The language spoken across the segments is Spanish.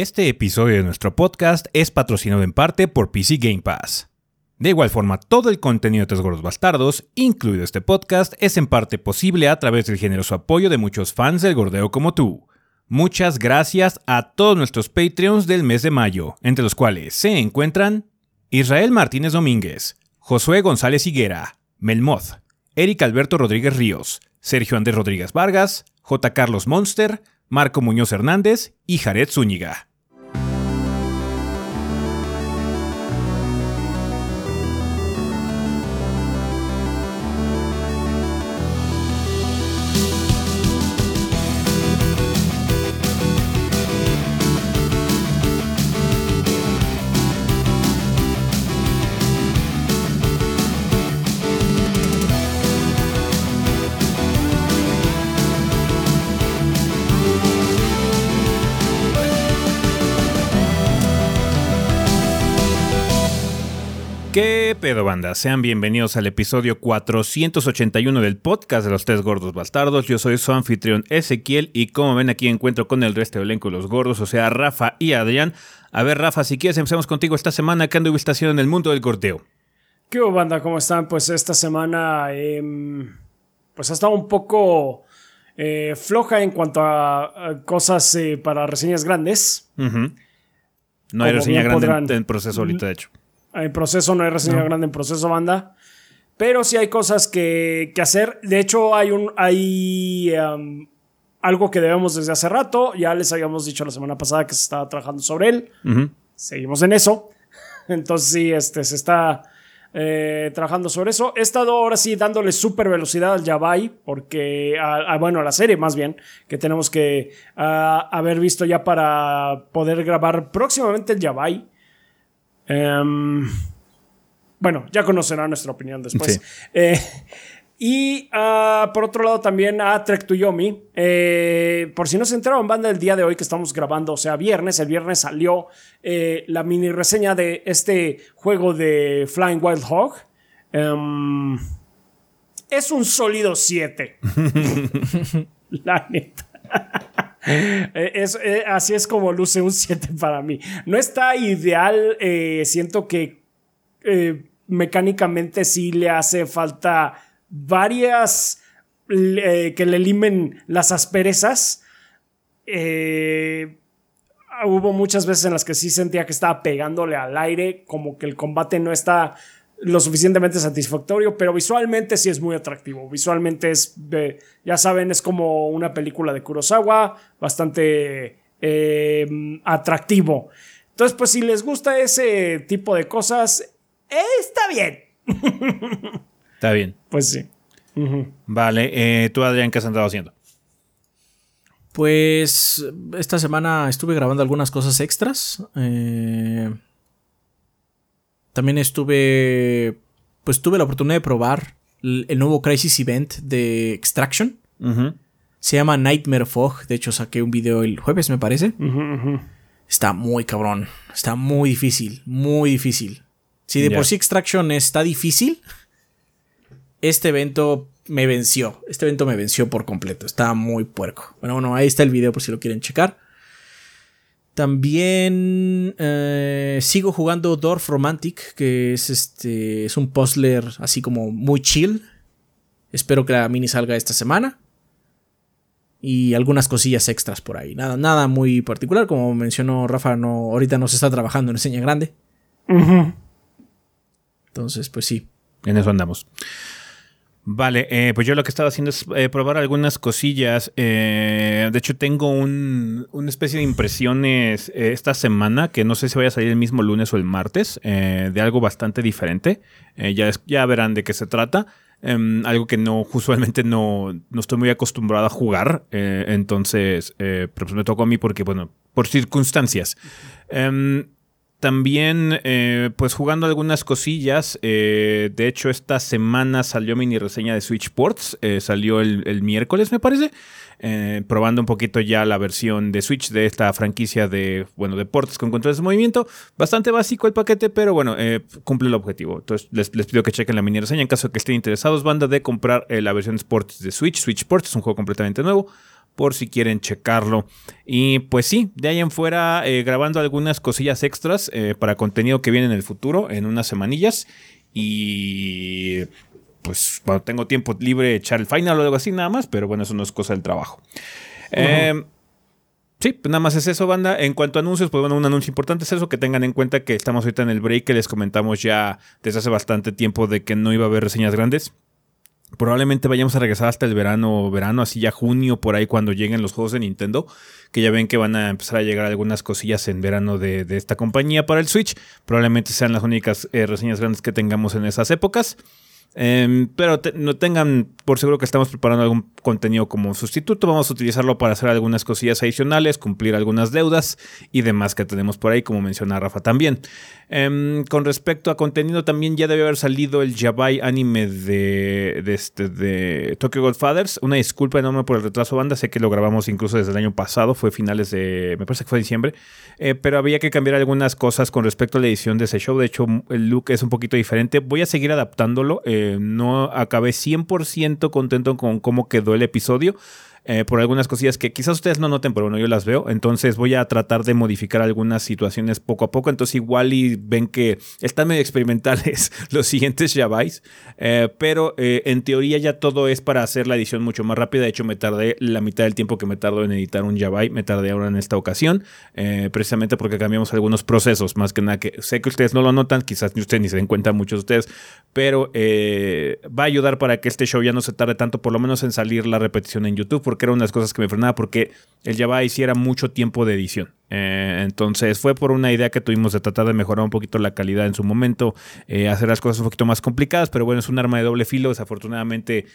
Este episodio de nuestro podcast es patrocinado en parte por PC Game Pass. De igual forma, todo el contenido de Tres Gordos Bastardos, incluido este podcast, es en parte posible a través del generoso apoyo de muchos fans del gordeo como tú. Muchas gracias a todos nuestros Patreons del mes de mayo, entre los cuales se encuentran Israel Martínez Domínguez, Josué González Higuera, Melmoth, Eric Alberto Rodríguez Ríos, Sergio Andrés Rodríguez Vargas, J. Carlos Monster, Marco Muñoz Hernández y Jared Zúñiga. Pedo banda? Sean bienvenidos al episodio 481 del podcast de los tres gordos bastardos. Yo soy su anfitrión Ezequiel y como ven aquí encuentro con el resto del elenco de los gordos, o sea Rafa y Adrián. A ver Rafa, si quieres empezamos contigo esta semana. ¿Qué anduviste haciendo en el mundo del gordeo? ¿Qué hubo banda? ¿Cómo están? Pues esta semana em, pues ha estado un poco eh, floja en cuanto a, a cosas eh, para reseñas grandes. No hay Como reseña grande en- en proceso ahorita, de hecho. En proceso no hay reseña grande en proceso, banda. Pero sí hay cosas que, que hacer. De hecho, hay un. hay em, algo que debemos desde hace rato. Ya les habíamos dicho la semana pasada que se estaba trabajando sobre él. Seguimos en eso. Entonces, sí, este, se está eh, trabajando sobre eso. He estado ahora sí dándole súper velocidad al Yabai, porque, a- a- bueno, a la serie más bien, que tenemos que haber visto ya para poder grabar próximamente el Yabai. Em, bueno, ya conocerán nuestra opinión después. Sí. Eh, y ah, por otro lado también a Trek to Yomi. Eh, por si no se enteraron, banda, el día de hoy que estamos grabando, o sea, viernes, el viernes salió eh, la mini reseña de este juego de Flying Wild Hog. Em, es un sólido 7. la neta. Eh, es- eh, así es como luce un 7 para mí. No está ideal, eh, siento que mecánicamente sí le hace falta varias que le limen las asperezas. Hubo muchas veces en las que sí sentía que estaba pegándole al aire, como que el combate no está lo suficientemente satisfactorio, pero visualmente sí es muy atractivo. Visualmente es, eh, ya saben, es como una película de Kurosawa, bastante eh, atractivo. Entonces, pues si les gusta ese tipo de cosas, eh, está bien. Está bien. Pues sí. Vale, eh, tú Adrián, ¿qué has andado haciendo? Pues esta semana estuve grabando algunas cosas extras. eh, también estuve. Pues tuve la oportunidad de probar el, el nuevo Crisis Event de Extraction. Se llama Nightmare Fog. De hecho, saqué un video el jueves, me parece. Está muy cabrón. Está muy difícil. Muy difícil. Si de por sí Extraction está difícil, este evento me venció. Este evento me venció por completo. Está muy puerco. Bueno, bueno, ahí está el video por si lo quieren checar. También eh, sigo jugando Dorf Romantic, que es este. Es un puzzler así como muy chill. Espero que la mini salga esta semana. Y algunas cosillas extras por ahí. Nada, nada muy particular. Como mencionó Rafa, no, ahorita no se está trabajando en reseña grande. Entonces, pues sí. En eso andamos. Vale, eh, pues yo lo que estaba haciendo es eh, probar algunas cosillas. eh, de hecho, tengo un, una especie de impresiones eh, esta semana que no sé si vaya a salir el mismo lunes o el martes, de algo bastante diferente. Ya, ya verán de qué se trata. Em, algo que no, usualmente no, no estoy muy acostumbrado a jugar. entonces, pero pues me tocó a mí porque, bueno, por circunstancias. Em, también, eh, pues jugando algunas cosillas. eh, de hecho, esta semana salió mini reseña de Switch Ports. eh, salió el, el miércoles, me parece. probando un poquito ya la versión de Switch de esta franquicia de, bueno, de ports con controles de movimiento. Bastante básico el paquete, pero bueno, cumple el objetivo. Entonces les, pido que chequen la mini reseña en caso de que estén interesados, banda, de comprar la versión Sports de Switch. Switch Sports es un juego completamente nuevo por si quieren checarlo. Y pues sí, de ahí en fuera eh, grabando algunas cosillas extras eh, para contenido que viene en el futuro, en unas semanillas. Y pues cuando tengo tiempo libre echar el final o algo así nada más, pero bueno, eso no es cosa del trabajo. Eh, sí, pues nada más es eso, banda. En cuanto a anuncios, pues bueno, un anuncio importante es eso, que tengan en cuenta que estamos ahorita en el break que les comentamos ya desde hace bastante tiempo de que no iba a haber reseñas grandes. Probablemente vayamos a regresar hasta el verano, verano, así ya junio, por ahí cuando lleguen los juegos de Nintendo, que ya ven que van a empezar a llegar algunas cosillas en verano de, esta compañía para el Switch. Probablemente sean las únicas eh, reseñas grandes que tengamos en esas épocas. Em, pero no tengan por seguro que estamos preparando algún contenido como sustituto. Vamos a utilizarlo para hacer algunas cosillas adicionales, cumplir algunas deudas y demás que tenemos por ahí, como menciona Rafa también. Em, con respecto a contenido, también ya debe haber salido el Yabai anime de, de, este, de Tokyo Godfathers. Una disculpa enorme por el retraso, banda. Sé que lo grabamos incluso desde el año pasado, fue finales de. Me parece que fue diciembre. Eh, pero había que cambiar algunas cosas con respecto a la edición de ese show. De hecho, el look es un poquito diferente. Voy a seguir adaptándolo. Eh, no acabé 100% contento con cómo quedó el episodio. Eh, por algunas cosillas que quizás ustedes no noten, pero bueno, yo las veo. Entonces voy a tratar de modificar algunas situaciones poco a poco. Entonces igual y ven que están medio experimentales los siguientes ya Eh, pero eh, en teoría ya todo es para hacer la edición mucho más rápida. De hecho, me tardé la mitad del tiempo que me tardó en editar un Yabai. Me tardé ahora en esta ocasión. Eh, precisamente porque cambiamos algunos procesos. Más que nada que sé que ustedes no lo notan. Quizás ni ustedes ni se den cuenta muchos de ustedes. Pero va a ayudar para que este show ya no se tarde tanto. Por lo menos en salir la repetición en YouTube. Porque era una de las cosas que me frenaba porque el Java hiciera mucho tiempo de edición. Eh, entonces fue por una idea que tuvimos de tratar de mejorar un poquito la calidad en su momento, eh, hacer las cosas un poquito más complicadas, pero bueno, es un arma de doble filo, desafortunadamente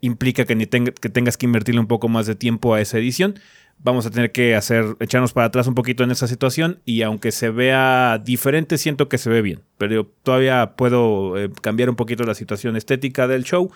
implica que, ni que tengas que invertirle un poco más de tiempo a esa edición. Vamos a tener que hacer, echarnos para atrás un poquito en esa situación y aunque se vea diferente, siento que se ve bien. Pero todavía puedo eh, cambiar un poquito la situación estética del show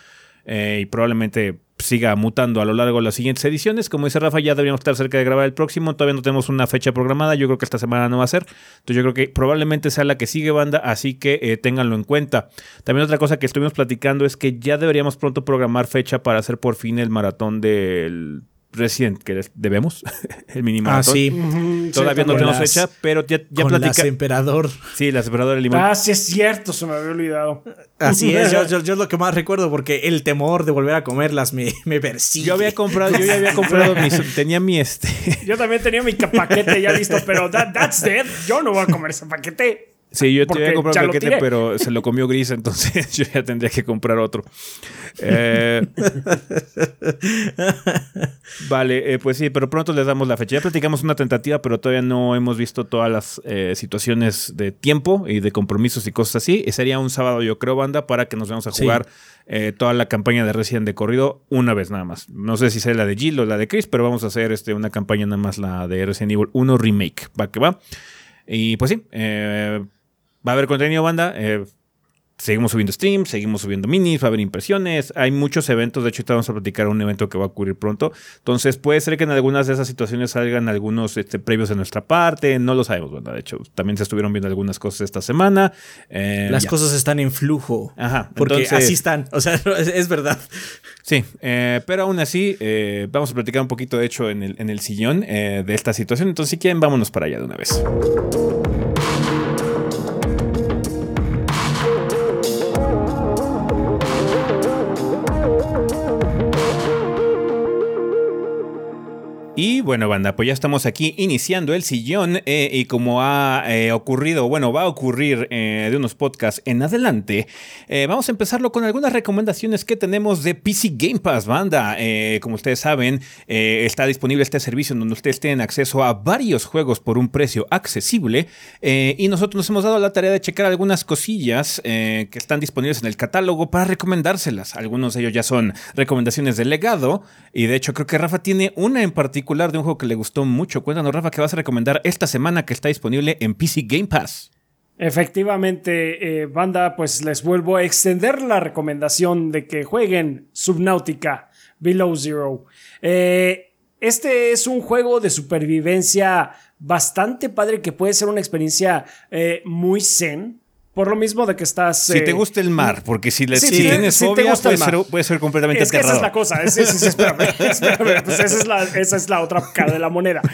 y probablemente siga mutando a lo largo de las siguientes ediciones. Como dice Rafa, ya deberíamos estar cerca de grabar el próximo. Todavía no tenemos una fecha programada. Yo creo que esta semana no va a ser. Entonces yo creo que probablemente sea la que sigue banda, así que eh, ténganlo en cuenta. También otra cosa que estuvimos platicando es que ya deberíamos pronto programar fecha para hacer por fin el maratón del Resident que debemos, el mínimo. Ah, sí. Todavía no tenemos fecha, pero ya, ya con Las emperador. Sí, las emperador limón. Ah, sí es cierto, se me había olvidado. Así es, yo, yo, es lo que más recuerdo porque el temor de volver a comerlas me, me persigue. Yo había comprado, yo ya había comprado mi, tenía mi este. Yo también tenía mi paquete ya listo, pero that's dead. Yo no voy a comer ese paquete. Sí, yo te iba a comprar un paquete, pero se lo comió Gris, entonces yo ya tendría que comprar otro. Eh, vale, eh, pues sí, pero pronto les damos la fecha. Ya platicamos una tentativa, pero todavía no hemos visto todas las eh, situaciones de tiempo y de compromisos y cosas así. Y sería un sábado, yo creo, banda, para que nos vayamos a jugar toda la campaña de Resident de corrido una vez nada más. No sé si sea la de Jill o la de Chris, pero vamos a hacer este, una campaña nada más, la de Resident Evil 1 Remake. Va que va. Y pues sí, eh, Va a haber contenido, banda. Eh, seguimos subiendo streams, seguimos subiendo minis, va a haber impresiones. Hay muchos eventos. De hecho, ahorita vamos a platicar un evento que va a ocurrir pronto. Entonces, puede ser que en algunas de esas situaciones salgan algunos este, previos de nuestra parte. No lo sabemos. De hecho, también se estuvieron viendo algunas cosas esta semana. Eh, Las cosas están en flujo. Ajá. Porque así están. O sea, es, verdad. Sí, eh, pero aún así, vamos a platicar un poquito, de hecho, en el, en el sillón de esta situación. Entonces, si quieren, vámonos para allá de una vez. Y bueno, banda, pues ya estamos aquí iniciando el sillón eh, y como ha eh, ocurrido, bueno, va a ocurrir eh, de unos podcasts en adelante, vamos a empezarlo con algunas recomendaciones que tenemos de PC Game Pass, banda. como ustedes saben, está disponible este servicio en donde ustedes tienen acceso a varios juegos por un precio accesible y nosotros nos hemos dado la tarea de checar algunas cosillas que están disponibles en el catálogo para recomendárselas. Algunos de ellos ya son recomendaciones de legado y de hecho creo que Rafa tiene una en particular de un juego que le gustó mucho. Cuéntanos, Rafa, que vas a recomendar esta semana que está disponible en PC Game Pass. Efectivamente, eh, banda, pues les vuelvo a extender la recomendación de que jueguen Subnautica Below Zero. Eh, este es un juego de supervivencia bastante padre que puede ser una experiencia eh, muy zen. Por lo mismo de que estás. Si te eh, gusta el mar, porque si, le, Sí, si tienes fobia, gusta el puede, mar. ser, puede ser completamente Es que esa es la cosa. Es, es- es- espérame, espérame, pues esa es la, esa es la otra cara de la moneda.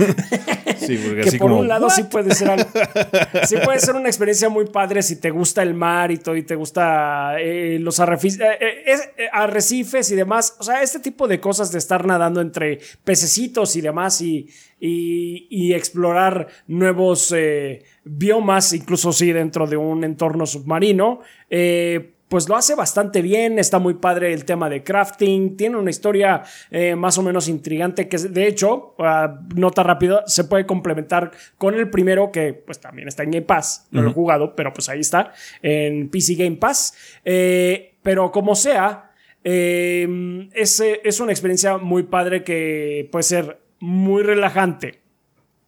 Sí, porque que así por como, un lado sí puede ser algo- sí puede ser una experiencia muy padre si te gusta el mar y todo y te gusta eh, los eh, eh, arrecifes y demás o sea este tipo de cosas de estar nadando entre pececitos y demás y, y- y explorar nuevos eh, biomas incluso sí dentro de un entorno submarino eh, pues lo hace bastante bien, está muy padre el tema de crafting, tiene una historia eh, más o menos intrigante que de hecho, ah, nota rápida, se puede complementar con el primero que pues también está en Game Pass, no lo he jugado, pero pues ahí está, en PC Game Pass, Eh, pero como sea, eh, es, es una experiencia muy padre que puede ser muy relajante.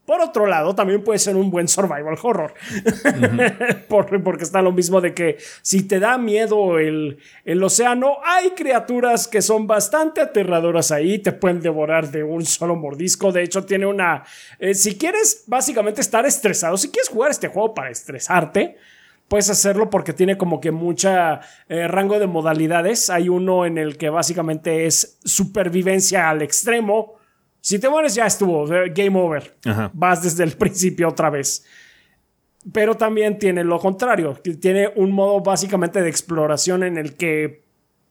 Por otro lado, también puede ser un buen survival horror. Por- porque está lo mismo de que si te da miedo el, el océano, hay criaturas que son bastante aterradoras ahí, te pueden devorar de un solo mordisco. De hecho, tiene una... eh, si quieres básicamente estar estresado, si quieres jugar este juego para estresarte, puedes hacerlo porque tiene como que mucha eh, rango de modalidades. Hay uno en el que básicamente es supervivencia al extremo. Si te mueres ya estuvo, game over. Ajá. Vas desde el principio otra vez. Pero también tiene lo contrario, que tiene un modo básicamente de exploración en el que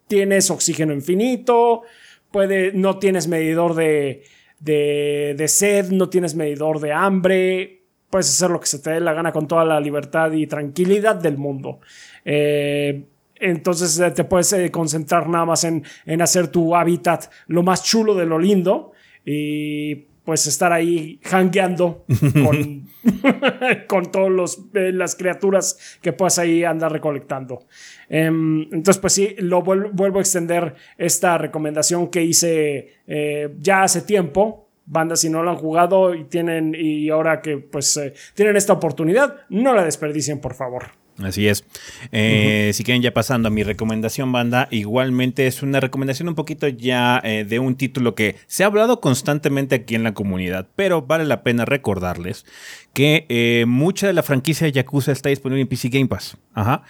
tienes oxígeno infinito, puede, no tienes medidor de, de, de sed, no tienes medidor de hambre, puedes hacer lo que se te dé la gana con toda la libertad y tranquilidad del mundo. Eh, entonces eh, te puedes eh, concentrar nada más en, en hacer tu hábitat lo más chulo de lo lindo y pues estar ahí hangueando con, con todas las criaturas que puedas ahí andar recolectando. Em, entonces, pues sí, lo vuel- vuelvo a extender esta recomendación que hice eh, ya hace tiempo. Bandas, si no lo han jugado y tienen, y ahora que pues eh, tienen esta oportunidad, no la desperdicien, por favor. Así es. Eh, Si quieren ya pasando a mi recomendación, banda, igualmente es una recomendación un poquito ya eh, de un título que se ha hablado constantemente aquí en la comunidad, pero vale la pena recordarles que eh, mucha de la franquicia de Yakuza está disponible en PC Game Pass. Ajá.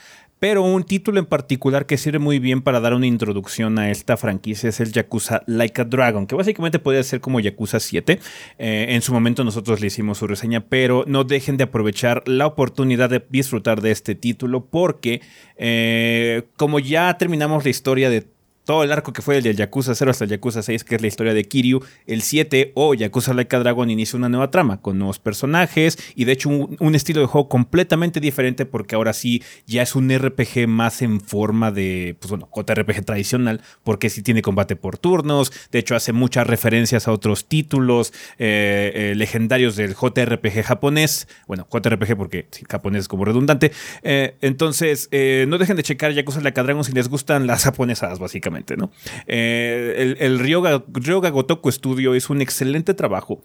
Pero un título en particular que sirve muy bien para dar una introducción a esta franquicia es el Yakuza Like a Dragon, que básicamente podría ser como Yakuza 7. Eh, en su momento nosotros le hicimos su reseña, pero no dejen de aprovechar la oportunidad de disfrutar de este título porque eh, como ya terminamos la historia de todo el arco que fue el del Yakuza 0 hasta el Yakuza 6, que es la historia de Kiryu, el 7 o Yakuza Like a Dragon inicia una nueva trama con nuevos personajes y de hecho un, estilo de juego completamente diferente porque ahora sí ya es un RPG más en forma de, pues bueno, JRPG tradicional porque sí tiene combate por turnos, de hecho hace muchas referencias a otros títulos eh, eh, legendarios del JRPG japonés, bueno, JRPG porque japonés es como redundante, Eh, entonces no dejen de checar Yakuza Like a Dragon si les gustan las japonesadas básicamente. Eh, el el Ryoga, Ryoga Studio es un excelente trabajo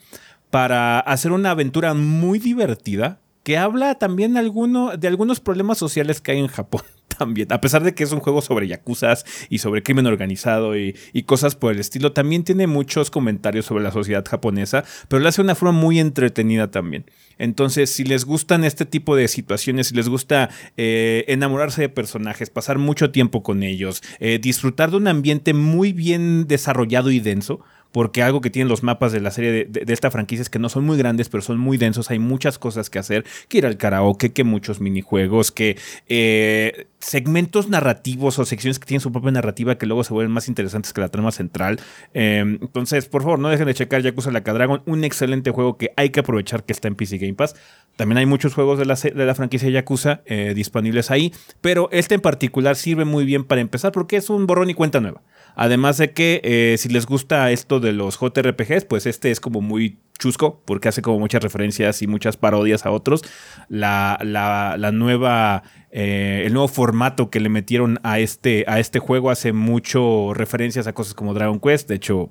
para hacer una aventura muy divertida que habla también de algunos problemas sociales que hay en Japón también. A pesar de que es un juego sobre yakuzas y sobre crimen organizado y, cosas por el estilo, también tiene muchos comentarios sobre la sociedad japonesa, pero lo hace de una forma muy entretenida también. Entonces, si les gustan este tipo de situaciones, si les gusta eh, enamorarse de personajes, pasar mucho tiempo con ellos, eh, disfrutar de un ambiente muy bien desarrollado y denso, porque algo que tienen los mapas de la serie de, esta franquicia es que no son muy grandes, pero son muy densos, hay muchas cosas que hacer, que ir al karaoke, que muchos minijuegos, que eh, segmentos narrativos o secciones que tienen su propia narrativa que luego se vuelven más interesantes que la trama central. Eh, entonces, por favor, no dejen de checar Yakuza Like a Dragon, un excelente juego que hay que aprovechar que está en PC Game Pass. También hay muchos juegos de la, de la franquicia Yakuza eh, disponibles ahí, pero este en particular sirve muy bien para empezar porque es un borrón y cuenta nueva. Además de que eh, si les gusta esto de los JRPGs, pues este es como muy chusco porque hace como muchas referencias y muchas parodias a otros. La, la- la nueva, eh, el nuevo formato que le metieron a este, a este juego hace mucho referencias a cosas como Dragon Quest. De hecho,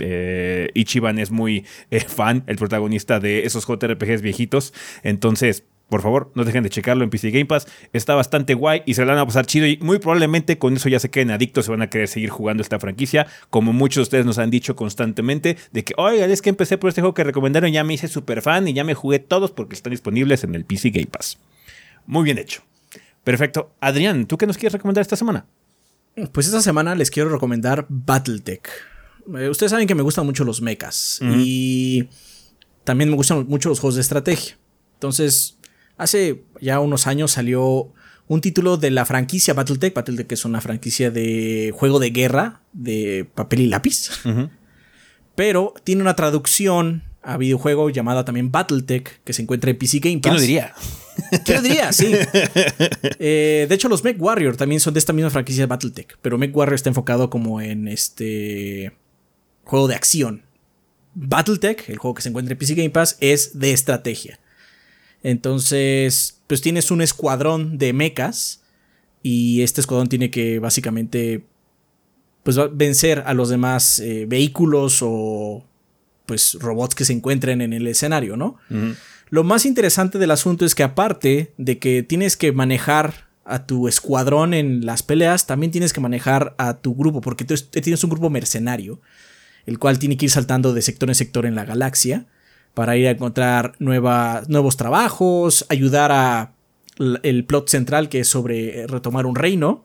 eh, Ichiban es muy fan, el protagonista de esos JRPGs viejitos. Entonces, por favor, no dejen de checarlo en PC Game Pass. Está bastante guay y se la van a pasar chido. Y muy probablemente con eso ya se queden adictos, se van a querer seguir jugando esta franquicia. Como muchos de ustedes nos han dicho constantemente, de que, oiga, es que empecé por este juego que recomendaron, ya me hice super fan y ya me jugué todos porque están disponibles en el PC Game Pass. Muy bien hecho. Perfecto. Adrián, ¿tú qué nos quieres recomendar esta semana? Pues esta semana les quiero recomendar Battletech. Eh, ustedes saben que me gustan mucho los mechas y también me gustan mucho los juegos de estrategia. Entonces, hace ya unos años salió un título de la franquicia Battletech. Battletech es una franquicia de juego de guerra de papel y lápiz. Pero tiene una traducción a videojuego llamada también Battletech, que se encuentra en PC Game Pass. ¿Quién lo diría? ¿Quién lo diría? Sí. Eh, de hecho, los Mech Warrior también son de esta misma franquicia de Battletech, pero Mech Warrior está enfocado como en este juego de acción. Battletech, el juego que se encuentra en PC Game Pass, es de estrategia. Entonces, pues tienes un escuadrón de mechas y este escuadrón tiene que básicamente pues vencer a los demás eh, vehículos o pues robots que se encuentren en el escenario, ¿no? Lo más interesante del asunto es que aparte de que tienes que manejar a tu escuadrón en las peleas, también tienes que manejar a tu grupo, porque tú tienes un grupo mercenario, el cual tiene que ir saltando de sector en sector en la galaxia para ir a encontrar nuevos trabajos, ayudar a el plot central que es sobre retomar un reino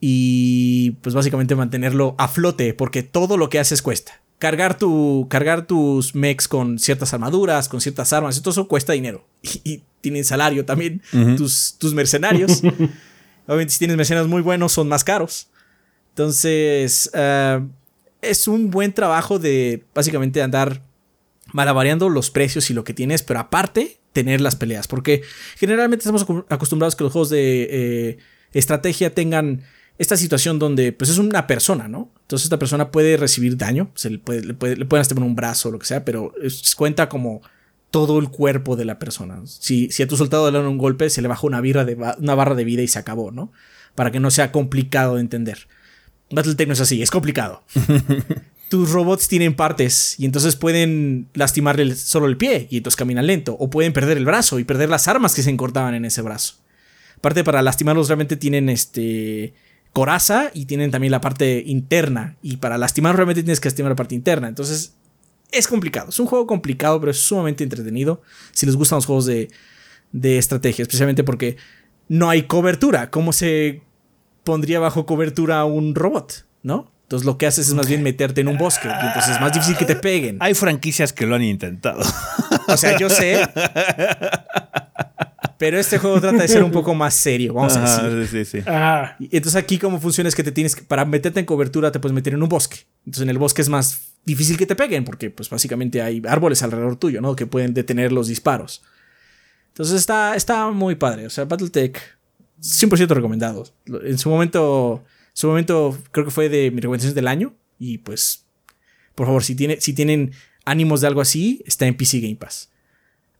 y pues básicamente mantenerlo a flote porque todo lo que haces cuesta cargar, tu, cargar tus mechs con ciertas armaduras, con ciertas armas, y todo eso cuesta dinero. Y, tienen salario también tus, tus mercenarios. Obviamente si tienes mercenarios muy buenos son más caros. Entonces eh, es un buen trabajo de básicamente andar malavariando los precios y lo que tienes, pero aparte tener las peleas. Porque generalmente estamos acostumbrados que los juegos de eh, estrategia tengan esta situación donde pues es una persona, ¿no? Entonces esta persona puede recibir daño, se le, puede, le, puede, le pueden hasta poner un brazo o lo que sea, pero cuenta como todo el cuerpo de la persona. Si, si a tu soldado le dan un golpe, se le baja una, una barra de vida y se acabó, ¿no? Para que no sea complicado de entender. Battletech no es así, es complicado. Tus robots tienen partes y entonces pueden lastimarle solo el pie y entonces caminan lento. O pueden perder el brazo y perder las armas que se encortaban en ese brazo. Aparte, para lastimarlos realmente tienen este coraza y tienen también la parte interna. Y para lastimar realmente tienes que lastimar la parte interna. Entonces es complicado. Es un juego complicado, pero es sumamente entretenido. Si les gustan los juegos de, de estrategia, especialmente porque no hay cobertura. ¿Cómo se pondría bajo cobertura un robot? ¿No? Entonces lo que haces es más bien meterte en un bosque. Y entonces es más difícil que te peguen. Hay franquicias que lo han intentado. O sea, yo sé. Pero este juego trata de ser un poco más serio, vamos a decir. Sí, sí, entonces aquí cómo funciona es que te tienes que, para meterte en cobertura te puedes meter en un bosque. Entonces en el bosque es más difícil que te peguen porque pues básicamente hay árboles alrededor tuyo, ¿no? Que pueden detener los disparos. Entonces está, está muy padre. O sea, Battletech 100% recomendado. En su momento, su momento creo que fue de mis recomendaciones del año y pues por favor, si, tiene, si tienen ánimos de algo así, está en PC Game Pass.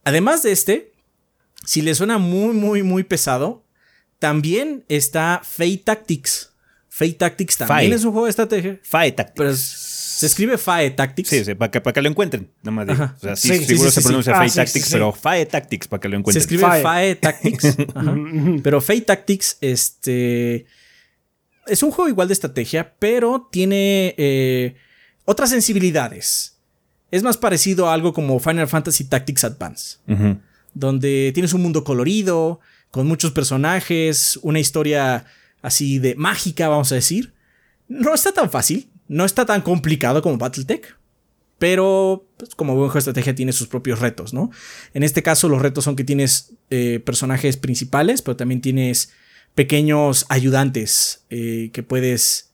Además de este, si le suena muy, muy, muy pesado, también está Fate Tactics. Fate Tactics también es un juego de estrategia. Fate Tactics. Pero se escribe Fate Tactics. Sí, sí para, que, para que lo encuentren. Nada más. O sea, sí, seguro se pronuncia Fate ah, Tactics, pero Fate Tactics para que lo encuentren. Se escribe Fate, Tactics. pero Fate Tactics, este. Es un juego igual de estrategia, pero tiene eh, otras sensibilidades. Es más parecido a algo como Final Fantasy Tactics Advance donde tienes un mundo colorido, con muchos personajes, una historia así de mágica, vamos a decir. No está tan fácil, no está tan complicado como Battletech, pero pues, como buen juego de estrategia tiene sus propios retos, ¿no? En este caso los retos son que tienes eh, personajes principales, pero también tienes pequeños ayudantes eh, que puedes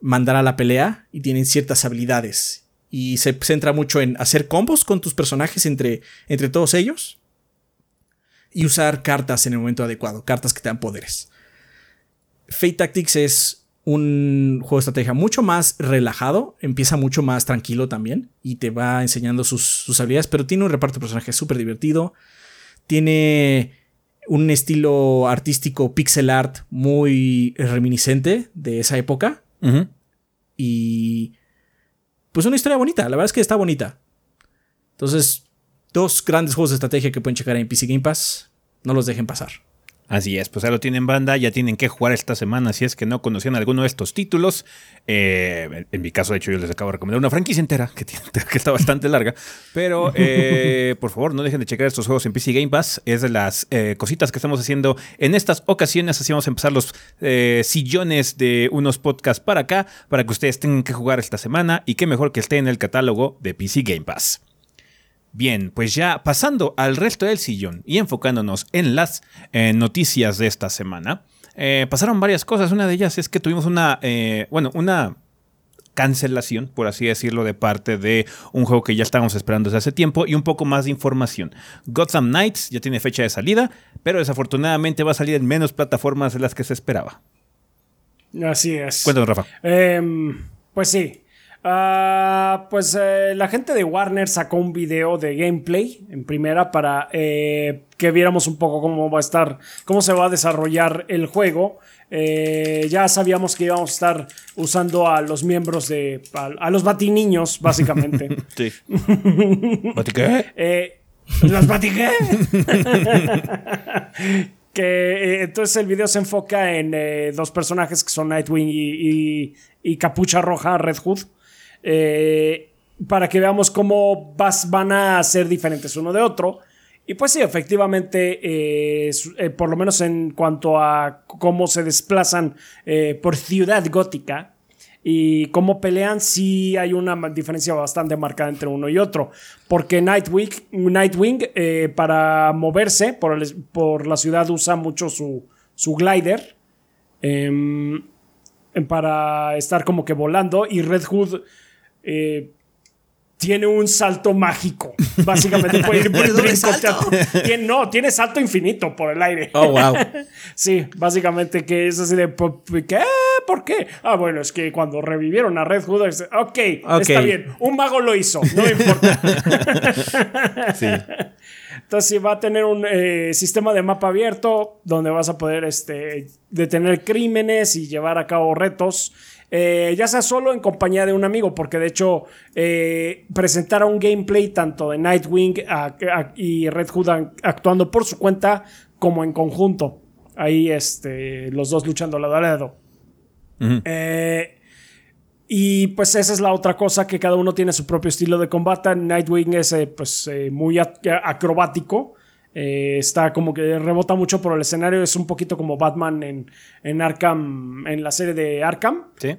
mandar a la pelea y tienen ciertas habilidades. Y se centra mucho en hacer combos con tus personajes entre, entre todos ellos y usar cartas en el momento adecuado, cartas que te dan poderes. Fate Tactics es un juego de estrategia mucho más relajado, empieza mucho más tranquilo también y te va enseñando sus, habilidades, pero tiene un reparto de personajes súper divertido, tiene un estilo artístico pixel art muy reminiscente de esa época y pues una historia bonita, la verdad es que está bonita. Entonces, Dos grandes juegos de estrategia que pueden checar en PC Game Pass. No los dejen pasar. Así es, pues ya lo tienen banda, ya tienen que jugar esta semana si es que no conocían alguno de estos títulos. Eh, en mi caso, de hecho, yo les acabo de recomendar una franquicia entera que, que está bastante larga. Pero eh, por favor, no dejen de checar estos juegos en PC Game Pass. Es de las eh, cositas que estamos haciendo en estas ocasiones. Así vamos a empezar los sillones de unos podcasts para acá, para que ustedes tengan que jugar esta semana y qué mejor que esté en el catálogo de PC Game Pass. Bien, pues ya pasando al resto del sillón y enfocándonos en las eh, noticias de esta semana, eh, pasaron varias cosas. Una de ellas es que tuvimos una, eh, bueno, una cancelación, por así decirlo, de parte de un juego que ya estábamos esperando desde hace tiempo y un poco más de información. Gotham Knights ya tiene fecha de salida, pero desafortunadamente va a salir en menos plataformas de las que se esperaba. Así es. Cuéntanos, Rafa. Em, pues sí. Ah, pues eh, la gente de Warner sacó un video de gameplay en primera para eh, que viéramos un poco cómo va a estar, cómo se va a desarrollar el juego. Eh, ya sabíamos que íbamos a estar usando a los miembros de. a, los batiniños, básicamente. sí. ¿Batiqué? ¿Los batiqué? que entonces el video se enfoca en dos personajes que son Nightwing y, y Capucha Roja, Red Hood. Eh, para que veamos cómo van a ser diferentes uno de otro. Y pues sí, efectivamente, eh, eh, por lo menos en cuanto a cómo se desplazan por ciudad gótica y cómo pelean, sí hay una diferencia bastante marcada entre uno y otro. Porque Nightwing, Nightwing para moverse por, por, la ciudad usa mucho su, su glider em, para estar como que volando y Red Hood eh, tiene un salto mágico. Básicamente puede ir por el salto? Tiene, no, tiene salto infinito por el aire. Oh, wow. sí, básicamente que es así de ¿qué? ¿Por qué? Ah, bueno, es que cuando revivieron a Red Hood, ok, okay. está bien. Un mago lo hizo, no importa. sí. Entonces, va a tener un eh, sistema de mapa abierto donde vas a poder este, detener crímenes y llevar a cabo retos eh, ya sea solo en compañía de un amigo, porque de hecho eh, presentaron un gameplay tanto de Nightwing y Red Hood actuando por su cuenta como en conjunto. Ahí este, los dos luchando lado a lado. Eh, y pues esa es la otra cosa, que cada uno tiene su propio estilo de combate. Nightwing es pues, muy acrobático. Está como que rebota mucho por el escenario. Es un poquito como Batman en, en Arkham, en la serie de Arkham. Sí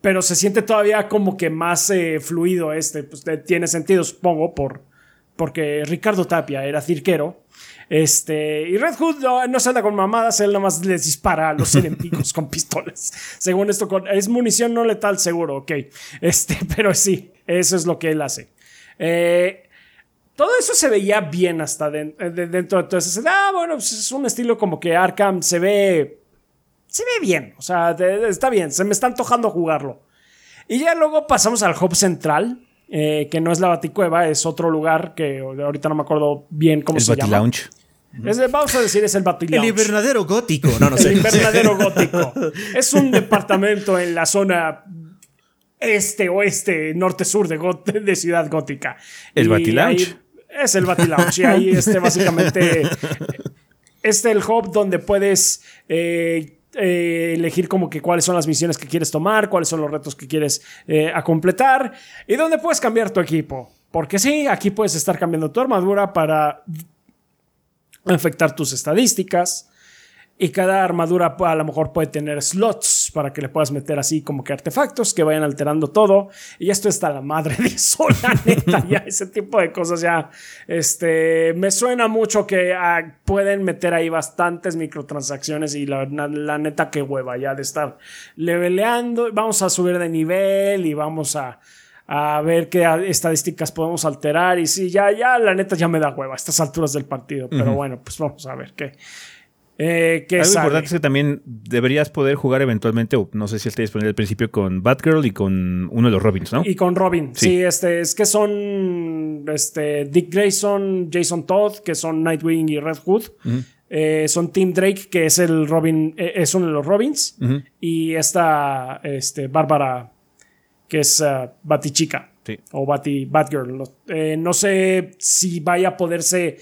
pero se siente todavía como que más eh, fluido este. Pues, tiene sentido, supongo, por, porque Ricardo Tapia era cirquero. Este, y Red Hood no, se anda con mamadas, él nomás les dispara a los enemigos con pistolas. Según esto, es munición no letal, seguro, ok. Este, pero sí, eso es lo que él hace. Eh, todo eso se veía bien hasta eh, dentro de todo eso. Ah, bueno, pues es un estilo como que Arkham se ve se ve bien, o sea, está bien, se me está antojando jugarlo. Y ya luego pasamos al hub central, eh, que no es la Baticueva, es otro lugar que ahorita no me acuerdo bien cómo se llama. Lounge. vamos a decir, es el Lounge. El invernadero gótico. No, no sé. El invernadero gótico. Es un departamento en la zona este, oeste, norte, sur de, de Ciudad Gótica. El Lounge. Es el Lounge. Y ahí, este, básicamente, este es el hub donde puedes eh, eh, elegir como que cuáles son las misiones que quieres tomar, cuáles son los retos que quieres eh, a completar y dónde puedes cambiar tu equipo. Porque sí, aquí puedes estar cambiando tu armadura para afectar tus estadísticas. Y cada armadura a lo mejor puede tener slots para que le puedas meter así como que artefactos que vayan alterando todo. Y esto está la madre de eso, la neta. ya ese tipo de cosas ya. Este. Me suena mucho que ah, pueden meter ahí bastantes microtransacciones. Y la, neta, que hueva ya de estar leveleando. Vamos a subir de nivel y vamos a a ver qué estadísticas podemos alterar. Y sí, ya, ya, la neta ya me da hueva a estas alturas del partido. Pero bueno, pues vamos a ver qué, eh, Algo importante es que también deberías poder jugar eventualmente, o no sé si esté disponible al principio, con Batgirl y con uno de los Robins, ¿no? Y con Robin, sí, este, es que son este, Dick Grayson, Jason Todd, que son Nightwing y Red Hood. Eh, son Tim Drake, que es el Robin, eh, es uno de los Robins. Y esta este, Bárbara, que es uh, Batichica. O Bati, Batgirl. no sé si vaya a poderse eh,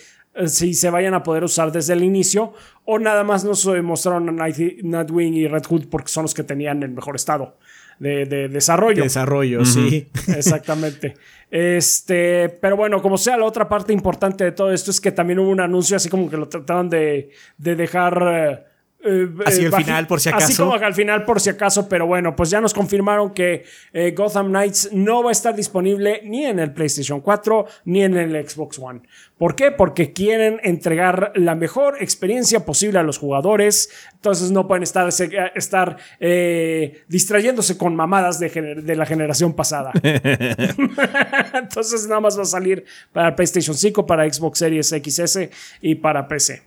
si se vayan a poder usar desde el inicio o nada más nos eh, mostraron a Night- Nightwing y Red Hood porque son los que tenían el mejor estado de, de desarrollo. Desarrollo, sí. Exactamente. Este, pero bueno, como sea, la otra parte importante de todo esto es que también hubo un anuncio así como que lo trataron de, de dejar. Eh, eh, Así eh, al baji- final, por si Así acaso. como que al final, por si acaso, pero bueno, pues ya nos confirmaron que eh, Gotham Knights no va a estar disponible ni en el PlayStation 4 ni en el Xbox One. ¿Por qué? Porque quieren entregar la mejor experiencia posible a los jugadores. Entonces no pueden estar, eh, estar eh, distrayéndose con mamadas de, de la generación pasada. Entonces nada más va a salir para PlayStation 5, para Xbox Series XS y para PC.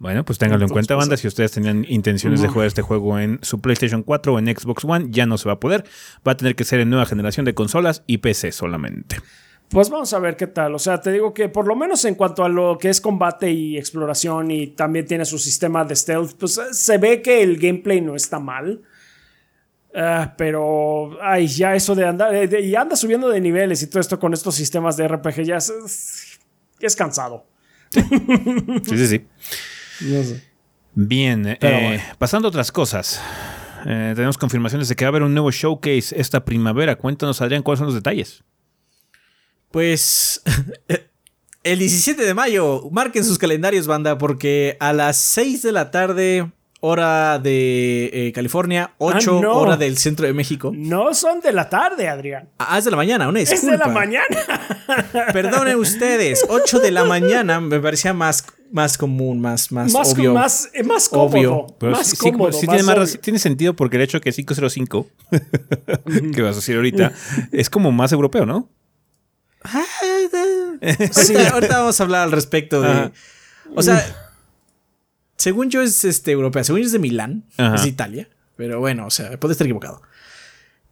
Bueno, pues ténganlo en cuenta, banda. Si ustedes tenían intenciones de jugar este juego en su PlayStation 4 o en Xbox One, ya no se va a poder. Va a tener que ser en nueva generación de consolas y PC solamente. Pues vamos a ver qué tal. O sea, te digo que por lo menos en cuanto a lo que es combate y exploración y también tiene su sistema de stealth, pues eh, se ve que el gameplay no está mal. Ah, pero, ay, ya eso de andar, de- y anda subiendo de niveles y todo esto con estos sistemas de RPG ya es, es- es cansado. Sí, sí, sí. No sé. Bien, eh, bueno. pasando a otras cosas. Eh, tenemos confirmaciones de que va a haber un nuevo showcase esta primavera. Cuéntanos, Adrián, cuáles son los detalles. Pues el 17 de mayo, marquen sus calendarios, banda, porque a las 6 de la tarde, hora de eh, California, 8 Ah, no. hora del centro de México. No son de la tarde, Adrián. Ah, es de la mañana, una Es disculpa. de la mañana. Perdonen ustedes, 8 de la mañana me parecía más, más común, más, más, Más, obvio. más, eh, más cómodo. Obvio. Pero más sí, sí, cómodo. sí más tiene, más obvio. raz- tiene sentido porque el hecho que 505, que vas a decir ahorita, es como más europeo, ¿no? Ah, ahorita, ahorita vamos a hablar al respecto de. Ajá. O sea, según yo es este europea, según yo es de Milán, Ajá. es de Italia, pero bueno, o sea, puede estar equivocado.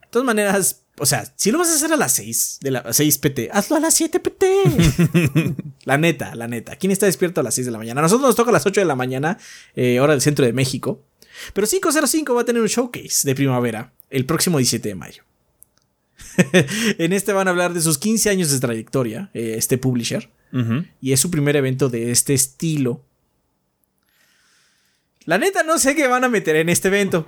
De todas maneras, o sea, si lo vas a hacer a las 6 de la 6 PT, hazlo a las 7 PT. la neta, la neta. ¿Quién está despierto a las 6 de la mañana? A nosotros nos toca a las 8 de la mañana, eh, hora del centro de México. Pero 505 va a tener un showcase de primavera el próximo 17 de mayo. en este van a hablar de sus 15 años de trayectoria, eh, este publisher, y es su primer evento de este estilo. La neta no sé qué van a meter en este evento,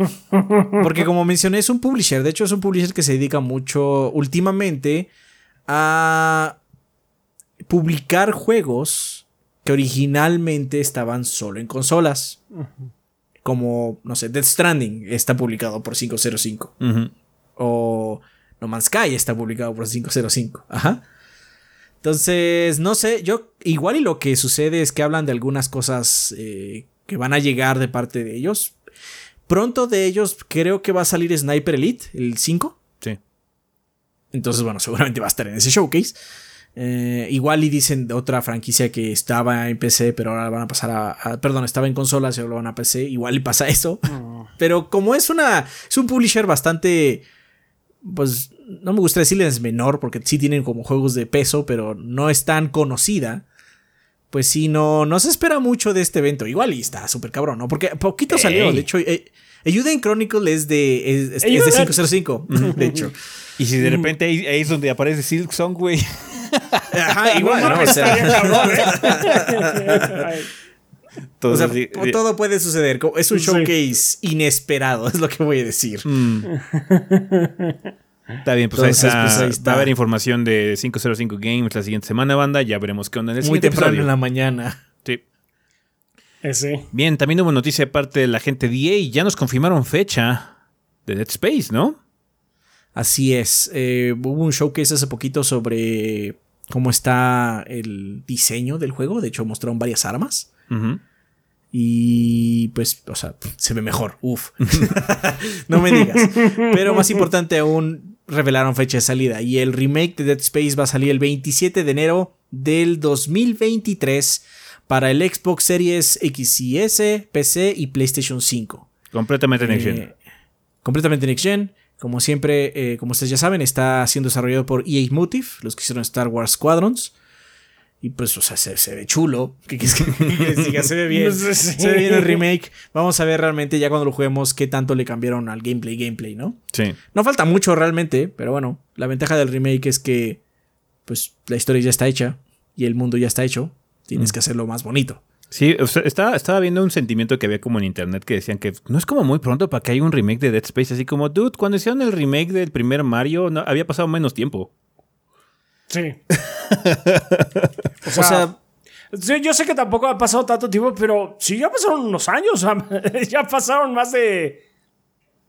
porque como mencioné es un publisher, de hecho es un publisher que se dedica mucho últimamente a publicar juegos que originalmente estaban solo en consolas. Como, no sé, Death Stranding está publicado por 505 Ujú. o No Man's Sky está publicado por 505. Ajá. Entonces, no sé, yo igual y lo que sucede es que hablan de algunas cosas eh, que van a llegar de parte de ellos. Pronto de ellos creo que va a salir Sniper Elite, el 5. Sí. Entonces, bueno, seguramente va a estar en ese showcase. Eh, igual y dicen de otra franquicia que estaba en PC, pero ahora van a pasar a, a- Perdón, estaba en consolas y ahora lo van a PC. Igual y pasa eso. Pero como es una. Es un publisher bastante. Pues no me gusta decirles menor, porque sí tienen como juegos de peso, pero no es tan conocida. Pues sí, no, no se espera mucho de este evento. Igual y está súper cabrón, ¿no? Porque poquito Ey. salió. De hecho, eh, Ayuden Chronicle es de, es, es- es de Ayuden. 505. de hecho. Y si de repente ahí, ahí es donde aparece Silk Song, güey. Ajá, igual, ¿no? O sea, ¿eh? Todo o sea, po- todo puede suceder. Es un Sí. showcase inesperado, es lo que voy a decir. Mm. Está bien, pues, ahí, Entonces, está. pues, ahí Va está. a haber información de 505 Games la siguiente semana, banda. Ya veremos qué onda en el Muy siguiente temprano episodio. en la mañana. Sí. Ese. Bien, también hubo noticia de parte de la gente de EA. Ya nos confirmaron fecha de Dead Space, ¿no? Así es. eh, hubo un showcase hace poquito sobre cómo está el diseño del juego. De hecho, mostraron varias armas. Y pues, o sea, se ve mejor. Uf. no me digas. Pero más importante aún, revelaron fecha de salida. Y el remake de Dead Space va a salir el 27 de enero del 2023 para el Xbox Series X y S, PC y PlayStation 5. Completamente next gen. Eh, completamente next gen. Como siempre, eh, como ustedes ya saben, está siendo desarrollado por EA Motive, los que hicieron Star Wars Squadrons. Y pues, o sea, se, se ve chulo. ¿Qué quieres que diga? Se ve bien. Sí. Se ve bien el remake. Vamos a ver realmente ya cuando lo juguemos qué tanto le cambiaron al gameplay, gameplay, ¿no? Sí. No falta mucho realmente, pero bueno, la ventaja del remake es que pues la historia ya está hecha y el mundo ya está hecho. tienes que hacerlo más bonito. Sí, o sea, estaba, estaba viendo un sentimiento que había como en internet que decían que no es como muy pronto para que haya un remake de Dead Space. Así como, dude, cuando hicieron el remake del primer Mario, no, había pasado menos tiempo. Sí. O sea, Sí, yo sé que tampoco ha pasado tanto tiempo, pero sí, ya pasaron unos años. o sea, ya pasaron más de.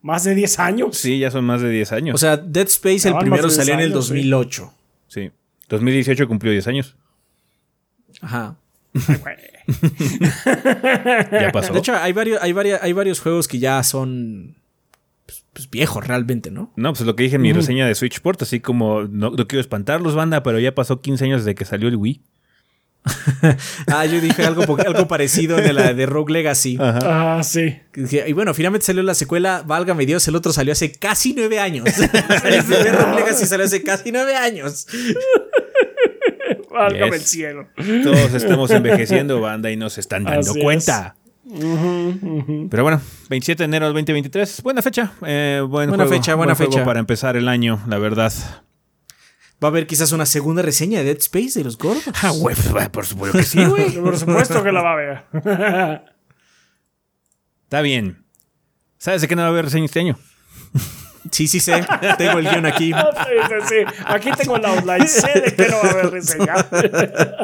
Más de 10 años. Sí, ya son más de 10 años. o sea, Dead Space el primero salió en 10 el años, sí. 2008. sí. 2018 cumplió 10 años. Ajá. Ya pasó. De hecho, hay varios, hay, varios, hay varios juegos que ya son pues, viejos realmente, ¿no? No, pues lo que dije en mi reseña de Switchport, así como no, no quiero espantarlos, banda, pero ya pasó 15 años desde que salió el Wii. Ah, yo dije algo, algo parecido en la de Rogue Legacy. Ah, sí. Y bueno, finalmente salió la secuela, válgame Dios, el otro salió hace casi nueve años. el primer Rogue Legacy salió hace casi nueve años. Válgame Yes. el cielo. Todos estamos envejeciendo, banda, y nos están dando Así es. Pero bueno, 27 de enero del 2023, buena fecha. eh, buen Buena juego, fecha, buena buen juego fecha. para empezar el año, la verdad. Va a haber quizás una segunda reseña de Dead Space de los gordos. Ah, güey, pues, por supuesto que sí, güey. Por supuesto que la va a ver. Está bien. ¿Sabes de qué no va a haber reseña este año? Sí, sí sé. Tengo el guion aquí. Sí, sí, sí. Aquí tengo el outline. Sé de que no va a haber reseña.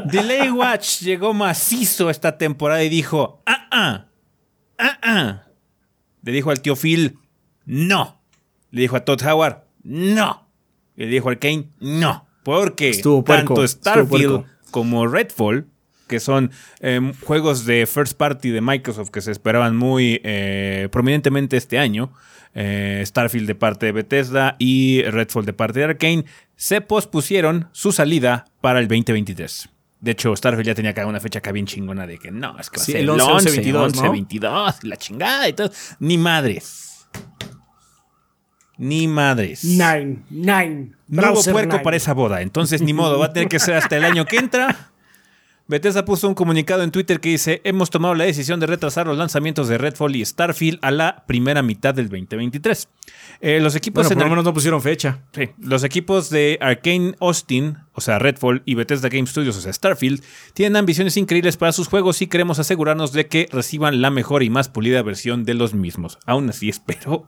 Delay Watch llegó macizo esta temporada y dijo, ah, ah, ah, ah. Le dijo al tío Phil, no. Le dijo a Todd Howard, no. Le dijo al Kane, no. Porque Estuvo tanto Starfield como Redfall, que son em, juegos de first party de Microsoft que se esperaban muy eh, prominentemente este año, eh, Starfield de parte de Bethesda y Redfall de parte de Arkane, se pospusieron su salida para el 2023. De hecho, Starfield ya tenía acá una fecha acá bien chingona de que no, es que va a ser el el 11, 11, 22, 11, ¿no? 22, la chingada y todo. Ni madres. Ni madres. Nine. Nine. No hubo puerco nine. para esa boda, entonces ni modo, va a tener que ser hasta el año que entra. Bethesda puso un comunicado en Twitter que dice, hemos tomado la decisión de retrasar los lanzamientos de Redfall y Starfield a la primera mitad del 2023. Eh, los equipos Bueno, por lo menos no pusieron fecha. Sí, los equipos de Arkane Austin, o sea, Redfall y Bethesda Game Studios, o sea, Starfield, tienen ambiciones increíbles para sus juegos y queremos asegurarnos de que reciban la mejor y más pulida versión de los mismos. Aún así, espero.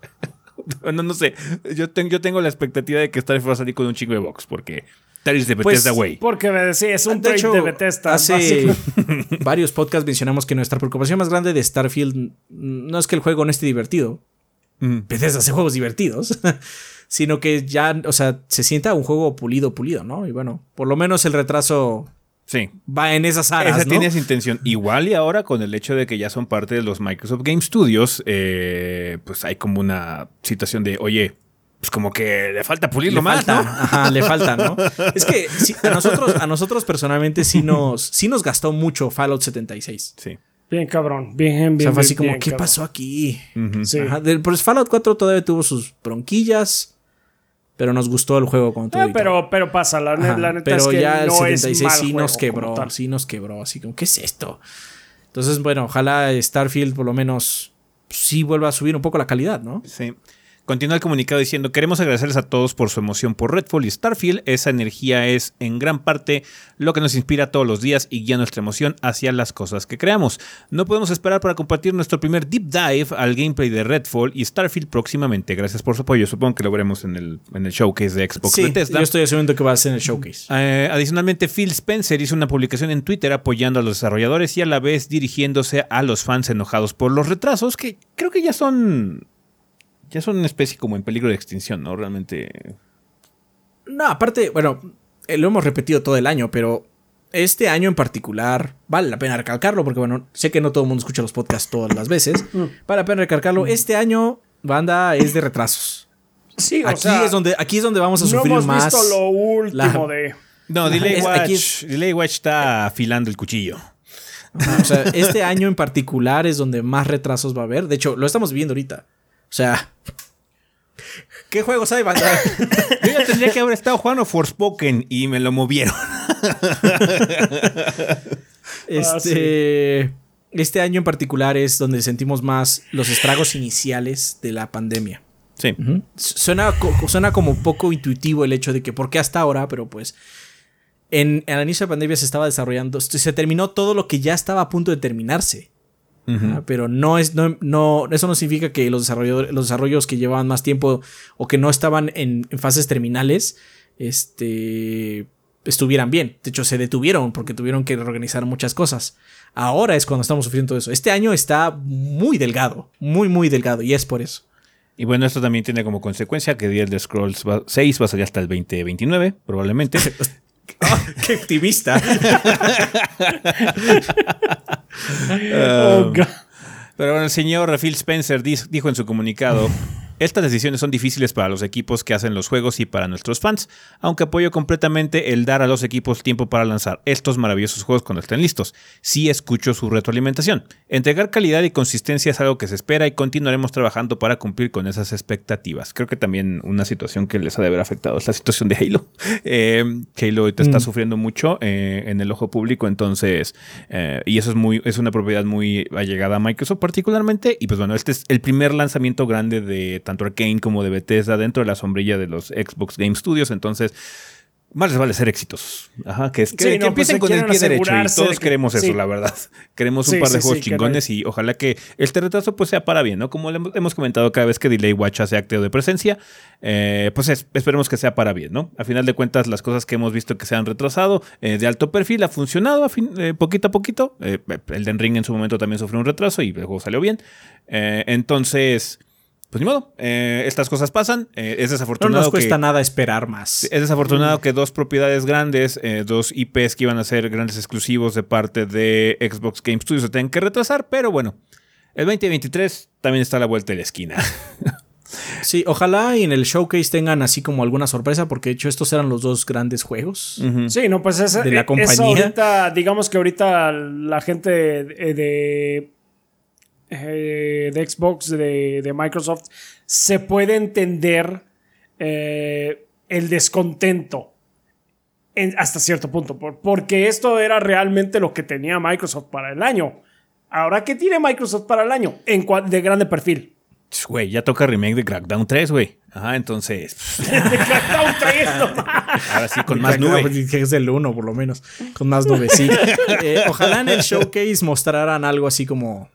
bueno, no sé. Yo, ten- yo tengo la expectativa de que Starfield va a salir con un chingo de box, porque tal es de Pues, Bethesda, güey. Porque sí, es un De trade de Bethesda. hace varios podcasts mencionamos que nuestra preocupación más grande de Starfield no es que el juego no esté divertido. Mm. Bethesda hace juegos divertidos. sino que ya, o sea, se sienta un juego pulido, pulido, ¿no? Y bueno, por lo menos el retraso Sí. va en esas aras, Esa ¿no? tiene esa intención. Igual y ahora con el hecho de que ya son parte de los Microsoft Game Studios, eh, pues hay como una situación de, oye, pues como que le falta pulirlo le más, falta, ¿no? ajá, le falta, ¿no? Es que sí, a nosotros, a nosotros personalmente sí nos, sí nos gastó mucho Fallout 76. Sí. Bien cabrón. Bien, bien, O sea, fue así bien, como, bien, ¿qué cabrón. pasó aquí? Sí. Ajá, pues Fallout 4 todavía tuvo sus bronquillas, pero nos gustó el juego con todo. Todo. pero, pero pasa, la, ne- Ajá, la neta pero es que ya el no es 76 mal sí juego nos como quebró, sí nos quebró, así como, ¿qué es esto? Entonces, bueno, ojalá Starfield por lo menos sí vuelva a subir un poco la calidad, ¿no? Sí. Continúa el comunicado diciendo, queremos agradecerles a todos por su emoción por Redfall y Starfield. Esa energía es en gran parte lo que nos inspira todos los días y guía nuestra emoción hacia las cosas que creamos. No podemos esperar para compartir nuestro primer deep dive al gameplay de Redfall y Starfield próximamente. Gracias por su apoyo. Supongo que lo veremos en el, en el showcase de Xbox Sí, Bethesda. yo estoy asumiendo que va a ser en el showcase. Eh, adicionalmente, Phil Spencer hizo una publicación en Twitter apoyando a los desarrolladores y a la vez dirigiéndose a los fans enojados por los retrasos, que creo que ya son. Ya son una especie como en peligro de extinción, ¿no? Realmente. No, aparte, bueno, eh, lo hemos repetido todo el año, pero este año en particular vale la pena recalcarlo, porque bueno, sé que no todo el mundo escucha los podcasts todas las veces. Vale la pena recalcarlo. Este año, banda, es de retrasos. Sí, o Aquí, sea, es donde, aquí es donde vamos a no sufrir hemos más. visto lo último la- de... No, Delay Watch, aquí es- Delay Watch está afilando el cuchillo. Ajá, o sea, este año en particular es donde más retrasos va a haber. De hecho, lo estamos viviendo ahorita. O sea, ¿qué juegos hay, banda? Yo ya tendría que haber estado jugando Forspoken y me lo movieron. Este, este año en particular es donde sentimos más los estragos iniciales de la pandemia. Sí. Suena, suena como poco intuitivo el hecho de que por qué hasta ahora, pero pues en, al inicio de la pandemia se estaba desarrollando, se terminó todo lo que ya estaba a punto de terminarse. Pero no es, no, no, eso no significa que los desarrolladores, los desarrollos que llevaban más tiempo o que no estaban en, en fases terminales, este, estuvieran bien. De hecho, se detuvieron porque tuvieron que reorganizar muchas cosas. Ahora es cuando estamos sufriendo eso. Este año está muy delgado, muy, muy delgado, y es por eso. Y bueno, esto también tiene como consecuencia que The Elder Scrolls 6 va a salir hasta el 2029, probablemente. oh, ¡Qué optimista! oh, pero bueno, el señor Phil Spencer dijo en su comunicado estas decisiones son difíciles para los equipos que hacen los juegos y para nuestros fans, aunque apoyo completamente el dar a los equipos tiempo para lanzar estos maravillosos juegos cuando estén listos. Sí escucho su retroalimentación. Entregar calidad y consistencia es algo que se espera y continuaremos trabajando para cumplir con esas expectativas. Creo que también una situación que les ha de haber afectado es la situación de Halo. Eh, Halo ahorita está mm. sufriendo mucho eh, en el ojo público, entonces, eh, y eso es muy, es una propiedad muy allegada a Microsoft particularmente. Y pues bueno, este es el primer lanzamiento grande de tanto Arkane como de Bethesda dentro de la sombrilla de los Xbox Game Studios. Entonces, más les vale ser exitosos. Ajá, que, es, que, pues empiecen con el pie derecho. Y todos queremos eso, la verdad. Queremos un par de juegos chingones y ojalá que este retraso pues sea para bien, ¿no? Como hemos comentado cada vez que Delay Watch hace acto de presencia, eh, pues esperemos que sea para bien, ¿no? A final de cuentas, las cosas que hemos visto que se han retrasado eh, de alto perfil ha funcionado a fin, eh, poquito a poquito. el Den Ring en su momento también sufrió un retraso y el juego salió bien. entonces pues ni modo, eh, estas cosas pasan. Eh, es desafortunado. No nos cuesta nada esperar más. Es desafortunado que dos propiedades grandes, eh, dos IPs que iban a ser grandes exclusivos de parte de Xbox Game Studios se tengan que retrasar, pero bueno, el 2023 también está a la vuelta de la esquina. Sí, ojalá y en el showcase tengan así como alguna sorpresa, porque de hecho estos eran los dos grandes juegos. Sí, no, pues esa, de la compañía. digamos que ahorita la gente de eh, de Xbox, de, Microsoft, se puede entender eh, el descontento hasta cierto punto, porque esto era realmente lo que tenía Microsoft para el año. Ahora, ¿qué tiene Microsoft para el año? En de grande perfil. Güey, ya toca remake de Crackdown 3, güey. Ajá, entonces. de Crackdown 3, Ahora sí, con más nube. Es el 1, por lo menos. Con más nube, sí. Eh, ojalá en el showcase mostraran algo así como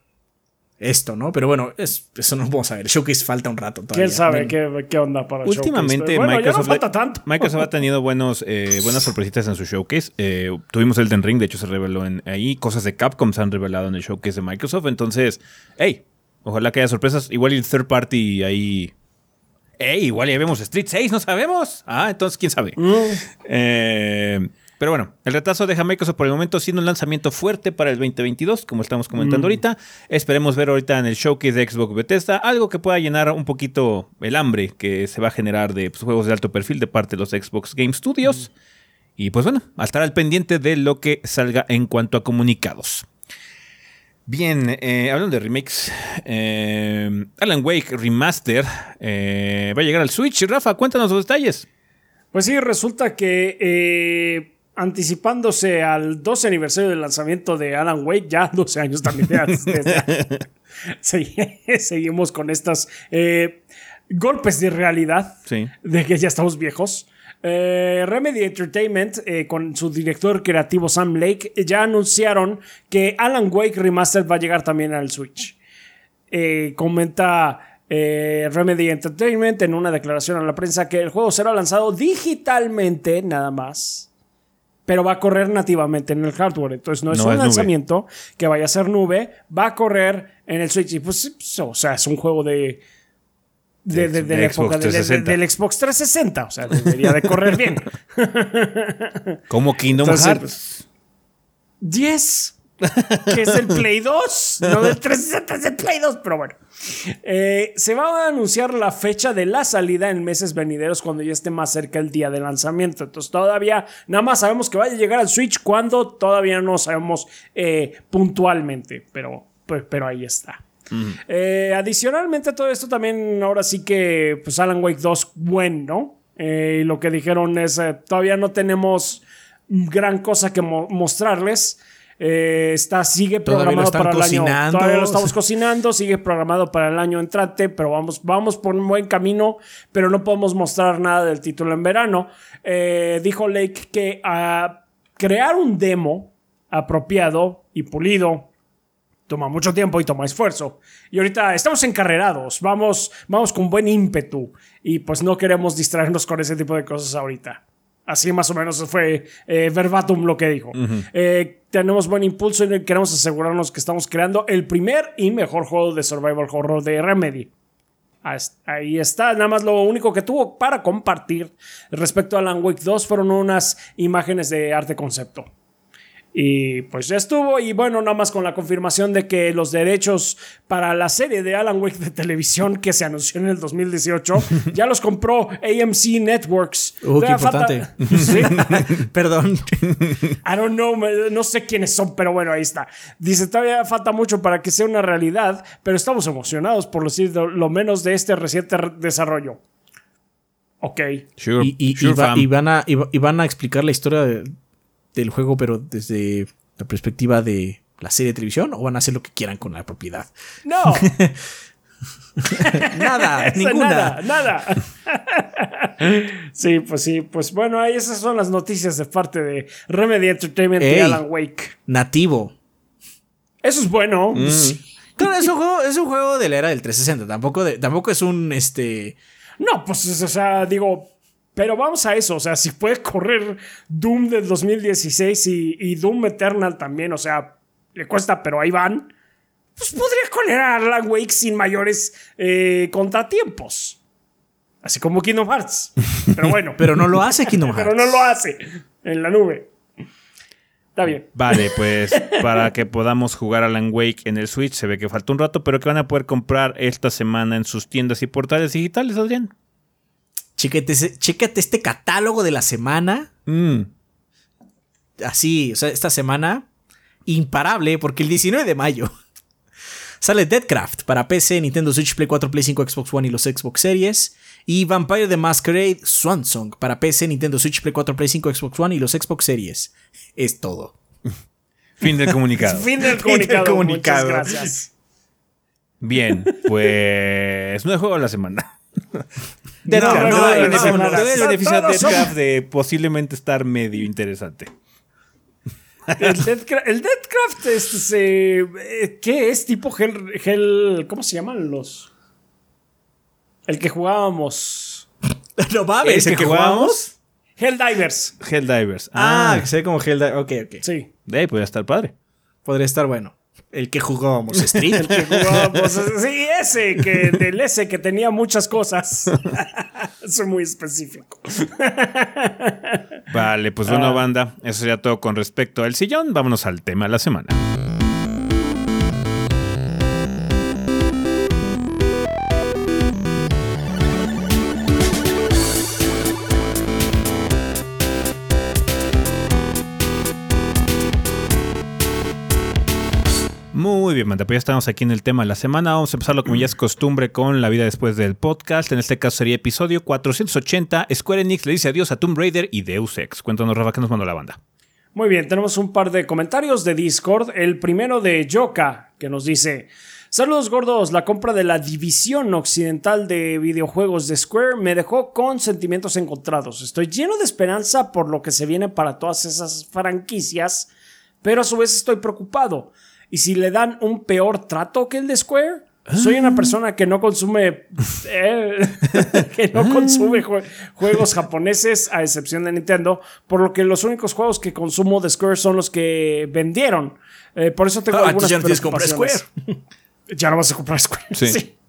esto, ¿no? Pero bueno, es, eso no vamos a ver. Showcase falta un rato todavía. ¿Quién sabe qué, onda para Últimamente bueno, Microsoft, no falta tanto. Microsoft ha tenido buenos, eh, buenas sorpresitas en su showcase. Eh, tuvimos el Den Ring, de hecho se reveló en ahí. Cosas de Capcom se han revelado en el showcase de Microsoft. Entonces, hey, ojalá que haya sorpresas. Igual el third party ahí... Hey, igual ya vemos Street 6, no sabemos. Ah, entonces, ¿quién sabe? Mm. Eh... Pero bueno, el retraso deja Microsoft por el momento siendo un lanzamiento fuerte para el 2022, como estamos comentando mm. ahorita. Esperemos ver ahorita en el showcase de Xbox Bethesda algo que pueda llenar un poquito el hambre que se va a generar de pues, juegos de alto perfil de parte de los Xbox Game Studios. Mm. Y pues bueno, a estar al pendiente de lo que salga en cuanto a comunicados. Bien, eh, hablando de remakes, eh, Alan Wake Remaster eh, va a llegar al Switch. Rafa, cuéntanos los detalles. Pues sí, resulta que anticipándose al 12 aniversario del lanzamiento de Alan Wake, ya 12 años también. seguimos con estos eh, golpes de realidad de que ya estamos viejos. Eh, Remedy Entertainment, eh, con su director creativo Sam Lake, ya anunciaron que Alan Wake Remastered va a llegar también al Switch. comenta Remedy Entertainment en una declaración a la prensa que el juego será lanzado digitalmente, nada más pero va a correr nativamente en el hardware. Entonces no es un lanzamiento que vaya a ser nube, va a correr en el Switch. Y pues, o sea, es un juego de. De, la época del Xbox 360. O sea, debería de correr bien. Como Kingdom Hearts. 10 que es el Play 2, no del 360, es el Play 2, pero bueno. Eh, se va a anunciar la fecha de la salida en meses venideros cuando ya esté más cerca el día de lanzamiento. Entonces todavía, nada más sabemos que vaya a llegar al Switch cuando todavía no sabemos eh, puntualmente, pero, pues, pero ahí está. Eh, adicionalmente a todo esto también ahora sí que pues Alan Wake 2 bueno, y lo que dijeron es todavía no tenemos gran cosa que mostrarles. Eh, está, sigue programado para el año. Todavía lo estamos cocinando, sigue programado para el año entrante, pero vamos, vamos por un buen camino, pero no podemos mostrar nada del título en verano. Eh, dijo Lake que ah, crear un demo apropiado y pulido toma mucho tiempo y toma esfuerzo. Y ahorita estamos encarrerados, vamos, vamos con buen ímpetu y pues no queremos distraernos con ese tipo de cosas ahorita. Así más o menos fue eh, verbatim lo que dijo. Eh, tenemos buen impulso y queremos asegurarnos que estamos creando el primer y mejor juego de survival horror de Remedy. Ahí está, nada más lo único que tuvo para compartir respecto a Alan Wake 2 fueron unas imágenes de arte concepto. Y pues ya estuvo. Y bueno, nada más con la confirmación de que los derechos para la serie de Alan Wake de televisión que se anunció en el 2018 ya los compró AMC Networks. Uh, qué importante. ¿Sí? Perdón. I don't know, no sé quiénes son, pero bueno, ahí está. Dice, todavía falta mucho para que sea una realidad, pero estamos emocionados por lo menos de este reciente desarrollo. Ok. y, van a, y, van a explicar la historia de del juego, pero desde la perspectiva de la serie de televisión, o van a hacer lo que quieran con la propiedad? No. nada, ninguna. Nada, nada. sí, pues sí, pues bueno, ahí esas son las noticias de parte de Remedy Entertainment y Alan Wake. Nativo. Eso es bueno. Mm. Claro, es un juego, es un juego de la era del 360. Tampoco, tampoco es un este. No, pues, o sea, digo, pero vamos a eso, o sea, si puede correr Doom del 2016 y, Doom Eternal también, o sea, le cuesta, pero ahí van, pues podría correr a Alan Wake sin mayores eh, contratiempos. Así como Kingdom Hearts. Pero bueno. pero no lo hace Kingdom Hearts. pero no lo hace en la nube. Está bien. Vale, pues para que podamos jugar Alan Wake en el Switch, se ve que falta un rato, pero que van a poder comprar esta semana en sus tiendas y portales digitales, Adrián. Chécate, este catálogo de la semana. Mm. Así, o sea, esta semana imparable, porque el 19 de mayo sale Deadcraft para PC, Nintendo Switch, Play 4, Play 5, Xbox One y los Xbox Series. Y Vampire the Masquerade Swansong para PC, Nintendo Switch, Play 4, Play 5, Xbox One y los Xbox Series. Es todo. Fin del comunicado. fin del comunicado. Muchas gracias. Bien, pues no de juego la semana. no, no, no, el beneficio de posiblemente estar medio interesante. El Deathcraft, el este, eh, ¿qué es? Tipo Hell, ¿Cómo se llaman los? El que jugábamos. no mames, ¿el, que, jugábamos? Helldivers. Helldivers. Ah, ah que se ve como Helldivers. Ok, ok. Sí. De ahí podría estar padre. Podría estar bueno. El que jugábamos Street. el que jugábamos. Sí, ese, que, del ese que tenía muchas cosas. Soy muy específico. Vale, pues bueno, ah. banda. Eso sería todo con respecto al sillón. Vámonos al tema de la semana. Muy bien, Manta, pues ya estamos aquí en el tema de la semana. Vamos a empezarlo como ya es costumbre con la vida después del podcast. En este caso sería episodio 480. Square Enix le dice adiós a Tomb Raider y Deus Ex. Cuéntanos, Rafa, ¿qué nos mandó la banda? Muy bien, tenemos un par de comentarios de Discord. El primero de Yoka, que nos dice... Saludos gordos, la compra de la división occidental de videojuegos de Square me dejó con sentimientos encontrados. Estoy lleno de esperanza por lo que se viene para todas esas franquicias, pero a su vez estoy preocupado. Y si le dan un peor trato que el de Square, soy una persona que no consume eh, que no consume juegos japoneses a excepción de Nintendo, por lo que los únicos juegos que consumo de Square son los que vendieron. Eh, por eso tengo ah, algunas ya no comprar Square. ya no vas a comprar Square. sí.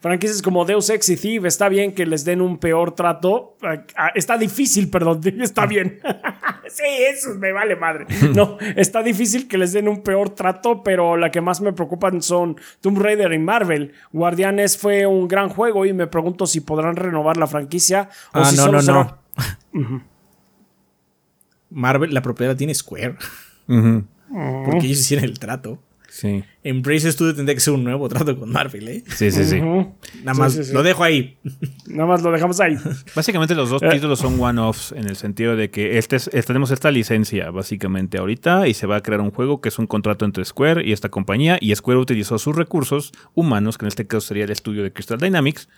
franquicias como Deus Ex y Thief, está bien que les den un peor trato. Ah, está difícil, perdón, está bien. sí, eso me vale madre. No, está difícil que les den un peor trato, pero la que más me preocupan son Tomb Raider y Marvel. Guardianes fue un gran juego y me pregunto si podrán renovar la franquicia o ah, no, no, no. Marvel, la propiedad tiene Square. Porque ellos hicieron el trato. Sí. Embrace Studio tendría que ser un nuevo trato con Marvel, ¿eh? Sí, sí, sí. Nada más lo dejo ahí. Nada más lo dejamos ahí. Básicamente los dos eh. títulos son one-offs en el sentido de que este tenemos esta licencia básicamente ahorita y se va a crear un juego que es un contrato entre Square y esta compañía y Square utilizó sus recursos humanos, que en este caso sería el estudio de Crystal Dynamics,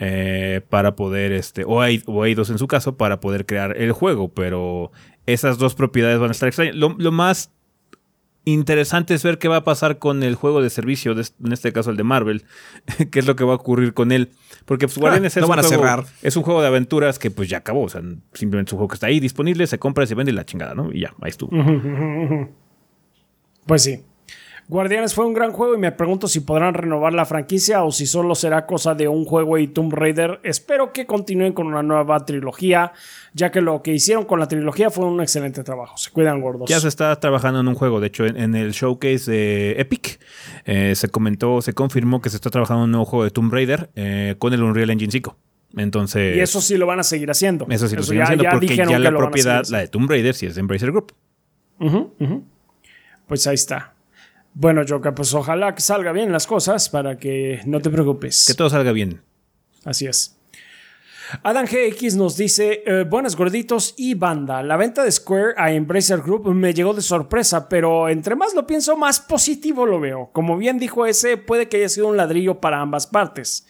eh, para poder, este, o, hay, o dos en su caso, para poder crear el juego, pero esas dos propiedades van a estar extrañas. Lo, lo más interesante es ver qué va a pasar con el juego de servicio, de- en este caso el de Marvel, qué es lo que va a ocurrir con él. Porque pues, Guardianes lo es, un van a juego, cerrar. es un juego de aventuras que pues ya acabó. O sea, simplemente es un juego que está ahí disponible, se compra, se vende y la chingada, ¿no? Y ya, ahí estuvo. Pues sí. Guardianes fue un gran juego y me pregunto si podrán renovar la franquicia o si solo será cosa de un juego y Tomb Raider. Espero que continúen con una nueva trilogía, ya que lo que hicieron con la trilogía fue un excelente trabajo. Se cuidan gordos. Ya se está trabajando en un juego. De hecho, en, en el showcase de Epic eh, se comentó, se confirmó que se está trabajando en un nuevo juego de Tomb Raider eh, con el Unreal Engine 5. Entonces, Y eso sí lo van a seguir haciendo. eso sí lo siguen ya- haciendo ya porque ya la propiedad, la de Tomb Raider, sí es de Embracer Group. Pues ahí está. Bueno, Joker, pues ojalá que salga bien las cosas para que no te preocupes. Que todo salga bien. Así es. Adam GX nos dice, eh, buenas gorditos y banda, la venta de Square a Embracer Group me llegó de sorpresa, pero entre más lo pienso, más positivo lo veo. Como bien dijo ese, puede que haya sido un ladrillo para ambas partes.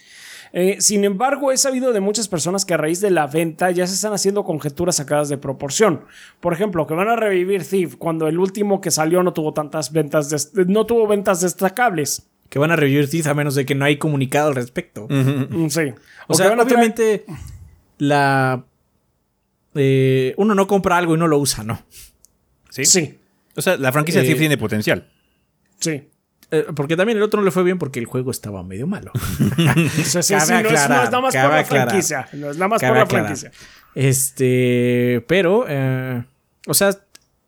Eh, sin embargo, he sabido de muchas personas que a raíz de la venta ya se están haciendo conjeturas sacadas de proporción. Por ejemplo, que van a revivir Thief cuando el último que salió no tuvo tantas ventas, no tuvo ventas destacables. Que van a revivir Thief a menos de que no hay comunicado al respecto. Mm, sí. O sea, a obviamente la eh, uno no compra algo y no lo usa, ¿no? ¿Sí? Sí, O sea, la franquicia sí Eh, tiene potencial. sí. Eh, porque también el otro no le fue bien porque el juego estaba medio malo. Sí, sí, no, es, no aclarar, es nada más por la aclarar. franquicia. No es nada más por la aclarar. franquicia. Este, pero, eh, o sea,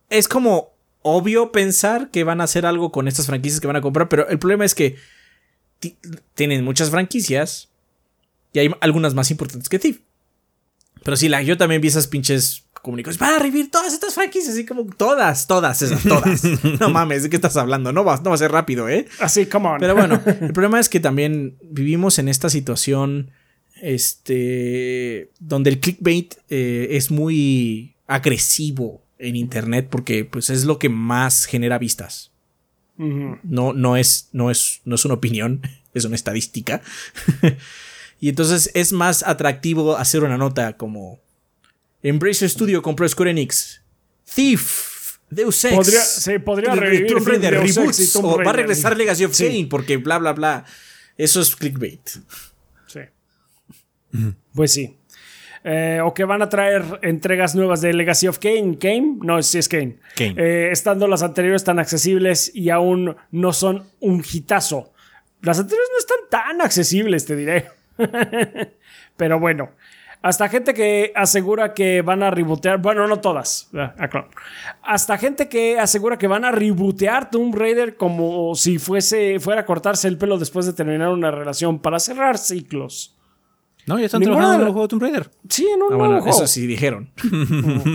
es como obvio pensar que van a hacer algo con estas franquicias que van a comprar, pero el problema es que ti- tienen muchas franquicias y hay algunas más importantes que Thief. Pero sí, la, yo también vi esas pinches comunicaciones. Van a revivir todas estas franquicias, así como todas, todas esas, todas. no mames, ¿de qué estás hablando? No va, no va a ser rápido, ¿eh? Así, come on. Pero bueno, el problema es que también vivimos en esta situación este, donde el clickbait eh, es muy agresivo en internet porque pues es lo que más genera vistas. No, no, es, no, es, no es una opinión, es una estadística. y entonces es más atractivo hacer una nota como Embracer Studio compró Square Enix. Thief. Deus Ex. Podría- sí, podría Re- revivir Tomb Raider, Deus Ex reboots, y Tomb o va a regresar Legacy of Sí. Kain porque bla bla bla. Eso es clickbait. Sí. Pues sí. Eh, o que van a traer entregas nuevas de Legacy of Kane. ¿Kane? No, sí es Kane. Kane. Eh, estando las anteriores tan accesibles y aún no son un hitazo. Las anteriores no están tan accesibles, te diré. Pero bueno. Hasta gente que asegura que van a rebootear. Bueno, no todas. ah. Hasta gente que asegura que van a rebootear Tomb Raider como si fuese, fuera a cortarse el pelo después de terminar una relación para cerrar ciclos. No, ya están trabajando en el juego de Tomb Raider. Sí, en un Ah, nuevo bueno, juego. eso sí dijeron.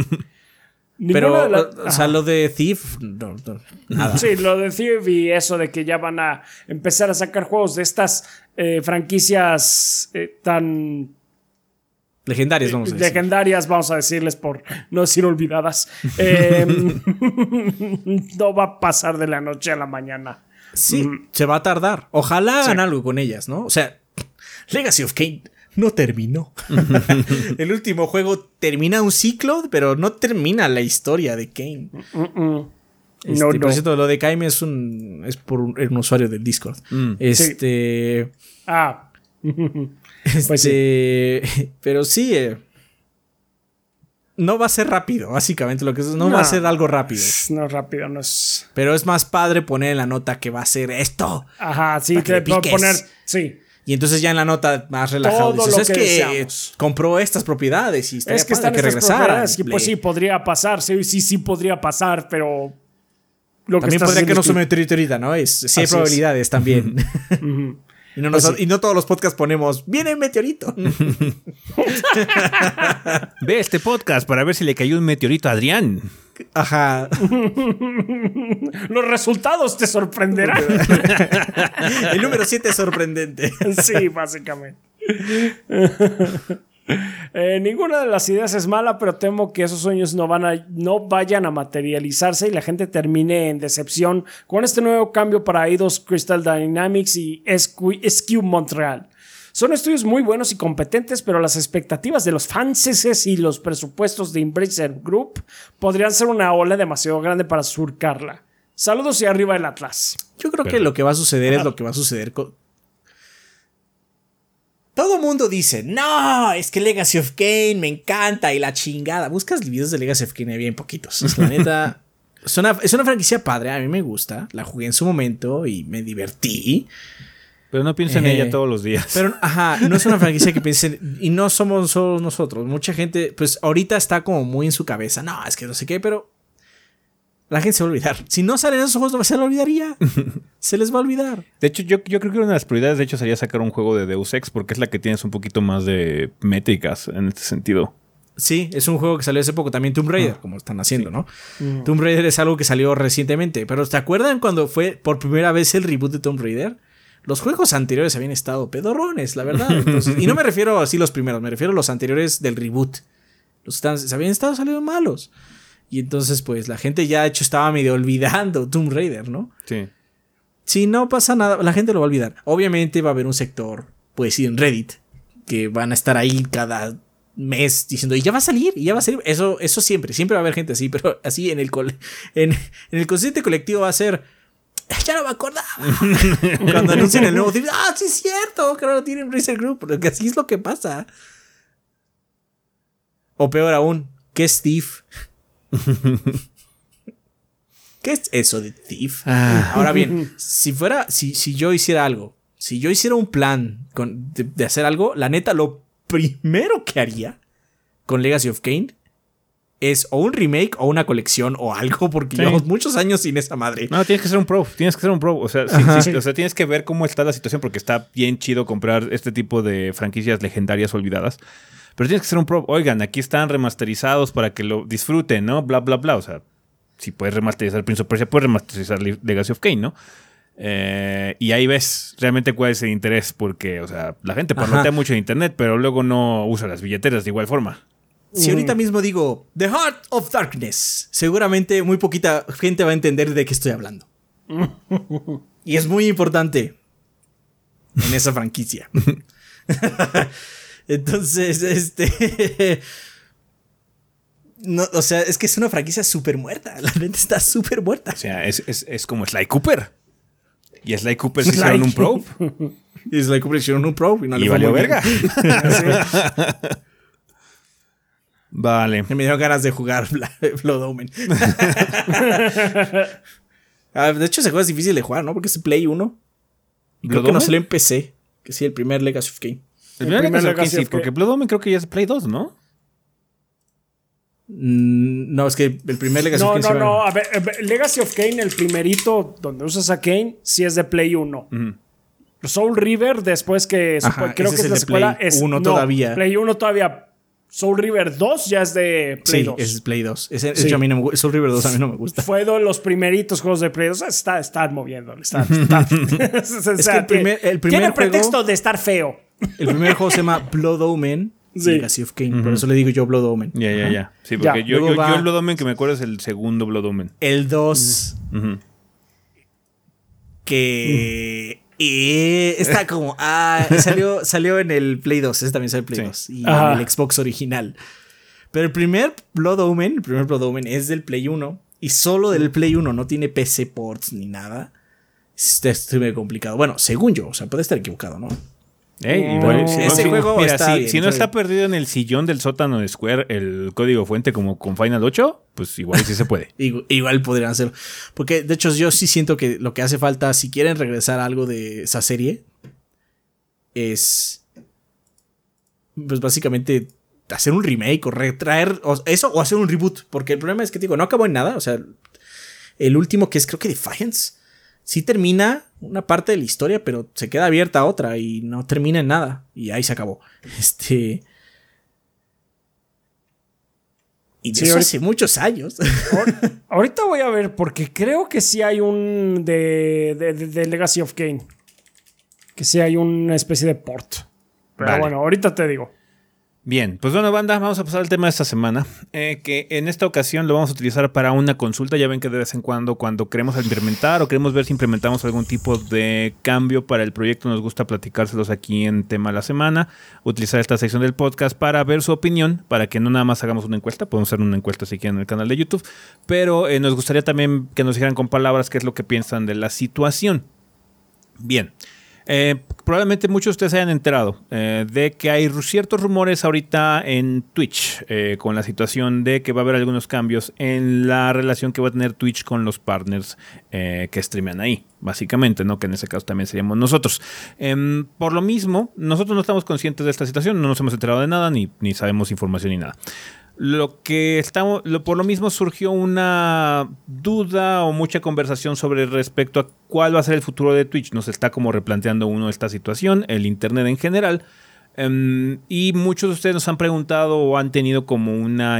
Pero, la- o, o sea, lo de Thief, no, no, nada. Sí, lo de Thief y eso de que ya van a empezar a sacar juegos de estas eh, franquicias eh, tan Legendarias, vamos a decir. legendarias, vamos a decirles por no decir olvidadas. Eh, no va a pasar de la noche a la mañana. Sí, se va a tardar. Ojalá hagan algo con ellas, ¿no? O sea, Legacy of Kane no terminó. el último juego termina un ciclo, pero no termina la historia de Kane. Este, No, Por no. cierto, lo de Kaime es un, es por un, un usuario del Discord. Este, Ah, Pues este, pero sí, eh, no va a ser rápido, básicamente lo que es, no, No. va a ser algo rápido. no rápido, no es. Pero es más padre poner en la nota que va a ser esto. Ajá, sí, que piques. poner. Sí. Y entonces ya en la nota más relajado Todo dices, lo es que que, deseamos". compró estas propiedades y Es que están que que, pues sí, podría pasar. Sí, sí, sí podría pasar, pero. Lo que También estás podría que no es un meteorito ahorita, ¿no? Es, sí hay Así es. probabilidades también. y, no nos- Pues sí. y no todos los podcasts ponemos, viene el meteorito. Ve este podcast para ver si le cayó un meteorito a Adrián. Ajá. Los resultados te sorprenderán. El número 7 es sorprendente. sí, básicamente. Eh, ninguna de las ideas es mala, pero temo que esos sueños no, van a, no vayan a materializarse y la gente termine en decepción con este nuevo cambio para Eidos Crystal Dynamics y SQ, SQ Montreal. Son estudios muy buenos y competentes, pero las expectativas de los fans y los presupuestos de Embracer Group podrían ser una ola demasiado grande para surcarla. Saludos y arriba el Atlas. Yo creo que lo que va a suceder es lo que va a suceder con. Todo mundo dice, no, es que Legacy of Kane me encanta y la chingada. Buscas videos de Legacy of Kane, hay bien poquitos. La neta, es una, es una franquicia padre, a mí me gusta. La jugué en su momento y me divertí. Pero no piensa en Eh, ella todos los días. Pero, ajá, no es una franquicia que piensen. Y no somos solo nosotros. Mucha gente, pues ahorita está como muy en su cabeza. No, es que no sé qué, pero. La gente se va a olvidar. Si no salen esos juegos, se lo olvidaría. se les va a olvidar. De hecho, yo, yo creo que una de las prioridades, de hecho, sería sacar un juego de Deus Ex, porque es la que tienes un poquito más de métricas en este sentido. Sí, es un juego que salió hace poco. También Tomb Raider, como están haciendo, ¿no? Tomb Raider es algo que salió recientemente. Pero ¿te acuerdan cuando fue por primera vez el reboot de Tomb Raider? Los juegos anteriores habían estado pedorrones, la verdad. Entonces, y no me refiero así los primeros, me refiero a los anteriores del reboot. Los que están- habían estado saliendo malos. Y entonces, pues, la gente ya de hecho estaba medio olvidando Tomb Raider, ¿no? Sí. Si no pasa nada, la gente lo va a olvidar. Obviamente va a haber un sector, pues en Reddit, que van a estar ahí cada mes diciendo, y ya va a salir, y ya va a salir. Eso, eso siempre, siempre va a haber gente así, pero así en el, en, en el consciente colectivo va a ser, ya no me acordaba. Cuando anuncien el nuevo ah, sí es cierto, que ahora tienen Razer Group, porque así es lo que pasa. O peor aún, ¿qué es Thief? ¿Qué es eso de Thief? Ahora bien, si fuera, si, si yo hiciera algo, si yo hiciera un plan con- de, de hacer algo, la neta, lo primero que haría con Legacy of Kane es o un remake o una colección o algo, porque Sí. llevamos muchos años sin esa madre. No, tienes que ser un pro. Tienes que ser un pro. O sea, sí, Ajá. sí, o sea, tienes que ver cómo está la situación porque está bien chido comprar este tipo de franquicias legendarias olvidadas. Pero tienes que ser un pro. Oigan, aquí están remasterizados para que lo disfruten, ¿no? Bla, bla, bla. O sea, si puedes remasterizar Prince of Persia, puedes remasterizar Le- Legacy of Kane, ¿no? Eh, y ahí ves realmente cuál es el interés, porque, o sea, la gente parlotea mucho en internet, pero luego no usa las billeteras de igual forma. Si ahorita mismo digo The Heart of Darkness, seguramente muy poquita gente va a entender de qué estoy hablando. y es muy importante en esa franquicia. Entonces, este. No, o sea, es que es una franquicia súper muerta. La neta está súper muerta. O sea, es, es- es como Sly Cooper. Y Sly Cooper se Sly. hicieron un pro Y es la hicieron un pro y no le y valió verga. Vale. Me dieron ganas de jugar Blood Omen. Ah, de hecho, ese juego es difícil de jugar, ¿no? Porque es Play 1. Y creo ¿Blood que no salió en PC. Que sí, el primer Legacy of Kane. El primer primer Legacy of Kane, porque Blood Omen creo que ya es Play 2, ¿no? Mm, No, es que el primer Legacy No, of Kane no, no. A ver, a ver, Legacy of Kane, el primerito donde usas a Kane, sí es de Play 1. Soul River, después que Ajá, creo que es es la escuela, Play es 1 no, todavía. Play 1 todavía. Soul River 2 ya es de Play Sí, 2. es Play 2. Ese, Sí. ese a mí no me. Soul River 2 a mí no me gusta. Fue de los primeritos juegos de Play 2. Está, está moviéndole. Está, está- o sea, que el primer- el primer tiene juego- pretexto de estar feo. El primer juego se llama Blood Omen Sí. Legacy of Kane. Por eso le digo yo Blood Omen. Ya, ya, ya. Sí, Ya. porque yo, Luego yo, va- yo el Blood Omen que me acuerdo es el segundo Blood Omen. El 2. Ujú. que eh, está como ah, salió salió en el Play 2 ese también salió en Play Sí. 2 y Ajá. en el Xbox original pero el primer Blood Omen el primer Blood Omen es del Play 1 y solo del Play 1 no tiene PC ports ni nada Está estuve complicado bueno según yo o sea puede estar equivocado no Ey, No, igual- ese igual sí. juego Mira, está si, bien, si no está está perdido en el sillón del sótano de Square el código fuente como con Final 8, pues igual sí se puede. Igu- Igual podrían hacerlo. Porque de hecho yo sí siento que lo que hace falta, si quieren regresar a algo de esa serie, es pues básicamente hacer un remake o retraer o eso o hacer un reboot. Porque el problema es que digo, no acabó en nada. O sea, el último que es creo que Defiance, sí termina una parte de la historia, pero se queda abierta a otra y no termina en nada. Y ahí se acabó. Este... Y de Sí, eso hace muchos años. Ahor- Ahorita voy a ver, porque creo que sí hay un de, de, de- de Legacy of Kane. Que sí hay una especie de port. Pero Vale. bueno, ahorita te digo. Bien, pues bueno, banda, vamos a pasar al tema de esta semana, eh, que en esta ocasión lo vamos a utilizar para una consulta. Ya ven que de vez en cuando, cuando queremos implementar o queremos ver si implementamos algún tipo de cambio para el proyecto, nos gusta platicárselos aquí en tema de la semana, utilizar esta sección del podcast para ver su opinión, para que no nada más hagamos una encuesta, podemos hacer una encuesta si quieren en el canal de YouTube, pero eh, nos gustaría también que nos dijeran con palabras qué es lo que piensan de la situación. Bien. Eh, probablemente muchos de ustedes hayan enterado eh, de que hay ciertos rumores ahorita en Twitch eh, con la situación de que va a haber algunos cambios en la relación que va a tener Twitch con los partners que streamean ahí, básicamente, ¿no? Que en ese caso también seríamos nosotros. Em, por lo mismo, nosotros no estamos conscientes de esta situación, no nos hemos enterado de nada, ni sabemos información ni nada. Lo que estamos, por lo mismo surgió una duda o mucha conversación sobre respecto a cuál va a ser el futuro de Twitch. Nos está como replanteando uno esta situación, el Internet en general. Em, y muchos de ustedes nos han preguntado o han tenido como una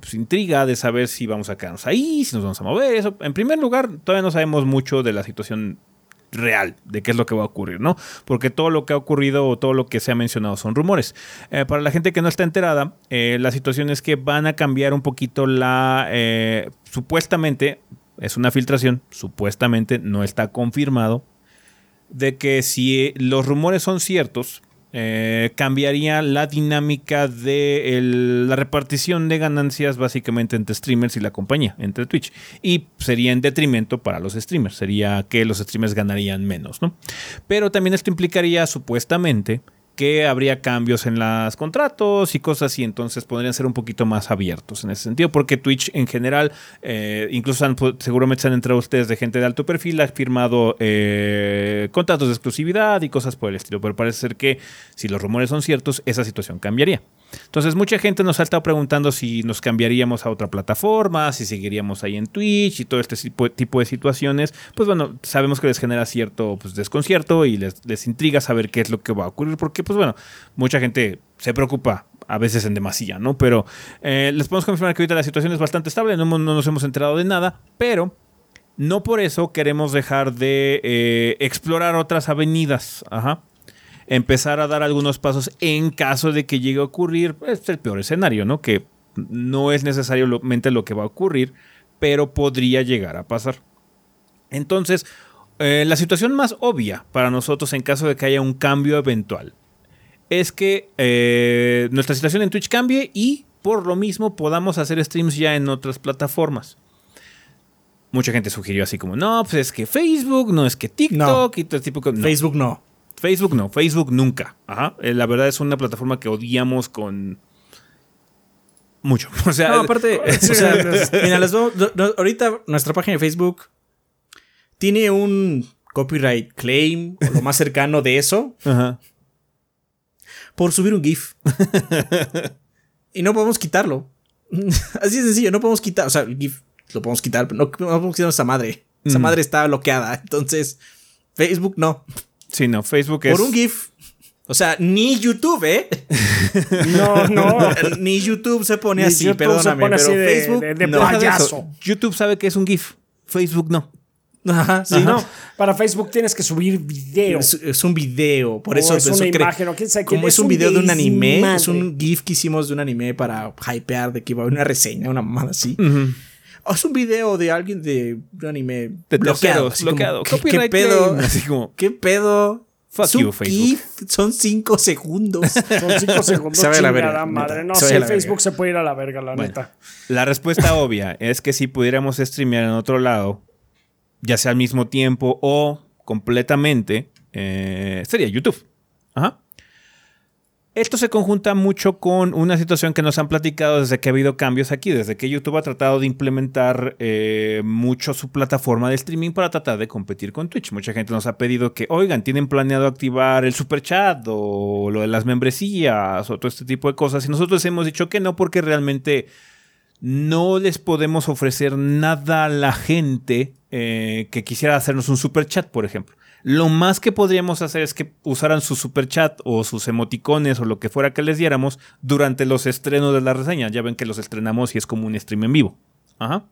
pues, intriga de saber si vamos a quedarnos ahí, si nos vamos a mover. Eso, en primer lugar, todavía no sabemos mucho de la situación real de qué es lo que va a ocurrir, ¿no? Porque todo lo que ha ocurrido o todo lo que se ha mencionado son rumores. Eh, para la gente que no está enterada, eh, la situación es que van a cambiar un poquito la... Eh, supuestamente, es una filtración, supuestamente no está confirmado, de que si los rumores son ciertos, eh, cambiaría la dinámica de la repartición de ganancias básicamente entre streamers y la compañía, entre Twitch. Y sería en detrimento para los streamers, sería que los streamers ganarían menos, ¿no? Pero también esto implicaría supuestamente que habría cambios en los contratos y cosas así, entonces podrían ser un poquito más abiertos en ese sentido, porque Twitch en general, eh, incluso seguramente se han entrado ustedes de gente de alto perfil, ha firmado eh, contratos de exclusividad y cosas por el estilo, pero parece ser que si los rumores son ciertos, esa situación cambiaría. Entonces mucha gente nos ha estado preguntando si nos cambiaríamos a otra plataforma, si seguiríamos ahí en Twitch y todo este tipo, de situaciones. Pues bueno, sabemos que les genera cierto pues, desconcierto y les, intriga saber qué es lo que va a ocurrir, porque pues bueno, mucha gente se preocupa a veces en demasía, ¿no? Pero eh, les podemos confirmar que ahorita la situación es bastante estable, no, no, nos hemos enterado de nada, pero no por eso queremos dejar de eh, explorar otras avenidas. Ajá empezar a dar algunos pasos en caso de que llegue a ocurrir pues, el peor escenario, ¿no? Que no es necesariamente lo que va a ocurrir, pero podría llegar a pasar. Entonces, eh, la situación más obvia para nosotros en caso de que haya un cambio eventual es que eh, nuestra situación en Twitch cambie y por lo mismo podamos hacer streams ya en otras plataformas. Mucha gente sugirió así como, no, pues es que Facebook, no es que TikTok y todo tipo de Facebook no. Facebook no, Facebook nunca. Ajá. Eh, la verdad es una plataforma que odiamos con mucho. O sea, no, aparte, o sea, mira, ahorita nuestra página de Facebook tiene un copyright claim o lo más cercano de eso Ajá. por subir un GIF. y no podemos quitarlo. Así de sencillo, no podemos quitar, o sea, el GIF lo podemos quitar, pero no, podemos quitar esa madre. Esa madre está bloqueada. Entonces, Facebook no. Sí, no, Facebook es. Por un GIF. O sea, ni YouTube, ¿eh? No, no. ni YouTube se pone así, perdóname, pero Facebook de, payaso. YouTube sabe que es un GIF, Facebook no. Ajá, sí, no. Para Facebook tienes que subir video. Es, un video, por eso es una imagen, quién sabe Como es, un video de un anime, es un GIF que hicimos de un anime para hypear de que iba a haber una reseña, una mamada así. Es un video de alguien de un anime de bloqueado. bloqueado. ¿qué, pedo? Así como, ¿qué pedo? Fuck you, Facebook. son cinco segundos. Son cinco segundos. Sabe la verga. Madre. No, si el Facebook se puede ir a la verga, la neta. La respuesta obvia es que si pudiéramos streamear en otro lado, ya sea al mismo tiempo o completamente, eh, sería YouTube. Ajá. Esto se conjunta mucho con una situación que nos han platicado desde que ha habido cambios aquí, desde que YouTube ha tratado de implementar eh, mucho su plataforma de streaming para tratar de competir con Twitch. Mucha gente nos ha pedido que, oigan, tienen planeado activar el super chat o lo de las membresías o todo este tipo de cosas. Y nosotros hemos dicho que no porque realmente no les podemos ofrecer nada a la gente eh, que quisiera hacernos un super chat, por ejemplo. Lo más que podríamos hacer es que usaran su super chat o sus emoticones o lo que fuera que les diéramos durante los estrenos de la reseña. Ya ven que los estrenamos y es como un stream en vivo. Ajá.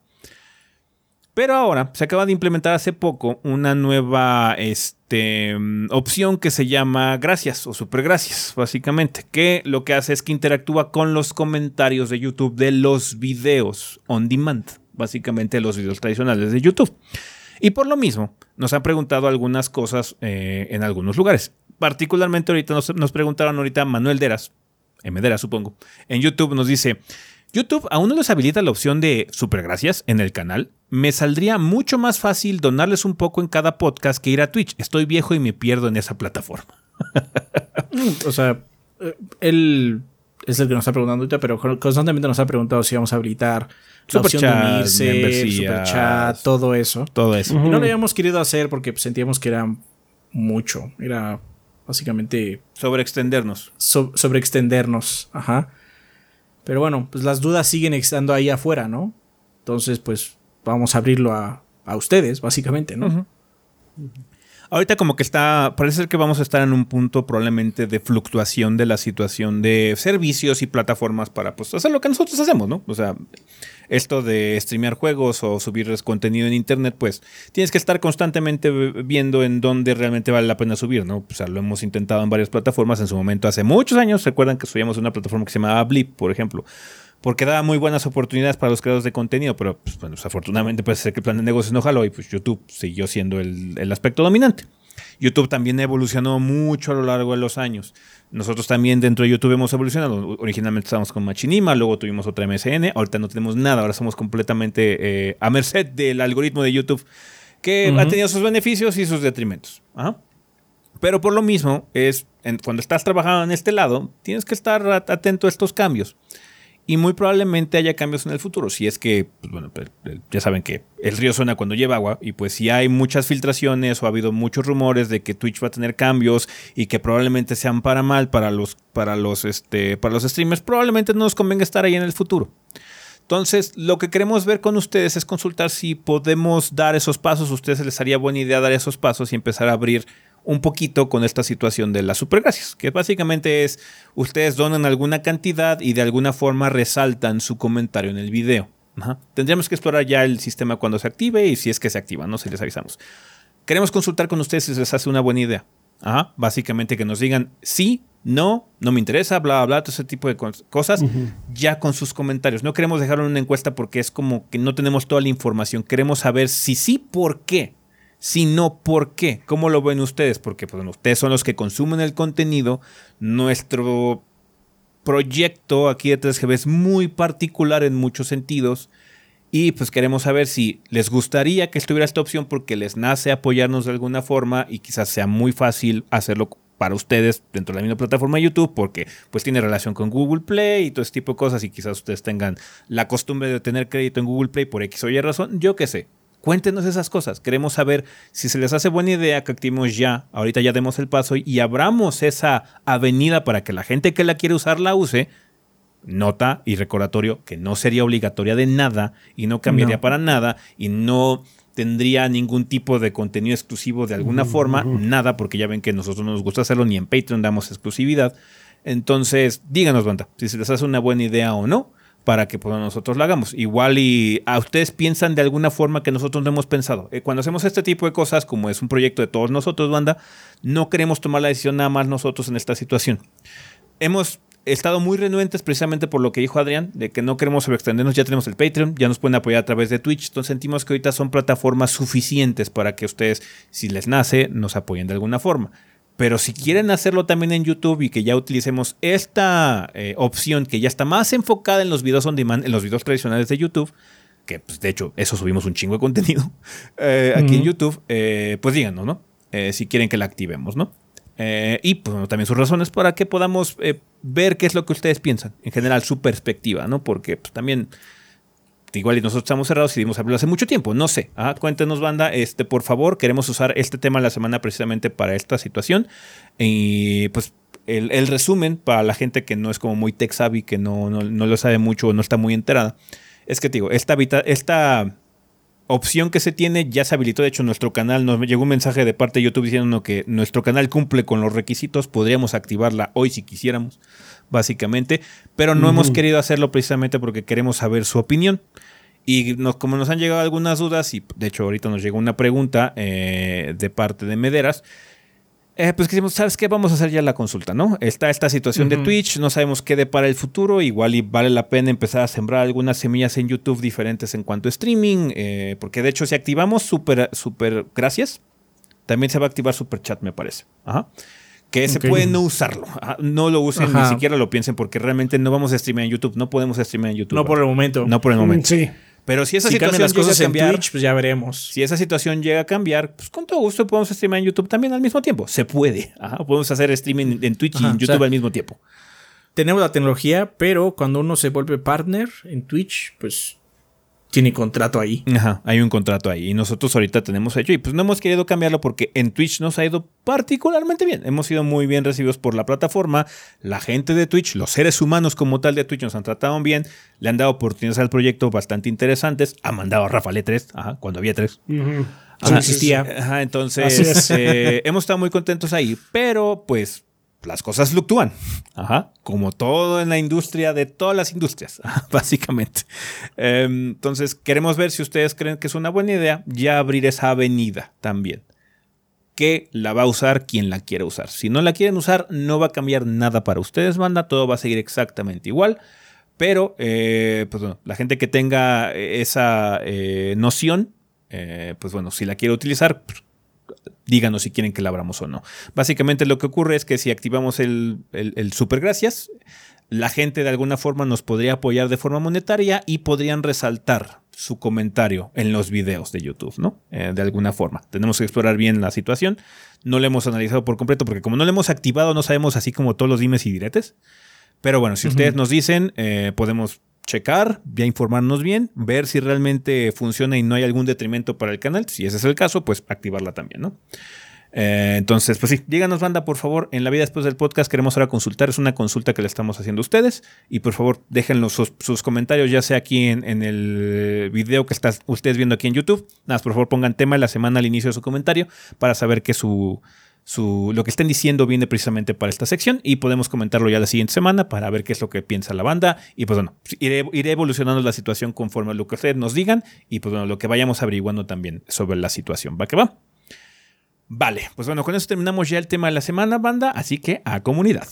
Pero ahora se acaba de implementar hace poco una nueva este, mm, opción que se llama gracias o super gracias, básicamente, que lo que hace es que interactúa con los comentarios de YouTube de los videos on demand, básicamente los videos tradicionales de YouTube. Y por lo mismo, nos han preguntado algunas cosas eh, en algunos lugares. Particularmente ahorita nos, nos preguntaron ahorita Manuel Deras, M. Deras supongo, en YouTube nos dice, YouTube aún no les habilita la opción de supergracias en el canal. Me saldría mucho más fácil donarles un poco en cada podcast que ir a Twitch. Estoy viejo y me pierdo en esa plataforma. o sea, eh, él es el que nos está preguntando ahorita, pero constantemente nos ha preguntado si vamos a habilitar la opción de unirse, super chat, todo eso. Todo eso. Y no lo habíamos querido hacer porque sentíamos que era mucho. Era básicamente... Sobreextendernos. sobre sobreextendernos, ajá. Pero bueno, pues las dudas siguen estando ahí afuera, ¿no? Entonces, pues vamos a abrirlo a, ustedes, básicamente, ¿no? Ahorita como que está, parece ser que vamos a estar en un punto probablemente de fluctuación de la situación de servicios y plataformas para pues hacer lo que nosotros hacemos, ¿no? O sea, esto de streamear juegos o subir contenido en internet, pues tienes que estar constantemente viendo en dónde realmente vale la pena subir, ¿no? O sea, lo hemos intentado en varias plataformas en su momento hace muchos años, recuerdan que subíamos una plataforma que se llamaba Blip, por ejemplo porque daba muy buenas oportunidades para los creadores de contenido, pero pues, bueno, desafortunadamente puede ser que el plan de negocios no jaló y pues YouTube siguió siendo el, el, aspecto dominante. YouTube también evolucionó mucho a lo largo de los años. Nosotros también dentro de YouTube hemos evolucionado. Originalmente estábamos con Machinima, luego tuvimos otra MSN, ahorita no tenemos nada, ahora somos completamente eh, a merced del algoritmo de YouTube que ha tenido sus beneficios y sus detrimentos. Pero por lo mismo, es cuando estás trabajando en este lado, tienes que estar atento a estos cambios y muy probablemente haya cambios en el futuro. Si es que, pues bueno, ya saben que el río suena cuando lleva agua y pues si hay muchas filtraciones o ha habido muchos rumores de que Twitch va a tener cambios y que probablemente sean para mal para los, para los, este, para los streamers, probablemente no nos convenga estar ahí en el futuro. Entonces, lo que queremos ver con ustedes es consultar si podemos dar esos pasos. A ustedes les haría buena idea dar esos pasos y empezar a abrir un poquito con esta situación de las supergracias, que básicamente es ustedes donan alguna cantidad y de alguna forma resaltan su comentario en el video. Tendríamos que explorar ya el sistema cuando se active y si es que se activa, no se les avisamos. Queremos consultar con ustedes si les hace una buena idea. Básicamente que nos digan sí, no, no me interesa, bla, bla, bla, todo ese tipo de cosas, ya con sus comentarios. No queremos dejarlo en una encuesta porque es como que no tenemos toda la información. Queremos saber si sí, por qué sino por qué. ¿Cómo lo ven ustedes? Porque pues, ustedes son los que consumen el contenido. Nuestro proyecto aquí de 3GB es muy particular en muchos sentidos. Y pues queremos saber si les gustaría que estuviera esta opción porque les nace apoyarnos de alguna forma y quizás sea muy fácil hacerlo para ustedes dentro de la misma plataforma de YouTube porque pues tiene relación con Google Play y todo ese tipo de cosas y quizás ustedes tengan la costumbre de tener crédito en Google Play por X o Y razón, yo qué sé. Cuéntenos esas cosas. Queremos saber si se les hace buena idea que activemos ya, ahorita ya demos el paso y abramos esa avenida para que la gente que la quiere usar la use. Nota y recordatorio que no sería obligatoria de nada y no cambiaría para nada y no tendría ningún tipo de contenido exclusivo de alguna forma, nada, porque ya ven que nosotros no nos gusta hacerlo, ni en Patreon damos exclusividad. Entonces, díganos, banda, si se les hace una buena idea o no para que pues, nosotros lo hagamos. Igual y a ustedes piensan de alguna forma que nosotros no hemos pensado. Eh, cuando hacemos este tipo de cosas, como es un proyecto de todos nosotros, banda, no queremos tomar la decisión nada más nosotros en esta situación. Hemos estado muy renuentes precisamente por lo que dijo Adrián, de que no queremos sobreextendernos, ya tenemos el Patreon, ya nos pueden apoyar a través de Twitch, entonces sentimos que ahorita son plataformas suficientes para que ustedes, si les nace, nos apoyen de alguna forma. Pero si quieren hacerlo también en YouTube y que ya utilicemos esta eh, opción que ya está más enfocada en los videos on demand, en los videos tradicionales de YouTube, que pues, de hecho eso subimos un chingo de contenido eh, aquí en YouTube, eh, pues díganos, ¿no? si quieren que la activemos, ¿no? y pues también sus razones para que podamos ver qué es lo que ustedes piensan, en general su perspectiva, ¿no? Porque pues, también igual y nosotros estamos cerrados y dimos hablarlo hace mucho tiempo, no sé. Ah, cuéntenos, banda, este, por favor, queremos usar este tema la semana precisamente para esta situación. Y pues el, resumen para la gente que no es como muy tech savvy, que no, no, lo sabe mucho o no está muy enterada, es que digo, esta, esta opción que se tiene ya se habilitó. De hecho, nuestro canal nos llegó un mensaje de parte de YouTube diciendo que nuestro canal cumple con los requisitos. Podríamos activarla hoy si quisiéramos, básicamente. Pero no hemos querido hacerlo precisamente porque queremos saber su opinión. Y como nos han llegado algunas dudas, y de hecho ahorita nos llegó una pregunta eh, de parte de Mederas, eh, pues decimos, ¿sabes qué? Vamos a hacer ya la consulta, ¿no? Está esta situación de Twitch, no sabemos qué depara el futuro, igual y vale la pena empezar a sembrar algunas semillas en YouTube diferentes en cuanto a streaming, eh, porque de hecho si activamos super, super gracias, también se va a activar super chat, me parece. Ajá. Que se puede no usarlo. No lo usen, ni siquiera lo piensen, porque realmente no vamos a streamear en YouTube. No podemos streamear en YouTube. No por el momento. No por el momento. Sí. Pero si esa situación las cosas llega a cambiar, pues ya veremos. Si esa situación llega a cambiar, pues con todo gusto podemos streamar en YouTube también al mismo tiempo. Se puede. podemos hacer streaming en Twitch y en YouTube al mismo tiempo. Tenemos la tecnología, pero cuando uno se vuelve partner en Twitch, pues tiene contrato ahí. Ajá, hay un contrato ahí. Y nosotros ahorita tenemos hecho y pues no hemos querido cambiarlo porque en Twitch nos ha ido particularmente bien. Hemos sido muy bien recibidos por la plataforma. La gente de Twitch, los seres humanos como tal de Twitch nos han tratado bien. Le han dado oportunidades al proyecto bastante interesantes. Ha mandado a Rafa 3, ajá, cuando había tres. existía. Ajá, entonces eh, hemos estado muy contentos ahí. Pero pues las cosas fluctúan. Ajá. Como todo en la industria de todas las industrias, básicamente. Em, entonces, queremos ver si ustedes creen que es una buena idea ya abrir esa avenida también. Que la va a usar quien la quiera usar. Si no la quieren usar, no va a cambiar nada para ustedes, banda. Todo va a seguir exactamente igual. Pero, eh, pues bueno, la gente que tenga esa eh, noción, eh, pues bueno, si la quiere utilizar, díganos si quieren que la abramos o no. Básicamente lo que ocurre es que si activamos el, el, super gracias, la gente de alguna forma nos podría apoyar de forma monetaria y podrían resaltar su comentario en los videos de YouTube, ¿no? Eh, de alguna forma. Tenemos que explorar bien la situación. No lo hemos analizado por completo porque como no lo hemos activado no sabemos así como todos los dimes y diretes. Pero bueno, si ustedes nos dicen, eh, podemos checar, ya informarnos bien, ver si realmente funciona y no hay algún detrimento para el canal. Si ese es el caso, pues activarla también, ¿no? Eh, entonces, pues sí, díganos, banda, por favor, en la vida después del podcast queremos ahora consultar, es una consulta que le estamos haciendo a ustedes y por favor déjenlos sus, comentarios, ya sea aquí en, el video que están ustedes viendo aquí en YouTube, nada, por favor pongan tema de la semana al inicio de su comentario para saber que su, lo que estén diciendo viene precisamente para esta sección y podemos comentarlo ya la siguiente semana para ver qué es lo que piensa la banda. Y pues bueno, iré, iré evolucionando la situación conforme a lo que ustedes nos digan y pues bueno, lo que vayamos averiguando también sobre la situación. ¿Va que va? Vale, pues bueno, con eso terminamos ya el tema de la semana, banda, así que a comunidad.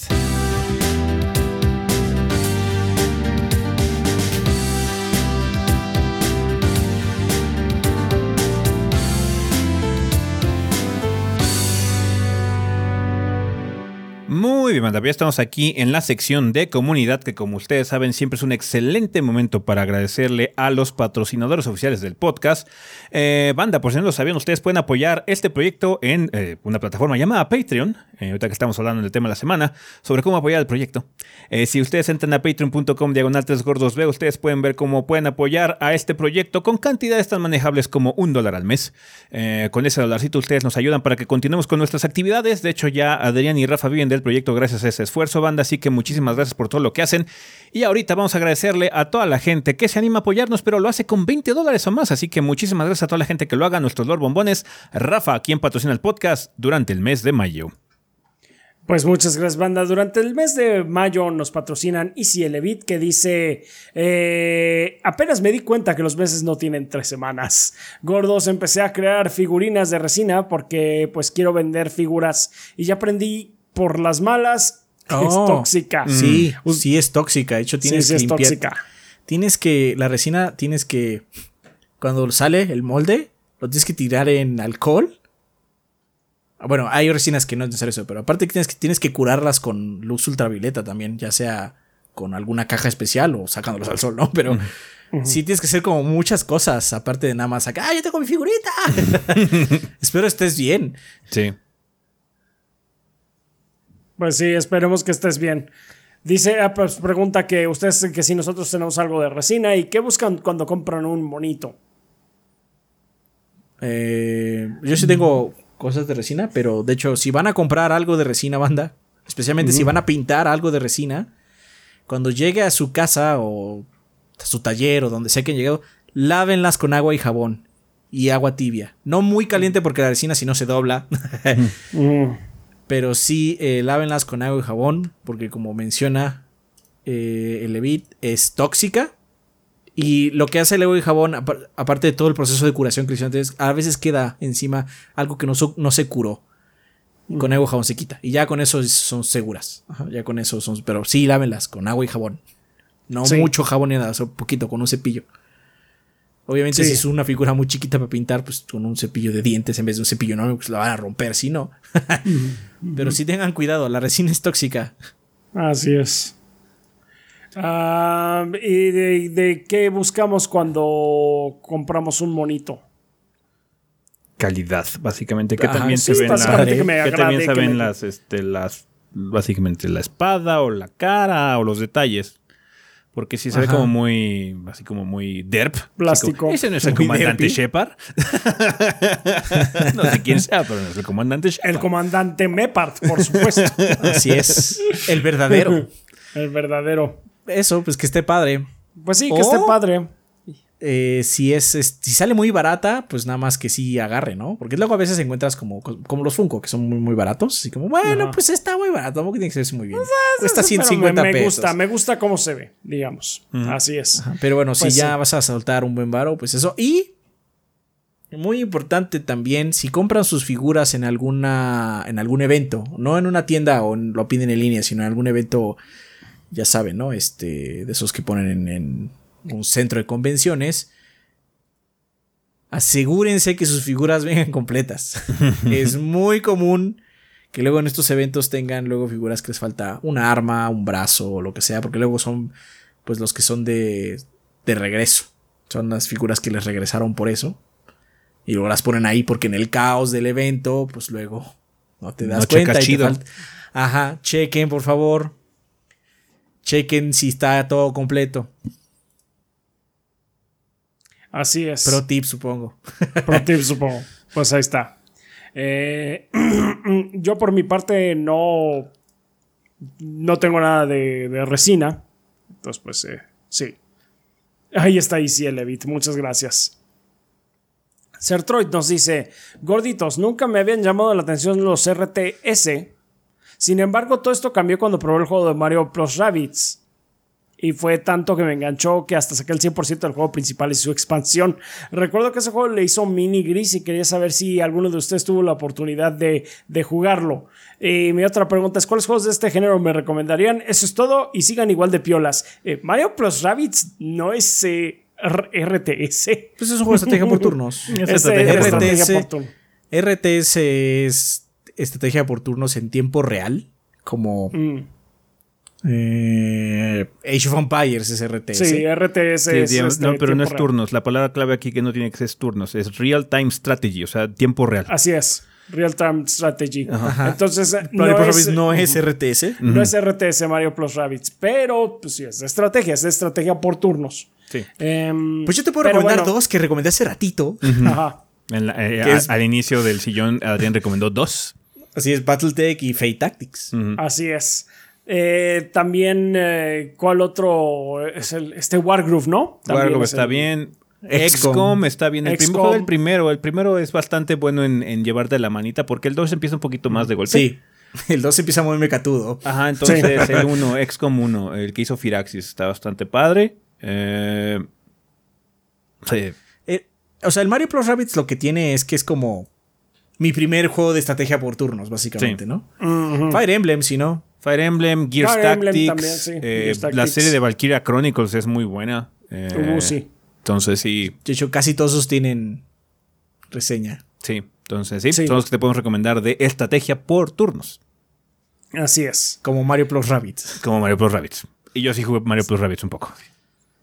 Muy bien, ya estamos aquí en la sección de comunidad, que como ustedes saben siempre es un excelente momento para agradecerle a los patrocinadores oficiales del podcast. Eh, banda, por si no lo sabían, ustedes pueden apoyar este proyecto en eh, una plataforma llamada Patreon, eh, ahorita que estamos hablando del tema de la semana, sobre cómo apoyar el proyecto. si ustedes entran a patreon.com diagonal 3 gordos ustedes pueden ver cómo pueden apoyar a este proyecto con cantidades tan manejables como un dólar al mes. con ese dolarcito ustedes nos ayudan para que continuemos con nuestras actividades. De hecho, ya Adrián y Rafa viven del proyecto gracias a ese esfuerzo, banda. Así que muchísimas gracias por todo lo que hacen. Y ahorita vamos a agradecerle a toda la gente que se anima a apoyarnos, pero lo hace con 20 dólares o más. Así que muchísimas gracias a toda la gente que lo haga. Nuestros Lord Bombones, Rafa, quien patrocina el podcast durante el mes de mayo. Pues muchas gracias, banda. Durante el mes de mayo nos patrocinan Easy Elevit, que dice: eh, Apenas me di cuenta que los meses no tienen tres semanas. Gordos, empecé a crear figurinas de resina porque, pues, quiero vender figuras y ya aprendí por las malas es oh, tóxica. Sí, mm. sí es tóxica. De hecho, tienes que limpiar. Tienes que, la resina, tienes que, cuando sale el molde, lo tienes que tirar en alcohol. Ah, bueno, hay resinas que no es necesario eso, pero aparte tienes que, tienes que curarlas con luz ultravioleta también, ya sea con alguna caja especial o sacándolas al sol, ¿no? Pero sí tienes que hacer como muchas cosas, aparte de nada más acá, ¡ah, yo tengo mi figurita! Espero estés bien. Sí. Pues sí, esperemos que estés bien. Dice, ah, pues pregunta que ustedes que si nosotros tenemos algo de resina y qué buscan cuando compran un monito. Eh, yo sí tengo cosas de resina, pero de hecho, si van a comprar algo de resina, banda, especialmente si van a pintar algo de resina, cuando llegue a su casa o a su taller o donde sea que hayan llegado, lávenlas con agua y jabón y agua tibia. No muy caliente porque la resina si no se dobla. Pero sí, eh, lávenlas con agua y jabón, porque como menciona eh, el Levit, es tóxica Y lo que hace el agua y jabón, apar- aparte de todo el proceso de curación que antes, a veces queda encima algo que no, no se curó. Con agua y jabón se quita. Y ya con eso es- son seguras. Ajá, ya con eso son. Pero sí, lávenlas con agua y jabón. No Sí. mucho jabón ni nada, solo poquito, con un cepillo. Obviamente, Sí. si es una figura muy chiquita para pintar, pues con un cepillo de dientes en vez de un cepillo enorme, pues la van a romper, si no. Pero sí tengan cuidado, la resina es tóxica. Así es. Ah, ¿Y de, de qué buscamos cuando compramos un monito? Calidad, básicamente. Que también sí, se ven las, que me que agrade, también se que ven me- las, este, las, básicamente la espada o la cara o los detalles. Porque si se ve como muy, así como muy derp. Plástico. como, Ese no es el Muy comandante derpy. Shepard. no sé quién sea, pero no es el comandante Shepard. El comandante Mepard, por supuesto. Así es. El verdadero. El verdadero. Eso, pues que esté padre. Pues sí, que Oh. esté padre. Eh, si es, es- si sale muy barata, pues nada más que sí agarre, ¿no? Porque luego a veces encuentras como, como los Funko, que son muy, muy baratos. Así como, bueno, Ajá. pues está muy barato, tampoco tiene que verse muy bien. Cuesta Pero 150 me, me pesos. gusta, me gusta cómo se ve, digamos. Así es. Ajá, Pero bueno, Pues si ya sí. vas a soltar un buen varo, pues eso. Y muy importante también, si compran sus figuras en alguna en algún evento, no en una tienda o en- lo piden en línea, sino en algún evento, ya saben, ¿no? Este, de esos que ponen en, en un centro de convenciones. Asegúrense que sus figuras vengan completas. es muy común que luego en estos eventos tengan luego figuras que les falta una arma, un brazo o lo que sea, porque luego son pues los que son de, de regreso. Son las figuras que les regresaron por eso. Y luego las ponen ahí porque en el caos del evento, pues luego no te das No cuenta. y te Ajá, chequen por favor. Chequen si está todo completo. Así es. Pro tip, supongo. Pro tip, supongo. Pues ahí está. Eh, yo por mi parte no, no tengo nada de, de resina. Entonces, pues eh, sí. Ahí está Easy Elevit. Muchas gracias. Sertroid nos dice, gorditos, nunca me habían llamado la atención los RTS. Sin embargo, todo esto cambió cuando probé el juego de Mario Plus Rabbids. Y fue tanto que me enganchó que hasta saqué el 100% del juego principal y su expansión. Recuerdo que ese juego le hizo mini gris y quería saber si alguno de ustedes tuvo la oportunidad de, de jugarlo. Y mi otra pregunta es, ¿cuáles juegos de este género me recomendarían? Eso es todo y sigan igual de piolas. Eh, Mario Plus Rabbids no es eh, RTS. Pues es un juego de estrategia por turnos. Es Es, eh, estrategia por estrategia turno. por turno. RTS es estrategia por turnos en tiempo real. Como Mm. Eh, Age of Empires es RTS. Sí, RTS Sí, es, digamos, este, no, pero no es real. turnos. La palabra clave aquí que no tiene que ser es turnos. Es real time strategy, o sea, tiempo real. Así es. Real Time Strategy. Ajá. Entonces, Mario no Plus es, Rabbids no es RTS. no es RTS Mario Plus Rabbids, pero pues sí, es de estrategia, es de estrategia por turnos. Sí. Em, Pues yo te puedo recomendar bueno, dos que recomendé hace ratito. Ajá. En la- eh, ¿Qué a- es? Al inicio del sillón, Adrián recomendó dos. Así es, Battletech y Fate Tactics. Así es. Eh, también, eh, ¿cuál otro? Es el, este Wargroove, ¿no? También Wargroove es está el- bien. XCOM. XCOM está bien. El, XCOM. primero. El primero es bastante bueno en, en llevarte la manita porque el 2 empieza un poquito más de golpe. Sí. El 2 empieza muy mecatudo. Ajá, entonces el 1, XCOM 1, el que hizo Firaxis, está bastante padre. Eh, sí. Eh, o sea, el Mario Plus Rabbids lo que tiene es que es como mi primer juego de estrategia por turnos, básicamente, Sí. ¿no? Fire Emblem, si no. Fire Emblem, Gears Fire Emblem Tactics. también, sí, eh, Gears la serie de Valkyria Chronicles es muy buena. Eh, Uh, sí. Entonces sí, De hecho, casi todos esos tienen reseña. sí. Entonces sí, Sí. son los que te podemos recomendar de estrategia por turnos. Así es. Como Mario Plus Rabbids. Como Mario Plus Rabbids. Y yo sí jugué Mario Plus Rabbids un poco.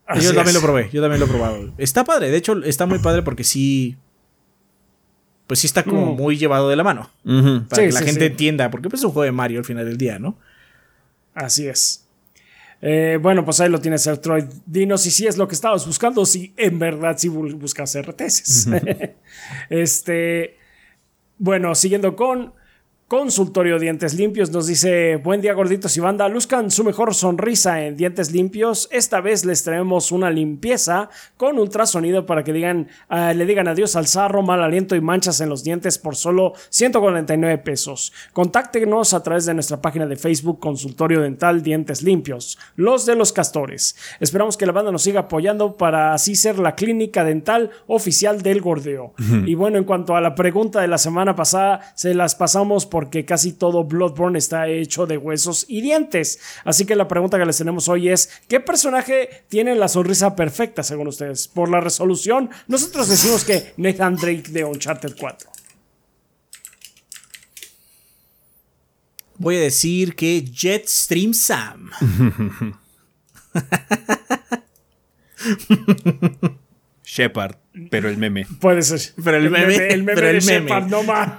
Así yo también es. lo probé, yo también lo he probado. Está padre, de hecho, está muy padre porque sí. Pues sí está como Mm. muy llevado de la mano. Para Sí, que la sí, gente sí. entienda, porque pues es un juego de Mario al final del día, ¿no? Así es. Eh, bueno, pues ahí lo tienes, Sertroid. Dinos si sí es lo que estabas buscando, si en verdad sí bu- buscas RTS. este. Bueno, siguiendo con. Consultorio Dientes Limpios nos dice, buen día gorditos y banda, luzcan su mejor sonrisa en Dientes Limpios. Esta vez les traemos una limpieza con ultrasonido para que digan, uh, le digan adiós al sarro, mal aliento y manchas en los dientes por solo 149 pesos. Contáctenos a través de nuestra página de Facebook Consultorio Dental Dientes Limpios, los de los castores. Esperamos que la banda nos siga apoyando para así ser la clínica dental oficial del gordeo. y bueno, en cuanto a la pregunta de la semana pasada, se las pasamos por porque casi todo Bloodborne está hecho de huesos y dientes. Así que la pregunta que les tenemos hoy es, ¿qué personaje tiene la sonrisa perfecta según ustedes? Por la resolución, nosotros decimos que Nathan Drake de Uncharted 4. Voy a decir que Jetstream Sam. Shepard, pero el meme. Puede ser. Pero el, meme, el meme pero de el meme. Shepard, no más.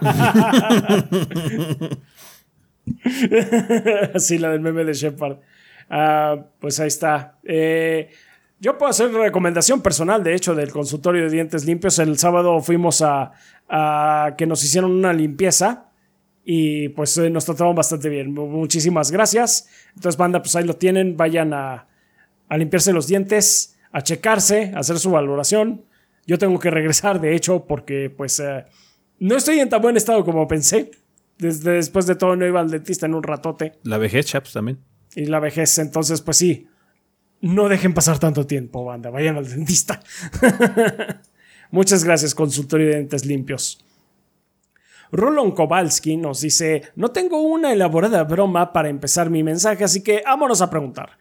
sí, la del meme de Shepard. Ah, pues ahí está. Eh, yo puedo hacer recomendación personal, de hecho, del consultorio de dientes limpios. El sábado fuimos a, a que nos hicieron una limpieza y pues eh, nos trataron bastante bien. Muchísimas gracias. Entonces, banda, pues ahí lo tienen. Vayan a, a limpiarse los dientes, a checarse, a hacer su valoración. Yo tengo que regresar, de hecho, porque pues eh, no estoy en tan buen estado como pensé. Desde después de todo no iba al dentista en un ratote. La vejez, chaps, también. Y la vejez, entonces pues sí. No dejen pasar tanto tiempo, banda. Vayan al dentista. Muchas gracias, consultorio de dientes limpios. Rolon Kowalski nos dice, no tengo una elaborada broma para empezar mi mensaje, así que vámonos a preguntar.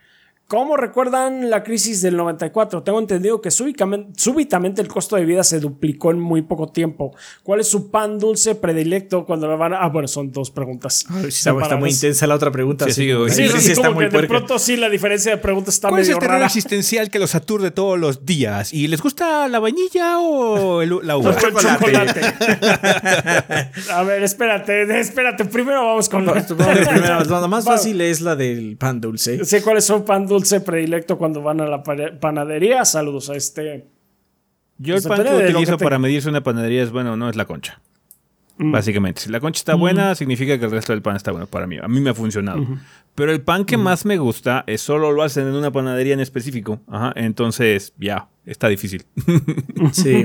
¿Cómo recuerdan la crisis del 94? Tengo entendido que súbitamente, súbitamente, el costo de vida se duplicó en muy poco tiempo. ¿Cuál es su pan dulce predilecto cuando lo van a.? Ah, bueno, son dos preguntas. Ay, está, está, muy intensa la otra pregunta. Sí, sí, sí, sí, sí está muy de pronto sí, la diferencia de preguntas está ¿Cuál medio es el terror rara. existencial que los aturde todos los días? ¿Y les gusta la vainilla o el- la uva? El chocolate. a ver, espérate, espérate. Primero vamos con la. Primero, la más fácil es la del pan dulce. Sí, ¿cuál es su pan dulce predilecto cuando van a la panadería? Saludos a este. Yo el Pues pan que utilizo que te- para medirse una panadería es bueno, no es la concha. Mm. Básicamente, si la concha está buena, significa que el resto del pan está bueno para mí. A mí me ha funcionado. Pero el pan que más me gusta es solo lo hacen en una panadería en específico. Ajá, entonces, ya, está difícil. Sí.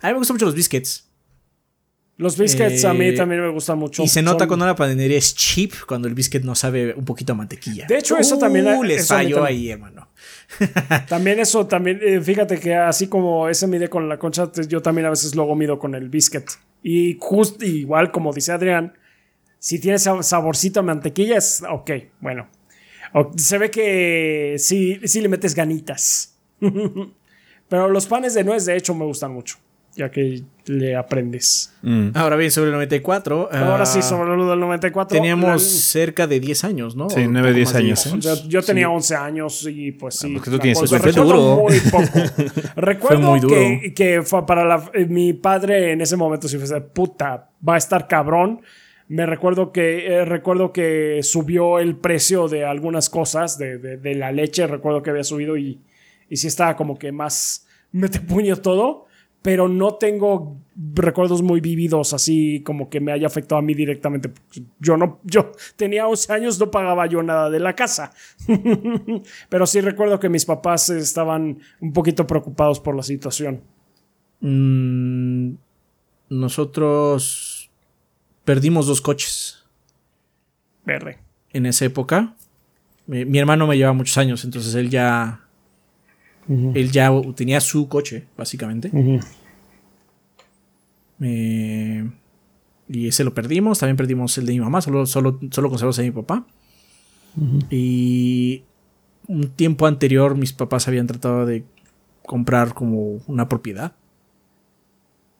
A mí me gustan mucho los biscuits. Los biscuits a mí Eh, también me gustan mucho. Y se nota Son- cuando una panadería es cheap, cuando el biscuit no sabe un poquito a mantequilla. De hecho, eso también- Uh, les eso falló también. ahí, hermano. También eso, también, eh, fíjate que así como ese mide con la concha, yo también a veces luego mido con el biscuit. Y justo igual como dice Adrián, si tiene saborcito a mantequilla, es ok, bueno. O- se ve que sí, sí le metes ganitas. Pero los panes de nuez, de hecho, me gustan mucho, ya que le aprendes. Mm. Ahora bien, sobre el 94. Ahora ah, sí, sobre lo del 94. Teníamos la- cerca de 10 años, ¿no? Sí, O un nueve, poco 10 más de años. O sea, yo tenía 11 años y pues sí. porque tú tienes cosa- fue recuerdo duro. muy poco. Recuerdo muy duro. Que, que fue para la- eh, mi padre en ese momento sí fue de puta, va a estar cabrón. Me recuerdo que eh, recuerdo que subió el precio de algunas cosas, de, de- de la leche, recuerdo que había subido y, y sí estaba como que más mete puño todo, pero no tengo recuerdos muy vividos así como que me haya afectado a mí directamente. Yo no, yo tenía 11 años, no pagaba yo nada de la casa. Pero sí recuerdo que mis papás estaban un poquito preocupados por la situación. Mm, nosotros perdimos dos coches Verde. en esa época. Mi, mi hermano me lleva muchos años, entonces él ya. Él ya tenía su coche, básicamente. Eh, y ese lo perdimos. También perdimos el de mi mamá. Solo, solo, solo conservamos el de mi papá. Y un tiempo anterior mis papás habían tratado de comprar como una propiedad.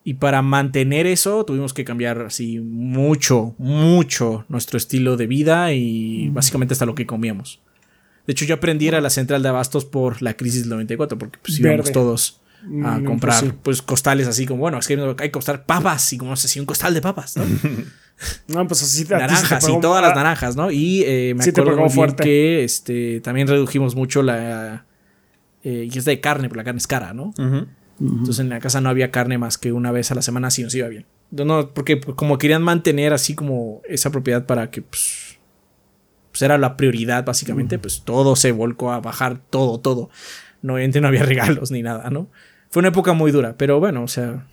Y para mantener eso tuvimos que cambiar así mucho, mucho nuestro estilo de vida y básicamente hasta lo que comíamos. De hecho yo aprendí a la central de abastos por la crisis del 94 porque pues íbamos Verde. todos a Mm, comprar pues pues, costales así como, bueno, es que hay que costar papas y como así un costal de papas, ¿no? No, pues así sí naranjas y todas las naranjas, ¿no? Y eh, me Sí acuerdo muy bien fuerte. que este, también redujimos mucho la... eh, y es de carne, pero la carne es cara, ¿no? Entonces en la casa no había carne más que una vez a la semana, así nos iba bien. No, porque como querían mantener así como esa propiedad para que pues, pues era la prioridad básicamente, pues todo se volcó a bajar, todo, todo. No, no había regalos ni nada, ¿no? Fue una época muy dura, pero bueno, o sea,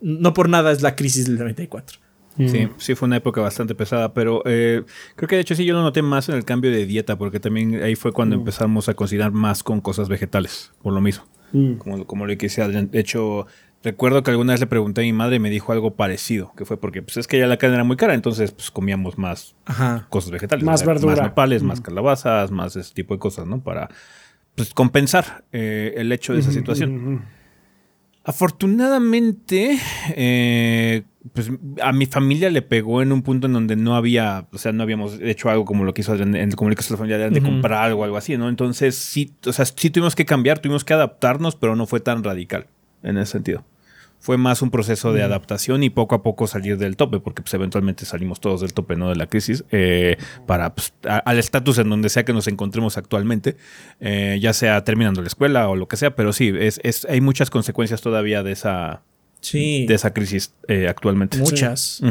no por nada es la crisis del 94. Sí, sí fue una época bastante pesada, pero eh, creo que de hecho sí yo lo noté más en el cambio de dieta, porque también ahí fue cuando empezamos a cocinar más con cosas vegetales, por lo mismo. Como, como lo que decía, de hecho, recuerdo que alguna vez le pregunté a mi madre y me dijo algo parecido, que fue porque pues es que ya la carne era muy cara, entonces pues comíamos más cosas vegetales. Más verdura. Más nopales, más calabazas, más ese tipo de cosas, ¿no? Para pues, compensar eh, el hecho de esa situación. Afortunadamente, eh, pues a mi familia le pegó en un punto en donde no había, o sea, no habíamos hecho algo como lo que hizo en el comunicación familiar de comprar algo, algo así, ¿no? Entonces sí, o sea, sí tuvimos que cambiar, tuvimos que adaptarnos, pero no fue tan radical en ese sentido fue más un proceso de adaptación y poco a poco salir del tope, porque pues eventualmente salimos todos del tope, ¿no? De la crisis, eh, para pues, al estatus en donde sea que nos encontremos actualmente, eh, ya sea terminando la escuela o lo que sea, pero sí, es, es hay muchas consecuencias todavía de esa, sí. de esa crisis eh, actualmente. Muchas.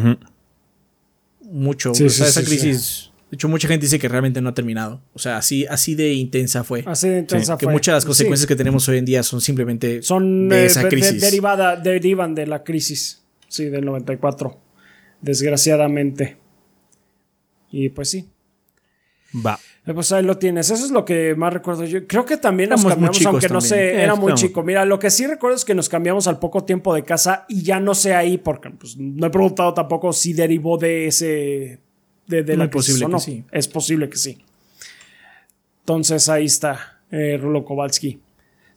Mucho. esa crisis de hecho, mucha gente dice que realmente no ha terminado. O sea, así, así de intensa fue. Así de intensa fue. Que muchas de las consecuencias que tenemos hoy en día son simplemente son, de eh, esa crisis. derivada, derivan de la crisis, sí, del 94. Desgraciadamente. Y pues sí. Va. Eh, pues ahí lo tienes. Eso es lo que más recuerdo yo. Creo que también nos cambiamos, aunque no sé, era muy chico. Mira, lo que sí recuerdo es que nos cambiamos al poco tiempo de casa y ya no sé ahí, porque pues, no he preguntado tampoco si derivó de ese de, la posible que sí. Es posible que sí. Entonces ahí está eh, Rulo Kowalski.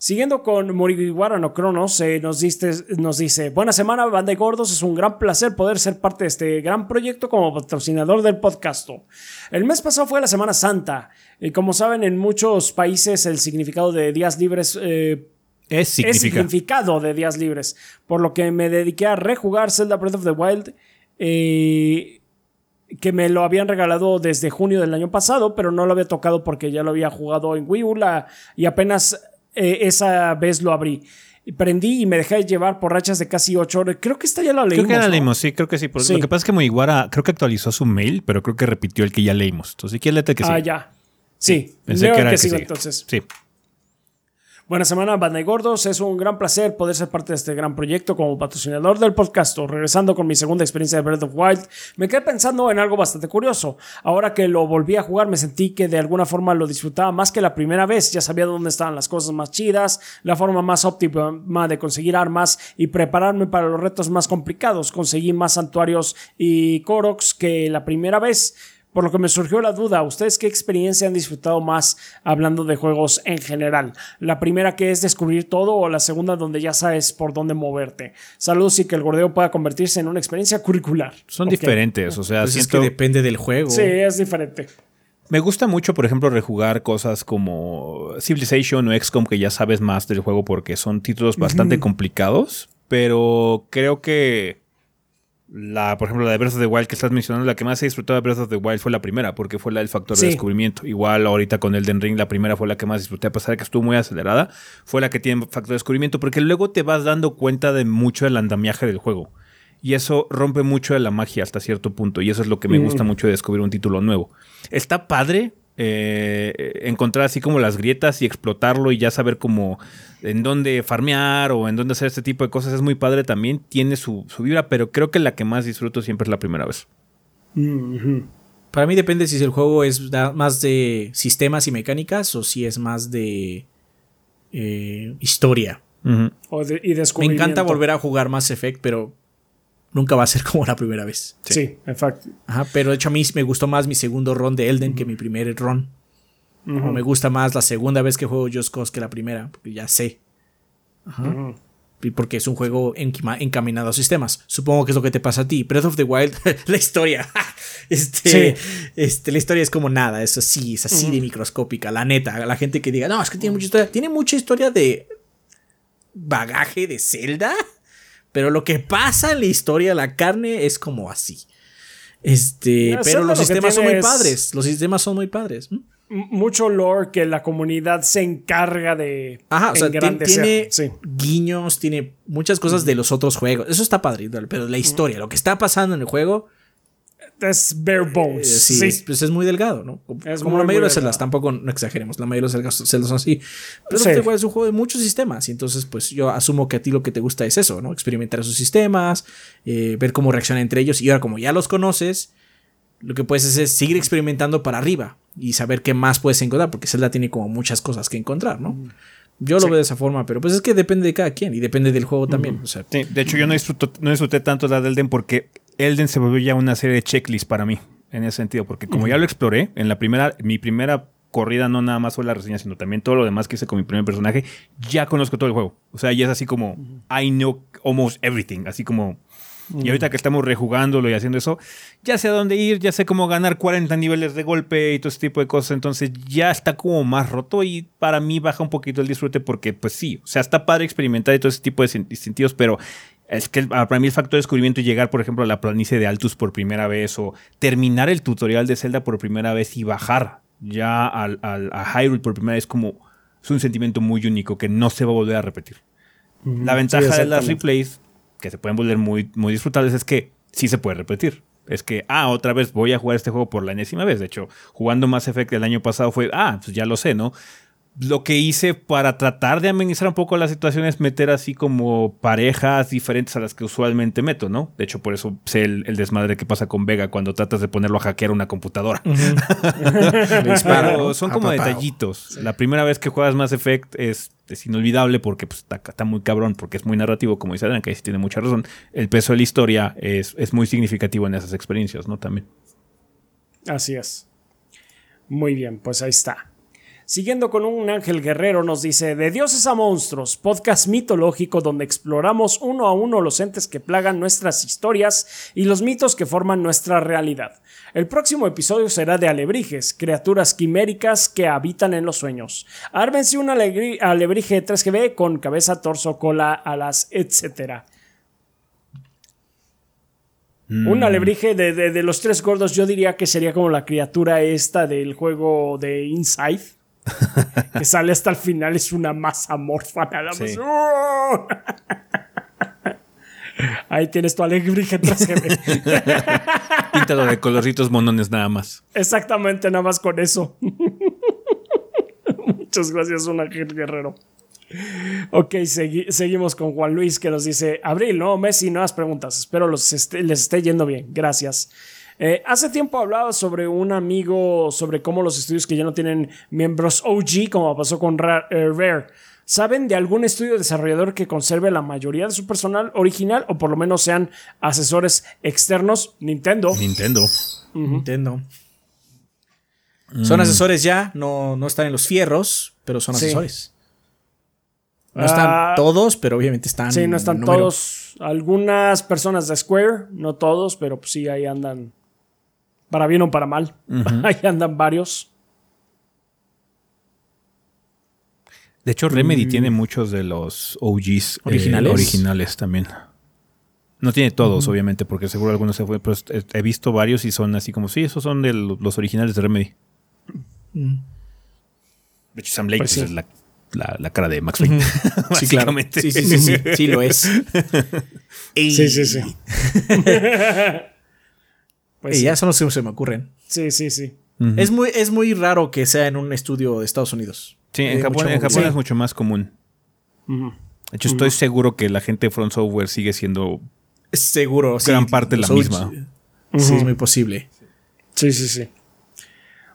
Siguiendo con Morigiwara no Cronos, eh, nos, nos dice: Buena semana, banda de gordos. Es un gran placer poder ser parte de este gran proyecto como patrocinador del podcast. El mes pasado fue la Semana Santa. Y como saben, en muchos países el significado de días libres. Eh, es, significado de días libres. Por lo que me dediqué a rejugar Zelda Breath of the Wild. Eh, que me lo habían regalado desde junio del año pasado, pero no lo había tocado porque ya lo había jugado en Wii U y apenas eh, esa vez lo abrí. Y prendí y me dejé llevar por rachas de casi 8 horas. Creo que esta ya la leímos. Creo que la leímos, sí, creo que sí. Lo que pasa es que Muiguara creo que actualizó su mail, pero creo que repitió el que ya leímos. Entonces, si quieres, que sí. Ah, ya. Sí, pensé que era que, sí, entonces. Sí. Buena semana, banda y gordos. Es un gran placer poder ser parte de este gran proyecto como patrocinador del podcast. Regresando con mi segunda experiencia de Breath of Wild, me quedé pensando en algo bastante curioso. Ahora que lo volví a jugar, me sentí que de alguna forma lo disfrutaba más que la primera vez. Ya sabía dónde estaban las cosas más chidas, la forma más óptima de conseguir armas y prepararme para los retos más complicados. Conseguí más santuarios y Koroks que la primera vez por lo que me surgió la duda, ¿ustedes qué experiencia han disfrutado más hablando de juegos en general? ¿La primera que es descubrir todo o la segunda donde ya sabes por dónde moverte? Saludos y que el gordeo pueda convertirse en una experiencia curricular. Son diferentes, o sea, pues es que depende del juego. Sí, es diferente. Me gusta mucho, por ejemplo, rejugar cosas como Civilization o XCOM que ya sabes más del juego porque son títulos bastante complicados, pero creo que la, por ejemplo, la de Breath of the Wild que estás mencionando, la que más he disfrutado de Breath of the Wild fue la primera, porque fue la del factor de descubrimiento. Igual ahorita con Elden Ring, la primera fue la que más disfruté, a pesar de que estuvo muy acelerada, fue la que tiene factor de descubrimiento, porque luego te vas dando cuenta de mucho del andamiaje del juego. Y eso rompe mucho de la magia hasta cierto punto. Y eso es lo que me gusta mucho de descubrir un título nuevo. Está padre eh, encontrar así como las grietas y explotarlo y ya saber cómo en dónde farmear o en dónde hacer este tipo de cosas es muy padre también, tiene su, vibra, pero creo que la que más disfruto siempre es la primera vez. Para mí depende si el juego es más de sistemas y mecánicas o si es más de eh, historia. y Me encanta volver a jugar Mass Effect, pero nunca va a ser como la primera vez. Sí, en Ajá, pero de hecho a mí me gustó más mi segundo run de Elden que mi primer run. O me gusta más la segunda vez que juego Just Cause que la primera, porque ya sé. Ajá. Y porque es un juego encaminado a sistemas. Supongo que es lo que te pasa a ti. Breath of the Wild, la historia. Este, este, la historia es como nada, es así, es así de microscópica. La neta, la gente que diga, no, es que tiene mucha historia. Tiene mucha historia de bagaje de Zelda. Pero lo que pasa en la historia, la carne es como así. Este, pero los sistemas son muy padres. Los sistemas son muy padres. mucho lore que la comunidad se encarga de Ajá, o sea, tiene guiños, tiene muchas cosas de los otros juegos. Eso está padre, pero la historia, lo que está pasando en el juego es bare bones. Eh, sí, Pues es muy delgado, ¿no? Como la mayoría de celdas, tampoco no exageremos, la mayoría de los celdas son así. Pero este juego es un juego de muchos sistemas y entonces pues yo asumo que a ti lo que te gusta es eso, ¿no? Experimentar esos sistemas, eh, ver cómo reaccionan entre ellos y ahora como ya los conoces, lo que puedes hacer es seguir experimentando para arriba y saber qué más puedes encontrar, porque Zelda tiene como muchas cosas que encontrar, ¿no? Yo lo veo de esa forma, pero pues es que depende de cada quien y depende del juego también. sí, de hecho yo no, no disfruté tanto la del Elden porque Elden se volvió ya una serie de checklists para mí, en ese sentido, porque como ya lo exploré, en la primera, mi primera corrida no nada más fue la reseña, sino también todo lo demás que hice con mi primer personaje, ya conozco todo el juego. O sea, ya es así como, I know almost everything, así como... Y ahorita que estamos rejugándolo y haciendo eso, ya sé a dónde ir, ya sé cómo ganar 40 niveles de golpe y todo ese tipo de cosas. Entonces ya está como más roto y para mí baja un poquito el disfrute porque, pues sí, o sea, está padre experimentar y todo ese tipo de sentidos, pero es que ah, para mí el factor de descubrimiento y llegar, por ejemplo, a la planicie de Altus por primera vez o terminar el tutorial de Zelda por primera vez y bajar ya al, a Hyrule por primera vez como es un sentimiento muy único que no se va a volver a repetir. La ventaja de las replays, que se pueden volver muy, muy disfrutables, es que sí se puede repetir. Es que, ah, otra vez voy a jugar este juego por la enésima vez. De hecho, jugando Mass Effect el año pasado fue, ah, pues ya lo sé, ¿no? Lo que hice para tratar de amenizar un poco la situación es meter así como parejas diferentes a las que usualmente meto, ¿no? De hecho, por eso sé el, desmadre que pasa con Vega cuando tratas de ponerlo a hackear una computadora. son como detallitos. La primera vez que juegas Mass Effect es, inolvidable porque pues, está, muy cabrón, porque es muy narrativo, como dice Adrián, que ahí sí tiene mucha razón. El peso de la historia es, es muy significativo en esas experiencias, ¿no? También. Así es. Muy bien, pues ahí está. Siguiendo con un ángel guerrero nos dice, de dioses a monstruos, podcast mitológico donde exploramos uno a uno los entes que plagan nuestras historias y los mitos que forman nuestra realidad. El próximo episodio será de alebrijes, criaturas quiméricas que habitan en los sueños. Árbense un alebrije 3GB con cabeza, torso, cola, alas, etc. Un mm. alebrije de, de, los tres gordos yo diría que sería como la criatura esta del juego de Inside. que sale hasta el final es una masa morfa nada más. Ahí tienes tu alebrije Píntalo de colorcitos monones nada más. Exactamente, nada más con eso. Muchas gracias, un ángel guerrero. Ok, seguimos con Juan Luis que nos dice, Abril, no, Messi, nuevas preguntas. Espero los les esté yendo bien. Gracias. Eh, hace tiempo hablaba sobre un amigo, sobre cómo los estudios que ya no tienen miembros OG, como pasó con eh, Rare, ¿saben de algún estudio desarrollador que conserve la mayoría de su personal original o por lo menos sean asesores externos? Nintendo. Nintendo. Nintendo. Son mm. asesores ya, no, no están en los fierros, pero son asesores. No están ah, todos, pero obviamente están. Sí, no están todos. Algunas personas de Square, no todos, pero pues sí, ahí andan para bien o para mal. Ahí andan varios. De hecho, Remedy mm. tiene muchos de los OGs eh, originales, originales también. No tiene todos, obviamente, porque seguro algunos se fue, pero he visto varios y son así como, sí, esos son de los originales de Remedy. Mm. De hecho, Sam Lake pues es la, cara de Max Payne. sí, claramente. Sí, sí, sí, sí, sí, lo es. sí, sí, sí. Pues y ya son los que se me ocurren. Sí, sí, sí. es, muy, es muy raro que sea en un estudio de Estados Unidos. Sí, en Japón, es mucho más común. De hecho, estoy seguro que la gente de Front Software sigue siendo. Seguro, Gran parte la misma. Sí, es muy posible. Sí, sí, sí.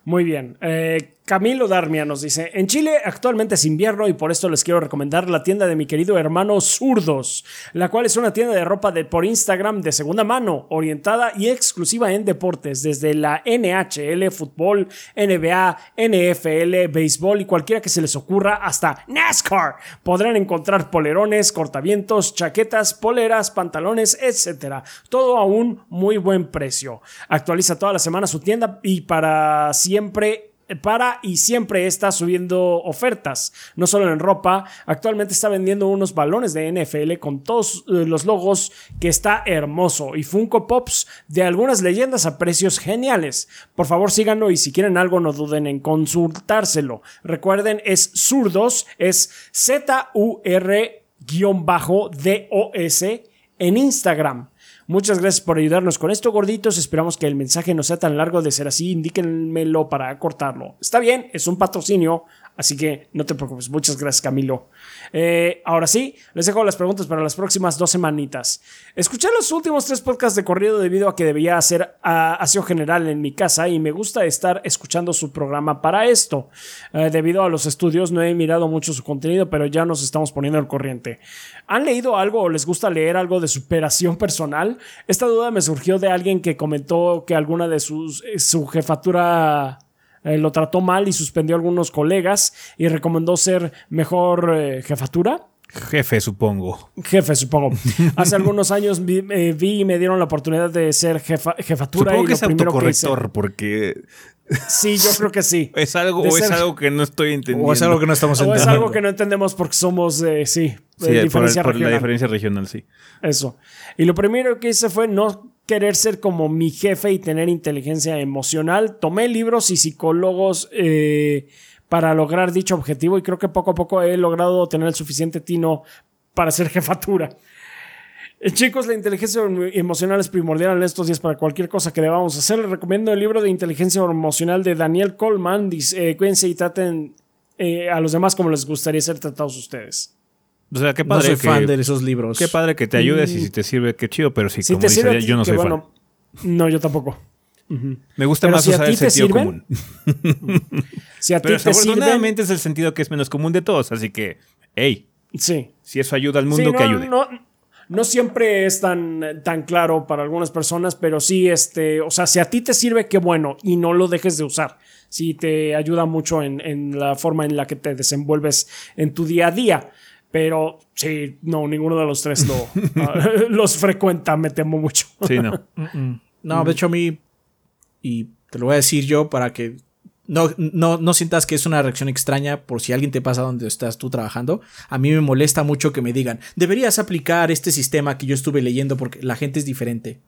Muy bien. Eh, Camilo Darmia nos dice, en Chile actualmente es invierno y por esto les quiero recomendar la tienda de mi querido hermano Zurdos, la cual es una tienda de ropa de, por Instagram de segunda mano, orientada y exclusiva en deportes, desde la NHL, fútbol, NBA, NFL, béisbol y cualquiera que se les ocurra hasta NASCAR. Podrán encontrar polerones, cortavientos, chaquetas, poleras, pantalones, etc. Todo a un muy buen precio. Actualiza toda la semana su tienda y para siempre para y siempre está subiendo ofertas, no solo en ropa, actualmente está vendiendo unos balones de NFL con todos eh, los logos que está hermoso y Funko Pops de algunas leyendas a precios geniales. Por favor síganlo y si quieren algo no duden en consultárselo. Recuerden es zurdos, es Z-U-R-D-O-S en Instagram. Muchas gracias por ayudarnos con esto, gorditos. Esperamos que el mensaje no sea tan largo de ser así. Indíquenmelo para cortarlo. Está bien, es un patrocinio, así que no te preocupes. Muchas gracias, Camilo. Eh, ahora sí, les dejo las preguntas para las próximas dos semanitas. Escuché los últimos tres podcasts de corrido debido a que debía hacer aseo general en mi casa y me gusta estar escuchando su programa para esto. Eh, debido a los estudios no he mirado mucho su contenido, pero ya nos estamos poniendo al corriente. ¿Han leído algo o les gusta leer algo de superación personal? Esta duda me surgió de alguien que comentó que alguna de sus eh, su jefatura eh, lo trató mal y suspendió a algunos colegas y recomendó ser mejor eh, jefatura. Jefe, supongo. Jefe, supongo. Hace algunos años eh, vi, y me dieron la oportunidad de ser jefatura. Supongo que es autocorrector, porque. Sí, yo creo que sí. Es algo, o es algo que no estoy entendiendo. O es algo que no estamos entendiendo. O es algo que no entendemos porque somos, sí, diferencia por la diferencia regional, sí. Eso. Y lo primero que hice fue no querer ser como mi jefe y tener inteligencia emocional. Tomé libros y psicólogos eh, para lograr dicho objetivo y creo que poco a poco he logrado tener el suficiente tino para ser jefatura. Eh, chicos, la inteligencia emocional es primordial en estos días para cualquier cosa que debamos hacer. Les recomiendo el libro de inteligencia emocional de Daniel Coleman. Dice, eh, cuídense y traten a los demás como les gustaría ser tratados ustedes. O sea, qué padre. No soy fan de esos libros. Qué padre que te ayudes y si te sirve, qué chido, pero si, como te sirve, yo no soy fan. No, yo tampoco. Me gusta más usar el sentido común. si a pero ti afortunadamente es el sentido que es menos común de todos, así que, hey, sí. si eso ayuda al mundo, que ayude. No, no siempre es tan, tan claro para algunas personas, pero sí, este, o sea, si a ti te sirve, qué bueno, y no lo dejes de usar. Si te ayuda mucho en, en la forma en la que te desenvuelves en tu día a día. Pero sí, no, ninguno de los tres lo, ah, los frecuenta, me temo mucho. Sí, no. no, de hecho a mí, y te lo voy a decir yo para que no, no, no sientas que es una reacción extraña por si alguien te pasa donde estás tú trabajando. A mí me molesta mucho que me digan, deberías aplicar este sistema que yo estuve leyendo porque la gente es diferente.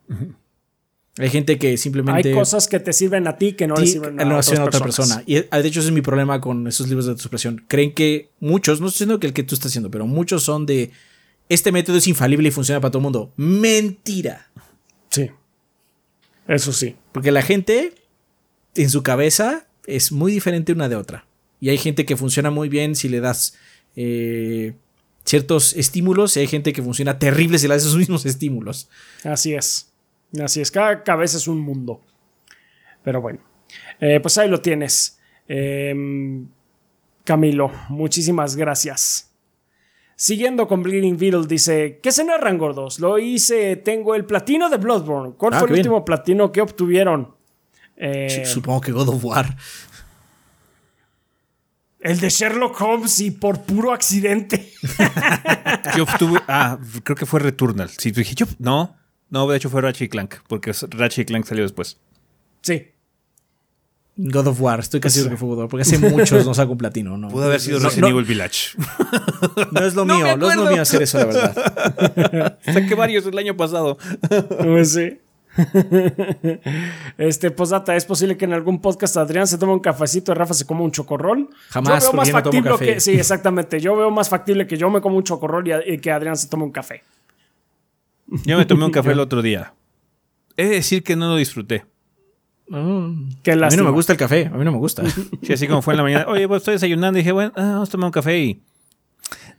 Hay gente que simplemente. Hay cosas que te sirven a ti que no le sirven a, otra persona. Y eh, de hecho, ese es mi problema con esos libros de supresión. Creen que muchos, no estoy diciendo que el que tú estás haciendo, pero muchos son de. Este método es infalible y funciona para todo el mundo. Mentira. Sí. Eso sí. Porque la gente, en su cabeza, es muy diferente una de otra. Y hay gente que funciona muy bien si le das eh, ciertos estímulos, y hay gente que funciona terrible si le das esos mismos estímulos. Así es. Así es, cada cabeza es un mundo. Pero bueno, eh, pues ahí lo tienes. Em, Camilo, muchísimas gracias. Siguiendo con Bleeding Beetle, dice: ¿Qué se narran, gordos? Lo hice, tengo el platino de Bloodborne. ¿Cuál ah, fue el último platino que obtuvieron? Eh, supongo que God of War. El de Sherlock Holmes y por puro accidente. yo obtuve. Ah, creo que fue Returnal. Sí, dije yo. No, no, de hecho fue Ratchet Clank, porque Ratchet Clank salió después. Sí. God of War, estoy casi seguro que fue God of War, porque hace muchos no saco un platino, ¿no? Pudo haber sido Resident Evil Village. No es lo mío, no, es lo mío hacer eso, la verdad. Saqué varios el año pasado. Pues sí. Este, postdata, ¿es posible que en algún podcast Adrián se tome un cafecito y Rafa se coma un chocorrol? Jamás. Yo veo más factible que. Sí, exactamente. Yo veo más factible que yo me como un chocorrol y que Adrián se tome un café. Yo me tomé un café el otro día. Es decir que no lo disfruté. a mí no me gusta el café, a mí no me gusta. Sí, así como fue en la mañana. Oye, pues estoy desayunando y dije, bueno, ah, vamos a tomar un café y.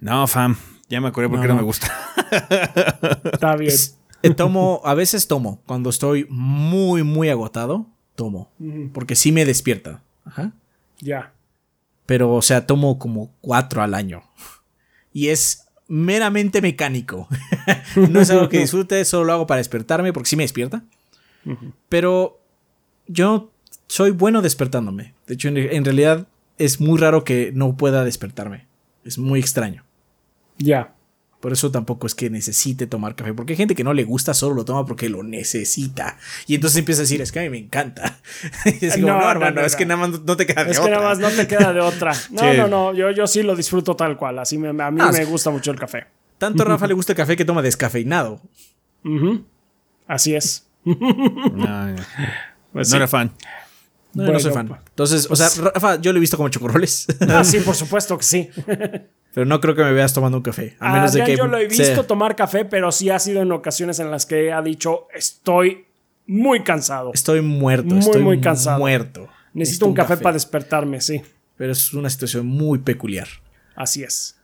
No, fam, ya me acordé porque no, me gusta. Está bien. Eh, tomo, a veces tomo. Cuando estoy muy, muy agotado, tomo. Porque sí me despierta. Ajá. Ya. Pero, o sea, tomo como cuatro al año. Y es meramente mecánico. no es algo que disfrute, solo lo hago para despertarme, porque sí me despierta. Pero yo soy bueno despertándome. De hecho, en, realidad es muy raro que no pueda despertarme. Es muy extraño. Ya. Por eso tampoco es que necesite tomar café. Porque hay gente que no le gusta, solo lo toma porque lo necesita. Y entonces empieza a decir, es que a mí me encanta. y es como, No, no, no, hermano, no, es que nada más no te queda de Es que otra". nada más no te queda de otra. No, Sí. no, no. Yo, yo sí lo disfruto tal cual. Así me, a mí Ah, me gusta mucho el café. Tanto a Rafa le gusta el café que toma descafeinado. Así es. No. Pues No sí. era fan. No, Bueno, no soy fan. Entonces, o sea, Rafa, yo lo he visto como chocorroles. Ah, sí, por supuesto que sí. Pero no creo que me veas tomando un café. A menos de que. yo lo he visto sea- tomar café, pero sí ha sido en ocasiones en las que ha dicho estoy muy cansado. Estoy muerto. Muy, estoy muy cansado. Muerto. Necesito un café, para despertarme, sí. Pero es una situación muy peculiar. Así es.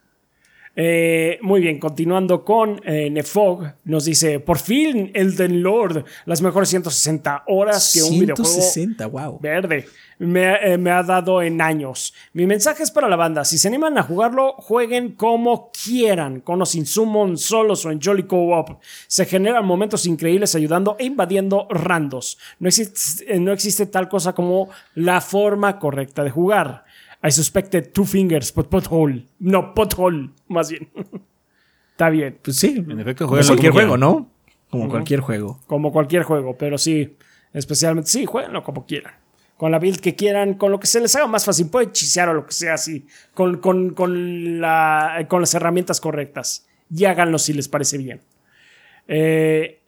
Eh, muy bien, continuando con eh, Nefog, nos dice: Por fin, Elden Lord, las mejores 160 horas que un videojuego 160, wow. verde me, eh, me ha dado en años. Mi mensaje es para la banda: si se animan a jugarlo, jueguen como quieran, con o sin summon, solos o en Jolly Co-op. Se generan momentos increíbles ayudando e invadiendo randos. No existe, no existe tal cosa como la forma correcta de jugar. I suspected two fingers, but pothole. No, pothole, más bien. Está bien, Pues sí. En efecto, jueguenlo cualquier como juego, quieran. ¿no? Como cualquier juego. como cualquier juego, pero sí, especialmente, sí, jueguenlo como quieran. Con la build que quieran, con lo que se les haga más fácil. Pueden chisear o lo que sea así, con, con, con, la, con las herramientas correctas. Y háganlo si les parece bien. Eh,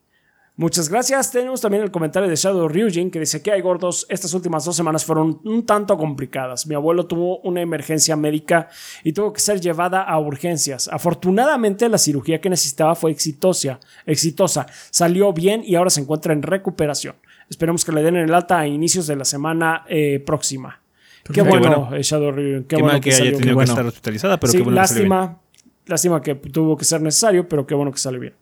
muchas gracias. Tenemos también el comentario de Shadow Ryujin que dice que hay gordos. Estas últimas dos semanas fueron un tanto complicadas. Mi abuelo tuvo una emergencia médica y tuvo que ser llevada a urgencias. Afortunadamente, la cirugía que necesitaba fue exitosa. exitosa. Salió bien y ahora se encuentra en recuperación. Esperemos que le den el alta a inicios de la semana eh, próxima. Qué Perfecto. bueno, Bueno. Shadow Ryujin. Qué, Qué bueno mal que haya salió tenido bueno. que estar hospitalizada, pero sí, qué bueno que salió bien. lástima, lástima que tuvo que ser necesario, pero qué bueno que salió bien.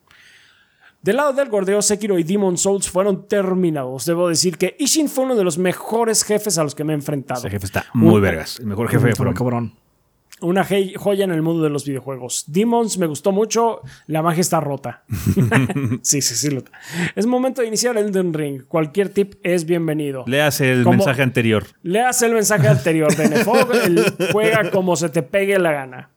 Del lado del gordeo, Sekiro y Demon Souls fueron terminados. Debo decir que Ishin fue uno de los mejores jefes a los que me he enfrentado. Ese jefe está muy vergas. El mejor jefe de From. cabrón. Una joya en el mundo de los videojuegos. Demons me gustó mucho. La magia está rota. sí, sí, sí. lo- Es momento de iniciar Elden Ring. Cualquier tip es bienvenido. Leas el Como- mensaje anterior. Leas el mensaje anterior de Nefog. el juega como se te pegue la gana.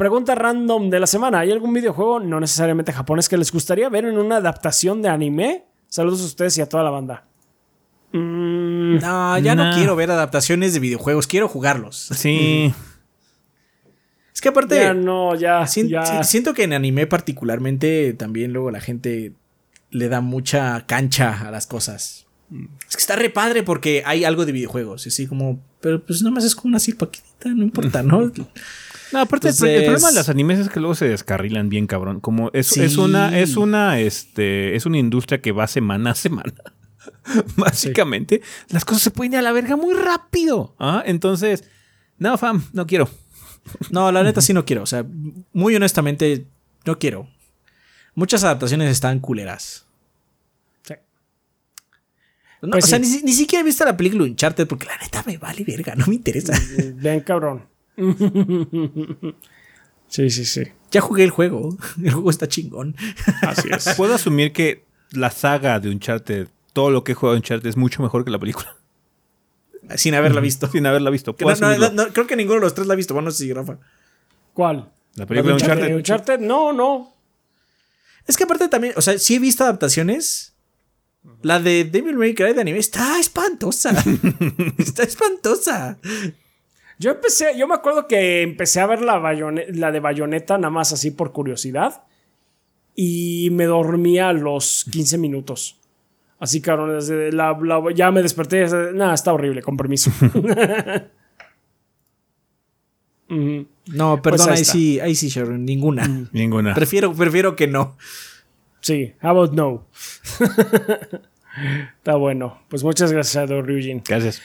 Pregunta random de la semana. ¿Hay algún videojuego, no necesariamente japonés, que les gustaría ver en una adaptación de anime? Saludos a ustedes y a toda la banda. Mm, No, ya no quiero ver adaptaciones de videojuegos, quiero jugarlos. Sí. Es que aparte, ya no, ya, sien- ya. si- siento que en anime particularmente también luego la gente le da mucha cancha a las cosas. Es que está re padre porque hay algo de videojuegos, y así como, pero pues nada más es como una silpaquita, no importa, ¿no? No, aparte el problema de las animes es que luego se descarrilan bien, cabrón. Como es, Sí. es una, es una, este, es una industria que va semana a semana. Básicamente, las cosas se pueden ir a la verga muy rápido. ¿ah? Entonces, no, fam, no quiero. No, la neta sí no quiero, o sea, muy honestamente no quiero. Muchas adaptaciones están culeras. Sí. No, Pues o sea, sí. ni, ni siquiera he visto la película Uncharted porque la neta me vale verga, no me interesa. Ven, cabrón. sí, sí, sí. Ya jugué el juego, el juego está chingón. Así es. Puedo asumir que la saga de Uncharted, todo lo que he jugado de Uncharted es mucho mejor que la película. Sin haberla visto. Sin haberla visto. Que no, no, no, creo que ninguno de los tres la ha visto. Bueno, sí, Rafa. ¿Cuál? La película de ¿La Uncharted. Uncharted? No, no. Es que aparte también, o sea, sí he visto adaptaciones. La de Devil May Cry de anime está espantosa. está espantosa. Yo empecé, yo me acuerdo que empecé a ver la, Bayone- la de Bayonetta nada más así por curiosidad. Y me dormía a los 15 minutos. Así, cabrón, desde la, la- ya me desperté. Nada, está horrible, con permiso. No, perdón, Pues ahí ahí, sí, ahí sí, Sharon, ninguna. Ninguna. Prefiero, prefiero que no. Sí, how about no? está bueno. Pues muchas gracias, Ryujin. Gracias.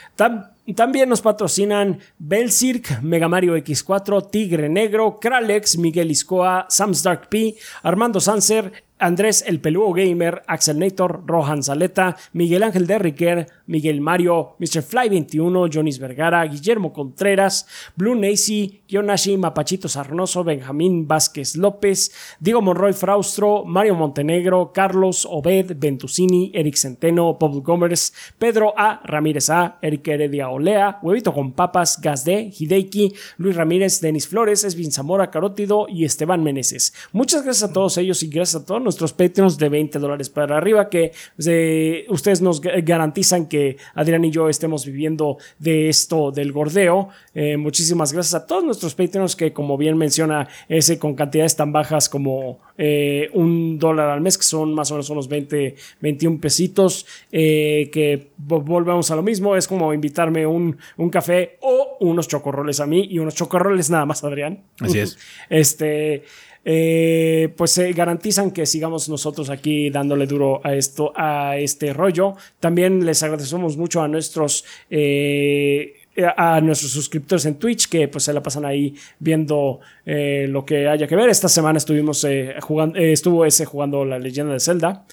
Tam- también nos patrocinan Belcirc, Mega Mario X4, Tigre Negro, Kralex, Miguel Iscoa, Sam's Dark P, Armando Sanser, Andrés El Peludo Gamer, Axel Nator, Rohan Zaleta, Miguel Ángel Derriquer, Miguel Mario, Mr. Fly 21, Jonis Vergara, Guillermo Contreras, Blue Nacy, Yonashi, Mapachito Sarnoso, Benjamín Vázquez López, Diego Monroy Fraustro, Mario Montenegro, Carlos Obed, Ventusini, Eric Centeno, Paul Gomers, Pedro A. Ramírez A, Eric Heredia Olea, Huevito con Papas, Gazde, Hideiki, Luis Ramírez, Denis Flores, Esvin Zamora Carótido y Esteban Meneses. Muchas gracias a todos ellos y gracias a todos nuestros Patreons de 20 dólares para arriba que eh, ustedes nos garantizan que Adrián y yo estemos viviendo de esto del gordeo. Eh, muchísimas gracias a todos nuestros Patreons que como bien menciona ese con cantidades tan bajas como eh, un dólar al mes que son más o menos unos 20, 21 pesitos que volvemos a lo mismo. Es como invitarme un, un café o unos chocorroles a mí y unos chocorroles nada más Adrián. Así es. Este eh, pues se garantizan que sigamos nosotros aquí dándole duro a esto, a este rollo. También les agradecemos mucho a nuestros eh, a nuestros suscriptores en Twitch que pues se la pasan ahí viendo eh, lo que haya que ver. Esta semana estuvimos jugando, estuvo ese jugando la leyenda de Zelda.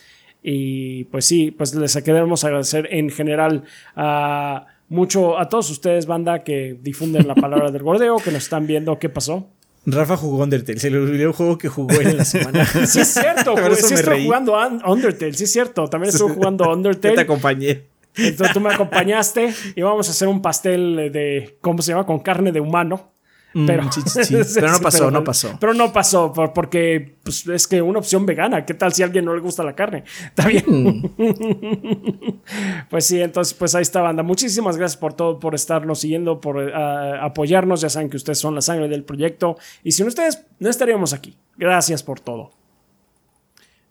Y pues sí, pues les queremos agradecer en general a mucho a todos ustedes, banda, que difunden la palabra del gordeo, que nos están viendo qué pasó. Rafa jugó Undertale, se le olvidó el juego que jugó en la semana. sí, es cierto, güey. Sí, estuvo jugando Undertale, sí, es cierto. También estuvo jugando Undertale. Yo te acompañé. Entonces tú me acompañaste y vamos a hacer un pastel de, ¿cómo se llama? Con carne de humano. Mm, pero, pero no pasó, no pasó. Pero no pasó, porque pues, es que una opción vegana. ¿Qué tal si a alguien no le gusta la carne? Está bien. Mm. pues sí, entonces, pues ahí está, banda. Muchísimas gracias por todo, por estarnos siguiendo, por eh, apoyarnos. Ya saben que ustedes son la sangre del proyecto. Y sin ustedes, no estaríamos aquí. Gracias por todo.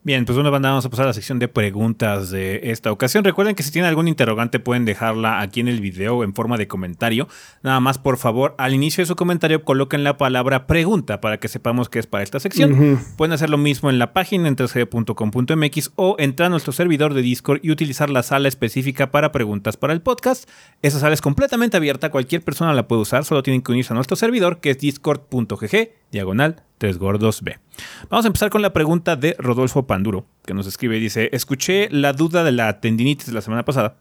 Bien, pues una banda vamos a pasar a la sección de preguntas de esta ocasión. Recuerden que si tienen algún interrogante pueden dejarla aquí en el video en forma de comentario. Nada más, por favor, al inicio de su comentario coloquen la palabra pregunta para que sepamos que es para esta sección. Pueden hacer lo mismo en la página en 3g.com.mx o entrar a nuestro servidor de Discord y utilizar la sala específica para preguntas para el podcast. Esa sala es completamente abierta, cualquier persona la puede usar, solo tienen que unirse a nuestro servidor que es discord.gg diagonal Tres Gordos B. Vamos a empezar con la pregunta de Rodolfo Panduro, que nos escribe y dice, escuché la duda de la tendinitis la semana pasada.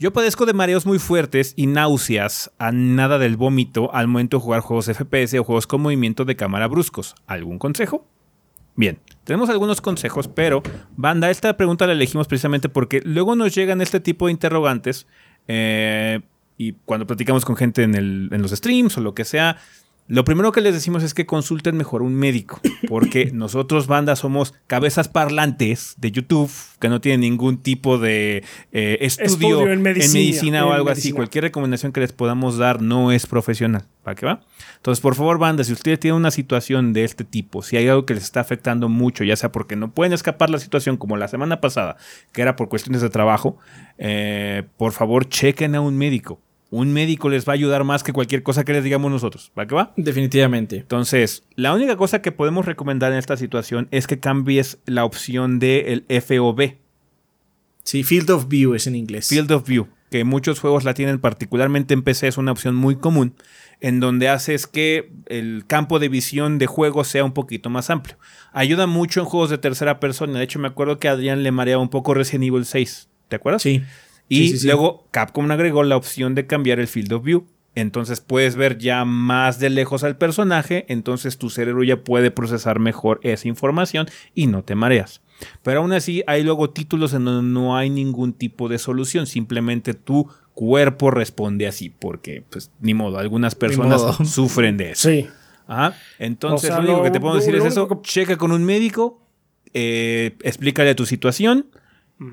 Yo padezco de mareos muy fuertes y náuseas a nada del vómito al momento de jugar juegos FPS o juegos con movimiento de cámara bruscos. ¿Algún consejo? Bien, tenemos algunos consejos, pero banda, esta pregunta la elegimos precisamente porque luego nos llegan este tipo de interrogantes eh, y cuando platicamos con gente en, en los streams o lo que sea, lo primero que les decimos es que consulten mejor un médico, porque nosotros, banda, somos cabezas parlantes de YouTube que no tienen ningún tipo de eh, estudio, en, medicina, o algo así. Cualquier recomendación que les podamos dar no es profesional. ¿Para qué va? Entonces, por favor, banda, si ustedes tienen una situación de este tipo, si hay algo que les está afectando mucho, ya sea porque no pueden escapar la situación como la semana pasada, que era por cuestiones de trabajo, eh, por favor, chequen a un médico un médico les va a ayudar más que cualquier cosa que les digamos nosotros. ¿Va que va? Definitivamente. Entonces, la única cosa que podemos recomendar en esta situación es que cambies la opción del de FOV. Sí, Field of View es en inglés. Field of View, que muchos juegos la tienen, particularmente en PC, es una opción muy común, en donde haces que el campo de visión de juego sea un poquito más amplio. Ayuda mucho en juegos de tercera persona. De hecho, me acuerdo que Adrián le mareaba un poco Resident Evil 6. ¿Te acuerdas? Sí. Y luego Capcom agregó la opción de cambiar el field of view. Entonces puedes ver ya más de lejos al personaje, entonces tu cerebro ya puede procesar mejor esa información y no te mareas. Pero aún así hay luego títulos en donde no hay ningún tipo de solución, simplemente tu cuerpo responde así, porque pues ni modo, algunas personas sufren de eso. Sí. Entonces lo único que te puedo decir es eso, checa con un médico, eh, explícale tu situación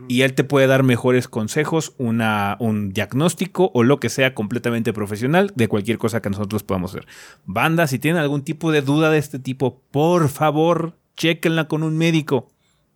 y él te puede dar mejores consejos, una, un diagnóstico o lo que sea completamente profesional de cualquier cosa que nosotros podamos hacer. Banda, si tienen algún tipo de duda de este tipo, por favor, chequenla con un médico.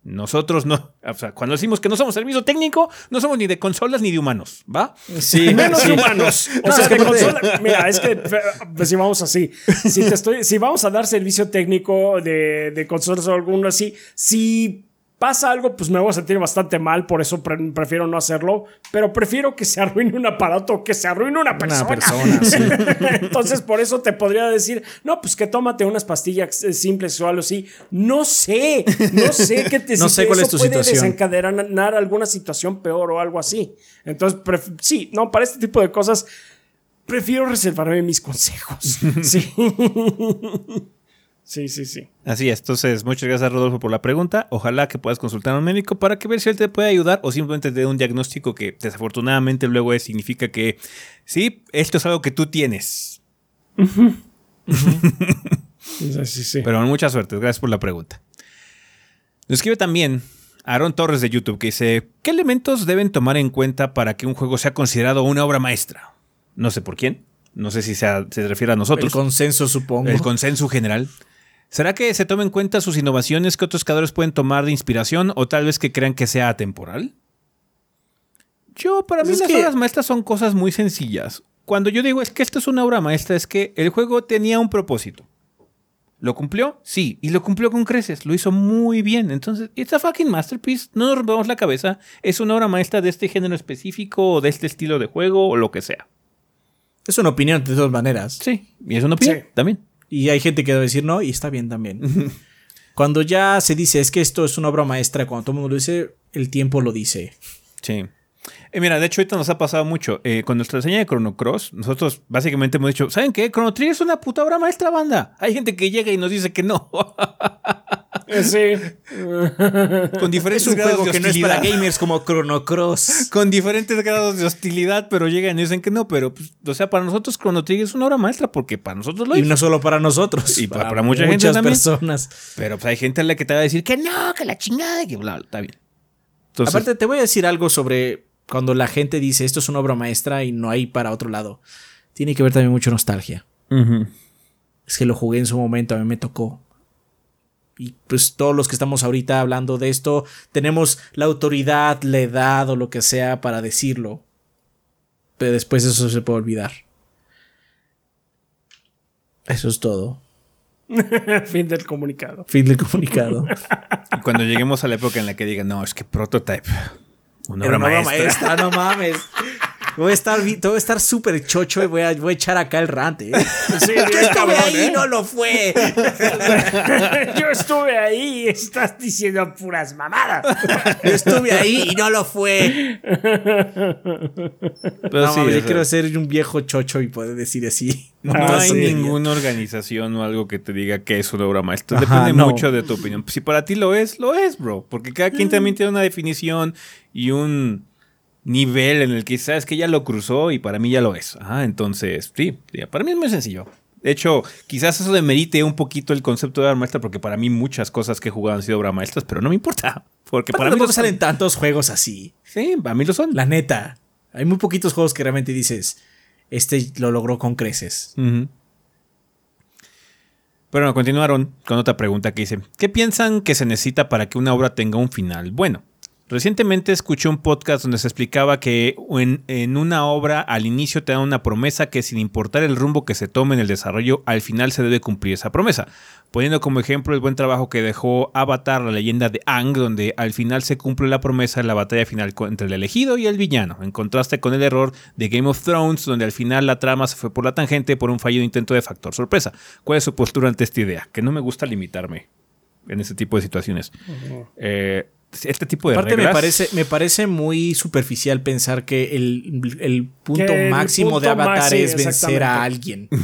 Nosotros no, o sea, cuando decimos que no somos servicio técnico, no somos ni de consolas ni de humanos, ¿va? Sí, menos humanos. O sea, de consola, mira, es que pues, si vamos así, si te estoy, si vamos a dar servicio técnico de, de consolas o alguno así, sí pasa algo, pues me voy a sentir bastante mal, por eso prefiero no hacerlo, pero prefiero que se arruine un aparato que se arruine una persona. Una persona, Entonces, por eso te podría decir, no, pues que tómate unas pastillas eh, simples o algo así. No sé, no sé qué te No sé cuál es tu puede desencadenar alguna situación peor o algo así. Entonces, sí, no, para este tipo de cosas prefiero reservarme mis consejos. sí. Sí, sí, sí. Así es. Entonces, muchas gracias, Rodolfo, por la pregunta. Ojalá que puedas consultar a un médico para que ver si él te puede ayudar o simplemente te dé un diagnóstico que desafortunadamente luego significa que sí, esto es algo que tú tienes. sí, sí. Pero mucha suerte. Gracias por la pregunta. Nos escribe también Aaron Torres de YouTube que dice: ¿Qué elementos deben tomar en cuenta para que un juego sea considerado una obra maestra? No sé por quién. No sé si se refiere a nosotros. El consenso, supongo. El consenso general. ¿Será que se tomen en cuenta sus innovaciones que otros creadores pueden tomar de inspiración o tal vez que crean que sea atemporal? Yo, para pues mí, las obras maestras son cosas muy sencillas. Cuando yo digo es que esto es una obra maestra, es que el juego tenía un propósito. ¿Lo cumplió? Sí, y lo cumplió con creces, lo hizo muy bien. Entonces, it's a fucking masterpiece, no nos rompamos la cabeza, es una obra maestra de este género específico o de este estilo de juego o lo que sea. Es una opinión de todas maneras. Sí, y es una opinión también. Y hay gente que va a decir no, y está bien también. cuando ya se dice es que esto es una obra maestra, cuando todo el mundo lo dice, el tiempo lo dice. Sí. Eh, mira, de hecho, ahorita nos ha pasado mucho. Eh, con nuestra reseña de Chrono Cross, nosotros básicamente hemos dicho: ¿Saben qué? Chrono Trigger es una puta obra maestra, banda. Hay gente que llega y nos dice que no. Sí. Con diferentes es grados de que no es para gamers como Chrono Cross. Con diferentes grados de hostilidad, pero llegan y dicen que no. Pero, pues, o sea, para nosotros Chrono Trigger es una obra maestra porque para nosotros lo es. Y no solo para nosotros. Y para, mucha muchas gente personas. Pero pues hay gente a la que te va a decir que no, que la chingada, que bla, está bien. Aparte, te voy a decir algo sobre cuando la gente dice esto es una obra maestra y no hay para otro lado. Tiene que ver también mucho nostalgia. Es que lo jugué en su momento, a mí me tocó y pues todos los que estamos ahorita hablando de esto tenemos la autoridad, la edad o lo que sea para decirlo. Pero después eso se puede olvidar. Eso es todo. fin del comunicado. Fin del comunicado. cuando lleguemos a la época en la que digan, no, es que Prototype. Una obra maestra. No mames. Voy a estar, voy a estar súper chocho y voy a, voy a echar acá el rante. ¿eh? Sí, Yo estuve ahí y ¿eh? no lo fue. Yo estuve ahí y estás diciendo puras mamadas. Yo estuve ahí y no lo fue. Pero sí, yo quiero ser un viejo chocho y poder decir así. No, hay ninguna organización o algo que te diga que es una obra maestra. Depende mucho de tu opinión. Si para ti lo es, lo es, bro. Porque cada quien también tiene una definición y un nivel en el que sabes que ya lo cruzó y para mí ya lo es. Ah, entonces, sí, para mí es muy sencillo. De hecho, quizás eso demerite un poquito el concepto de obra maestra, porque para mí muchas cosas que he jugado han sido obra maestras, pero no me importa. Porque para mí no salen tantos juegos así. Sí, para mí lo son. La neta. Hay muy poquitos juegos que realmente dices, este lo logró con creces. Pero bueno, continuaron con otra pregunta que dice, ¿qué piensan que se necesita para que una obra tenga un final bueno? Recientemente escuché un podcast donde se explicaba que en, una obra al inicio te dan una promesa que sin importar el rumbo que se tome en el desarrollo, al final se debe cumplir esa promesa. Poniendo como ejemplo el buen trabajo que dejó Avatar, la leyenda de Ang, donde al final se cumple la promesa en la batalla final entre el elegido y el villano, en contraste con el error de Game of Thrones, donde al final la trama se fue por la tangente por un fallido intento de factor sorpresa. ¿Cuál es su postura ante esta idea? Que no me gusta limitarme en ese tipo de situaciones. eh, este tipo de Aparte me parece, me parece muy superficial pensar que el, punto máximo de Avatar es vencer a alguien.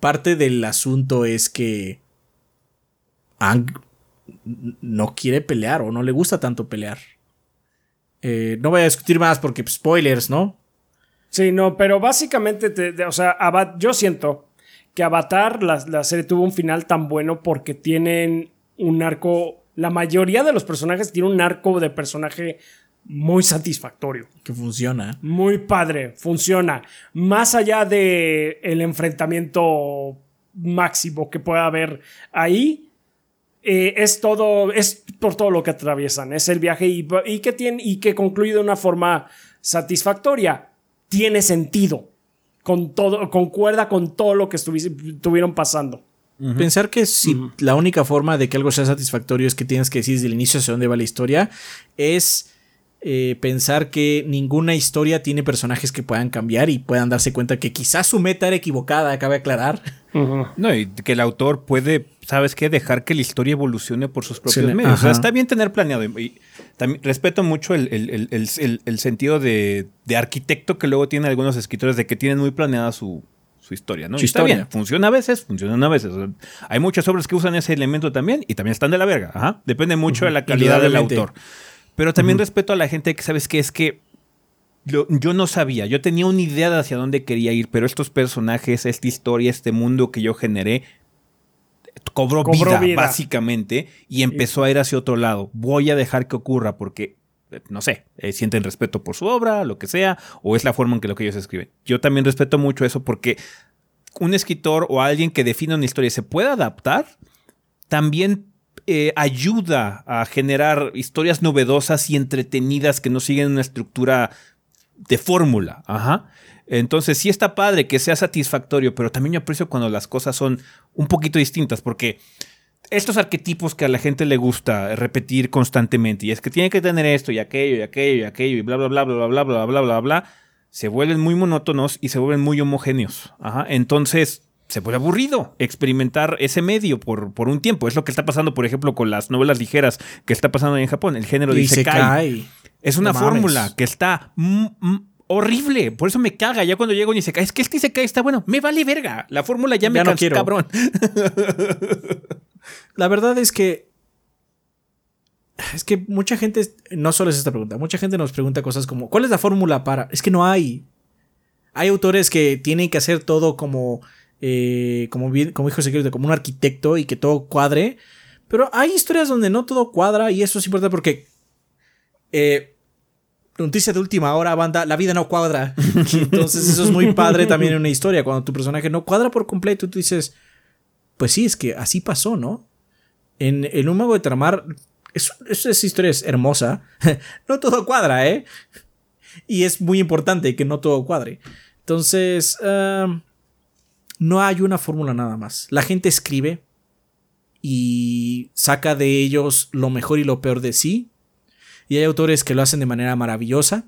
parte del asunto es que Ang no quiere pelear o no le gusta tanto pelear. Eh, no voy a discutir más porque pues, spoilers, ¿no? Sí, no, pero básicamente, o sea, yo siento que Avatar, la, la serie tuvo un final tan bueno porque tienen un arco la mayoría de los personajes tiene un arco de personaje muy satisfactorio. Que funciona. Muy padre, funciona. Más allá de el enfrentamiento máximo que pueda haber ahí, eh, es todo, es por todo lo que atraviesan. Es el viaje y, que tiene, y que concluye de una forma satisfactoria. Tiene sentido. Con todo, concuerda con todo lo que estuvieron pasando. Pensar que si la única forma de que algo sea satisfactorio es que tienes que decir desde el inicio hacia dónde va la historia, es eh, pensar que ninguna historia tiene personajes que puedan cambiar y puedan darse cuenta que quizás su meta era equivocada, cabe aclarar. No, y que el autor puede, ¿sabes qué? Dejar que la historia evolucione por sus propios medios. O sea, está bien tener planeado. Y, también respeto mucho el, sentido de, arquitecto que luego tienen algunos escritores de que tienen muy planeada su, historia, ¿no? y está bien, funciona a veces, funciona a veces. hay muchas obras que usan ese elemento también y también están de la verga. Ajá. Depende mucho de la calidad del autor. Pero también respeto a la gente que, ¿sabes qué? Es que yo no sabía, yo tenía una idea de hacia dónde quería ir, pero estos personajes, esta historia, este mundo que yo generé, cobró, vida, básicamente, y empezó a ir hacia otro lado. Voy a dejar que ocurra porque, no sé, eh, sienten respeto por su obra, lo que sea, o es la forma en que lo que ellos escriben. Yo también respeto mucho eso porque un escritor o alguien que define una historia se puede adaptar, también eh, ayuda a generar historias novedosas y entretenidas que no siguen una estructura de fórmula. Ajá. Entonces, sí está padre que sea satisfactorio, pero también yo aprecio cuando las cosas son un poquito distintas, porque estos arquetipos que a la gente le gusta repetir constantemente, y es que tiene que tener esto y aquello y aquello y aquello y bla, bla, bla, bla, bla, bla, bla, bla, bla, se vuelven muy monótonos y se vuelven muy homogéneos. Ajá. Entonces, se vuelve aburrido experimentar ese medio por, por, un tiempo. Es lo que está pasando, por ejemplo, con las novelas ligeras que está pasando en Japón. El género dice Isekai. Es una fórmula que está horrible. Por eso me caga. Ya cuando llego y se cae, es que este se cae, está bueno. Me vale verga. La fórmula ya me cansó, cabrón. La verdad es que. Es que mucha gente. No solo es esta pregunta. Mucha gente nos pregunta cosas como: ¿Cuál es la fórmula para.? Es que no hay. Hay autores que tienen que hacer todo como. Eh, como, como dijo secreto, como un arquitecto y que todo cuadre. Pero hay historias donde no todo cuadra y eso es importante porque eh, noticia de última hora, banda, la vida no cuadra. Entonces eso es muy padre también en una historia. Cuando tu personaje no cuadra por completo, tú dices, pues sí, es que así pasó, ¿no? En, el Un Mago de Tramar, esa historia es hermosa. no todo cuadra, ¿eh? Y es muy importante que no todo cuadre. Entonces, no hay una fórmula nada más. La gente escribe y saca de ellos lo mejor y lo peor de sí y hay autores que lo hacen de manera maravillosa.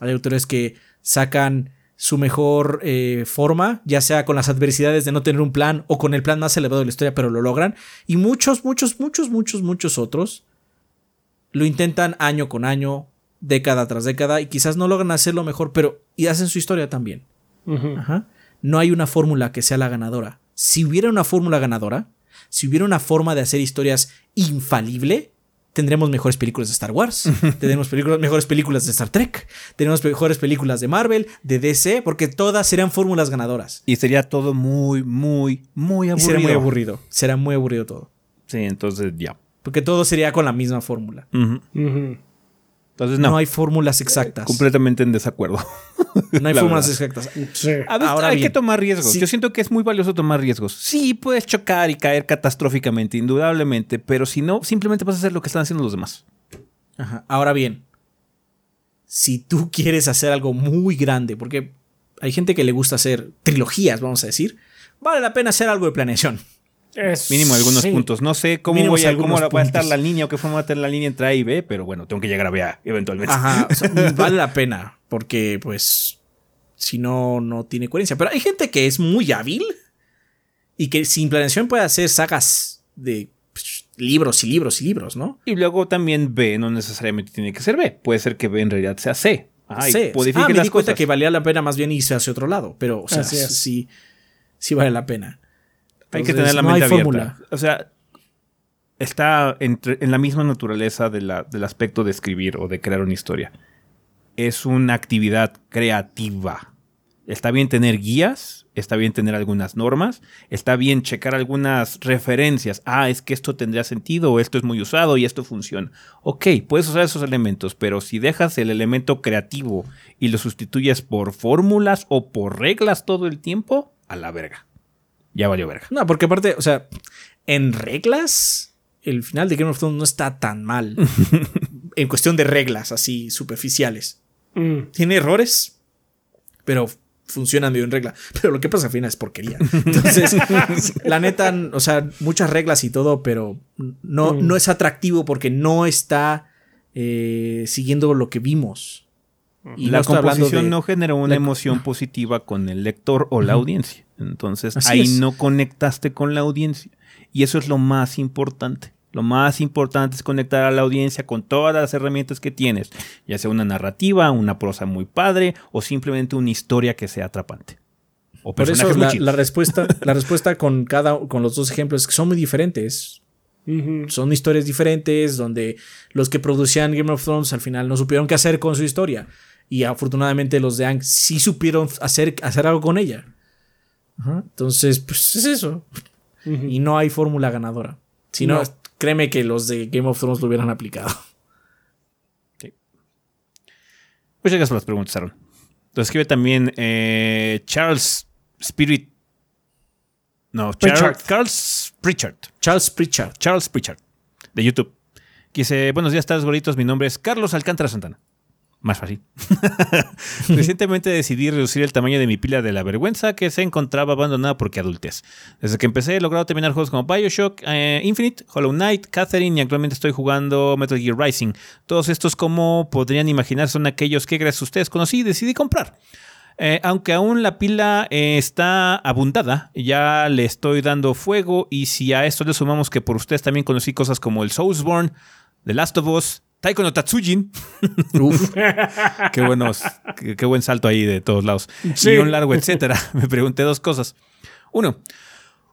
Hay autores que sacan su mejor eh, forma, ya sea con las adversidades de no tener un plan o con el plan más elevado de la historia, pero lo logran. Y muchos, muchos, muchos, muchos, muchos otros lo intentan año con año, década tras década, y quizás no logran hacerlo mejor, pero y hacen su historia también. No hay una fórmula que sea la ganadora. Si hubiera una fórmula ganadora, si hubiera una forma de hacer historias infalible, tendremos mejores películas de Star Wars, tendremos mejores películas de Star Trek, tenemos mejores películas de Marvel, de DC, porque todas serán fórmulas ganadoras. Y sería todo muy, muy, muy aburrido. será muy aburrido. Será muy aburrido todo. Sí, entonces ya. Porque todo sería con la misma fórmula. Entonces, no. No hay fórmulas exactas. completamente en desacuerdo. No hay fórmulas exactas. A veces hay que tomar riesgos. Yo siento que es muy valioso tomar riesgos. Sí, puedes chocar y caer catastróficamente, indudablemente, pero si no, simplemente vas a hacer lo que están haciendo los demás. Ajá. Ahora bien, si tú quieres hacer algo muy grande, porque hay gente que le gusta hacer trilogías, vamos a decir, vale la pena hacer algo de planeación. Mínimo algunos puntos. No sé cómo voy a, cómo va a estar la línea o qué forma va a estar la línea entre A y B, pero bueno, tengo que llegar a B eventualmente. Ajá, vale la pena, porque pues si no, no tiene coherencia. Pero hay gente que es muy hábil y que sin planeación puede hacer sagas de pues, libros y libros y libros, ¿no? Y luego también B no necesariamente tiene que ser B. Puede ser que B en realidad sea C. Ah, C. ah me di cuenta que valía la pena más bien irse hacia otro lado, pero o sea, sí, sí vale la pena. Hay que tener la mente abierta. O sea, está en la misma naturaleza del aspecto de escribir o de crear una historia. Es una actividad creativa. Está bien tener guías, está bien tener algunas normas, está bien checar algunas referencias. Ah, es que esto tendría sentido, o esto es muy usado y esto funciona. Ok, puedes usar esos elementos, pero si dejas el elemento creativo y lo sustituyes por fórmulas o por reglas todo el tiempo, a la verga ya valió verga. No, porque aparte, o sea, en reglas, el final de Game of Thrones no está tan mal. en cuestión de reglas así superficiales. Mm. Tiene errores, pero funcionan de en regla. Pero lo que pasa al final es porquería. Entonces, la neta, o sea, muchas reglas y todo, pero no, Mm. no es atractivo porque no está eh, siguiendo lo que vimos. Y la composición de- no genera una la- emoción positiva con el lector o la audiencia. Entonces Así ahí es. no conectaste con la audiencia. Y eso es lo más importante. Lo más importante es conectar a la audiencia con todas las herramientas que tienes, ya sea una narrativa, una prosa muy padre o simplemente una historia que sea atrapante. O Por eso la, respuesta, la respuesta con cada con los dos ejemplos es que son muy diferentes. Son historias diferentes donde los que producían Game of Thrones al final no supieron qué hacer con su historia. Y afortunadamente los de Ang sí supieron hacer, hacer algo con ella. Ajá. Entonces, pues es eso. Y no hay fórmula ganadora. Si no, No. créeme que los de Game of Thrones lo hubieran aplicado. Muchas gracias por las preguntas, Aaron. Entonces escribe también eh, Charles Spirit. No, Charles, Pritchard. Charles Pritchard. Charles Pritchard. Charles Pritchard, de YouTube. Que dice, buenos días, tardes, gorditos. Mi nombre es Carlos Alcántara Santana. Más fácil. Recientemente decidí reducir el tamaño de mi pila de la vergüenza que se encontraba abandonada porque adultez. Desde que empecé he logrado terminar juegos como Bioshock, eh, Infinite, Hollow Knight, Catherine y actualmente estoy jugando Metal Gear Rising. Todos estos, como podrían imaginar, son aquellos que gracias a ustedes conocí y decidí comprar. Eh, aunque aún la pila eh, está abundada, ya le estoy dando fuego y si a esto le sumamos que por ustedes también conocí cosas como el Soulsborne, The Last of Us, Taiko no Tatsujin, Uf. qué buenos, qué, qué buen salto ahí de todos lados, Sí. y un largo etcétera, me pregunté dos cosas. Uno,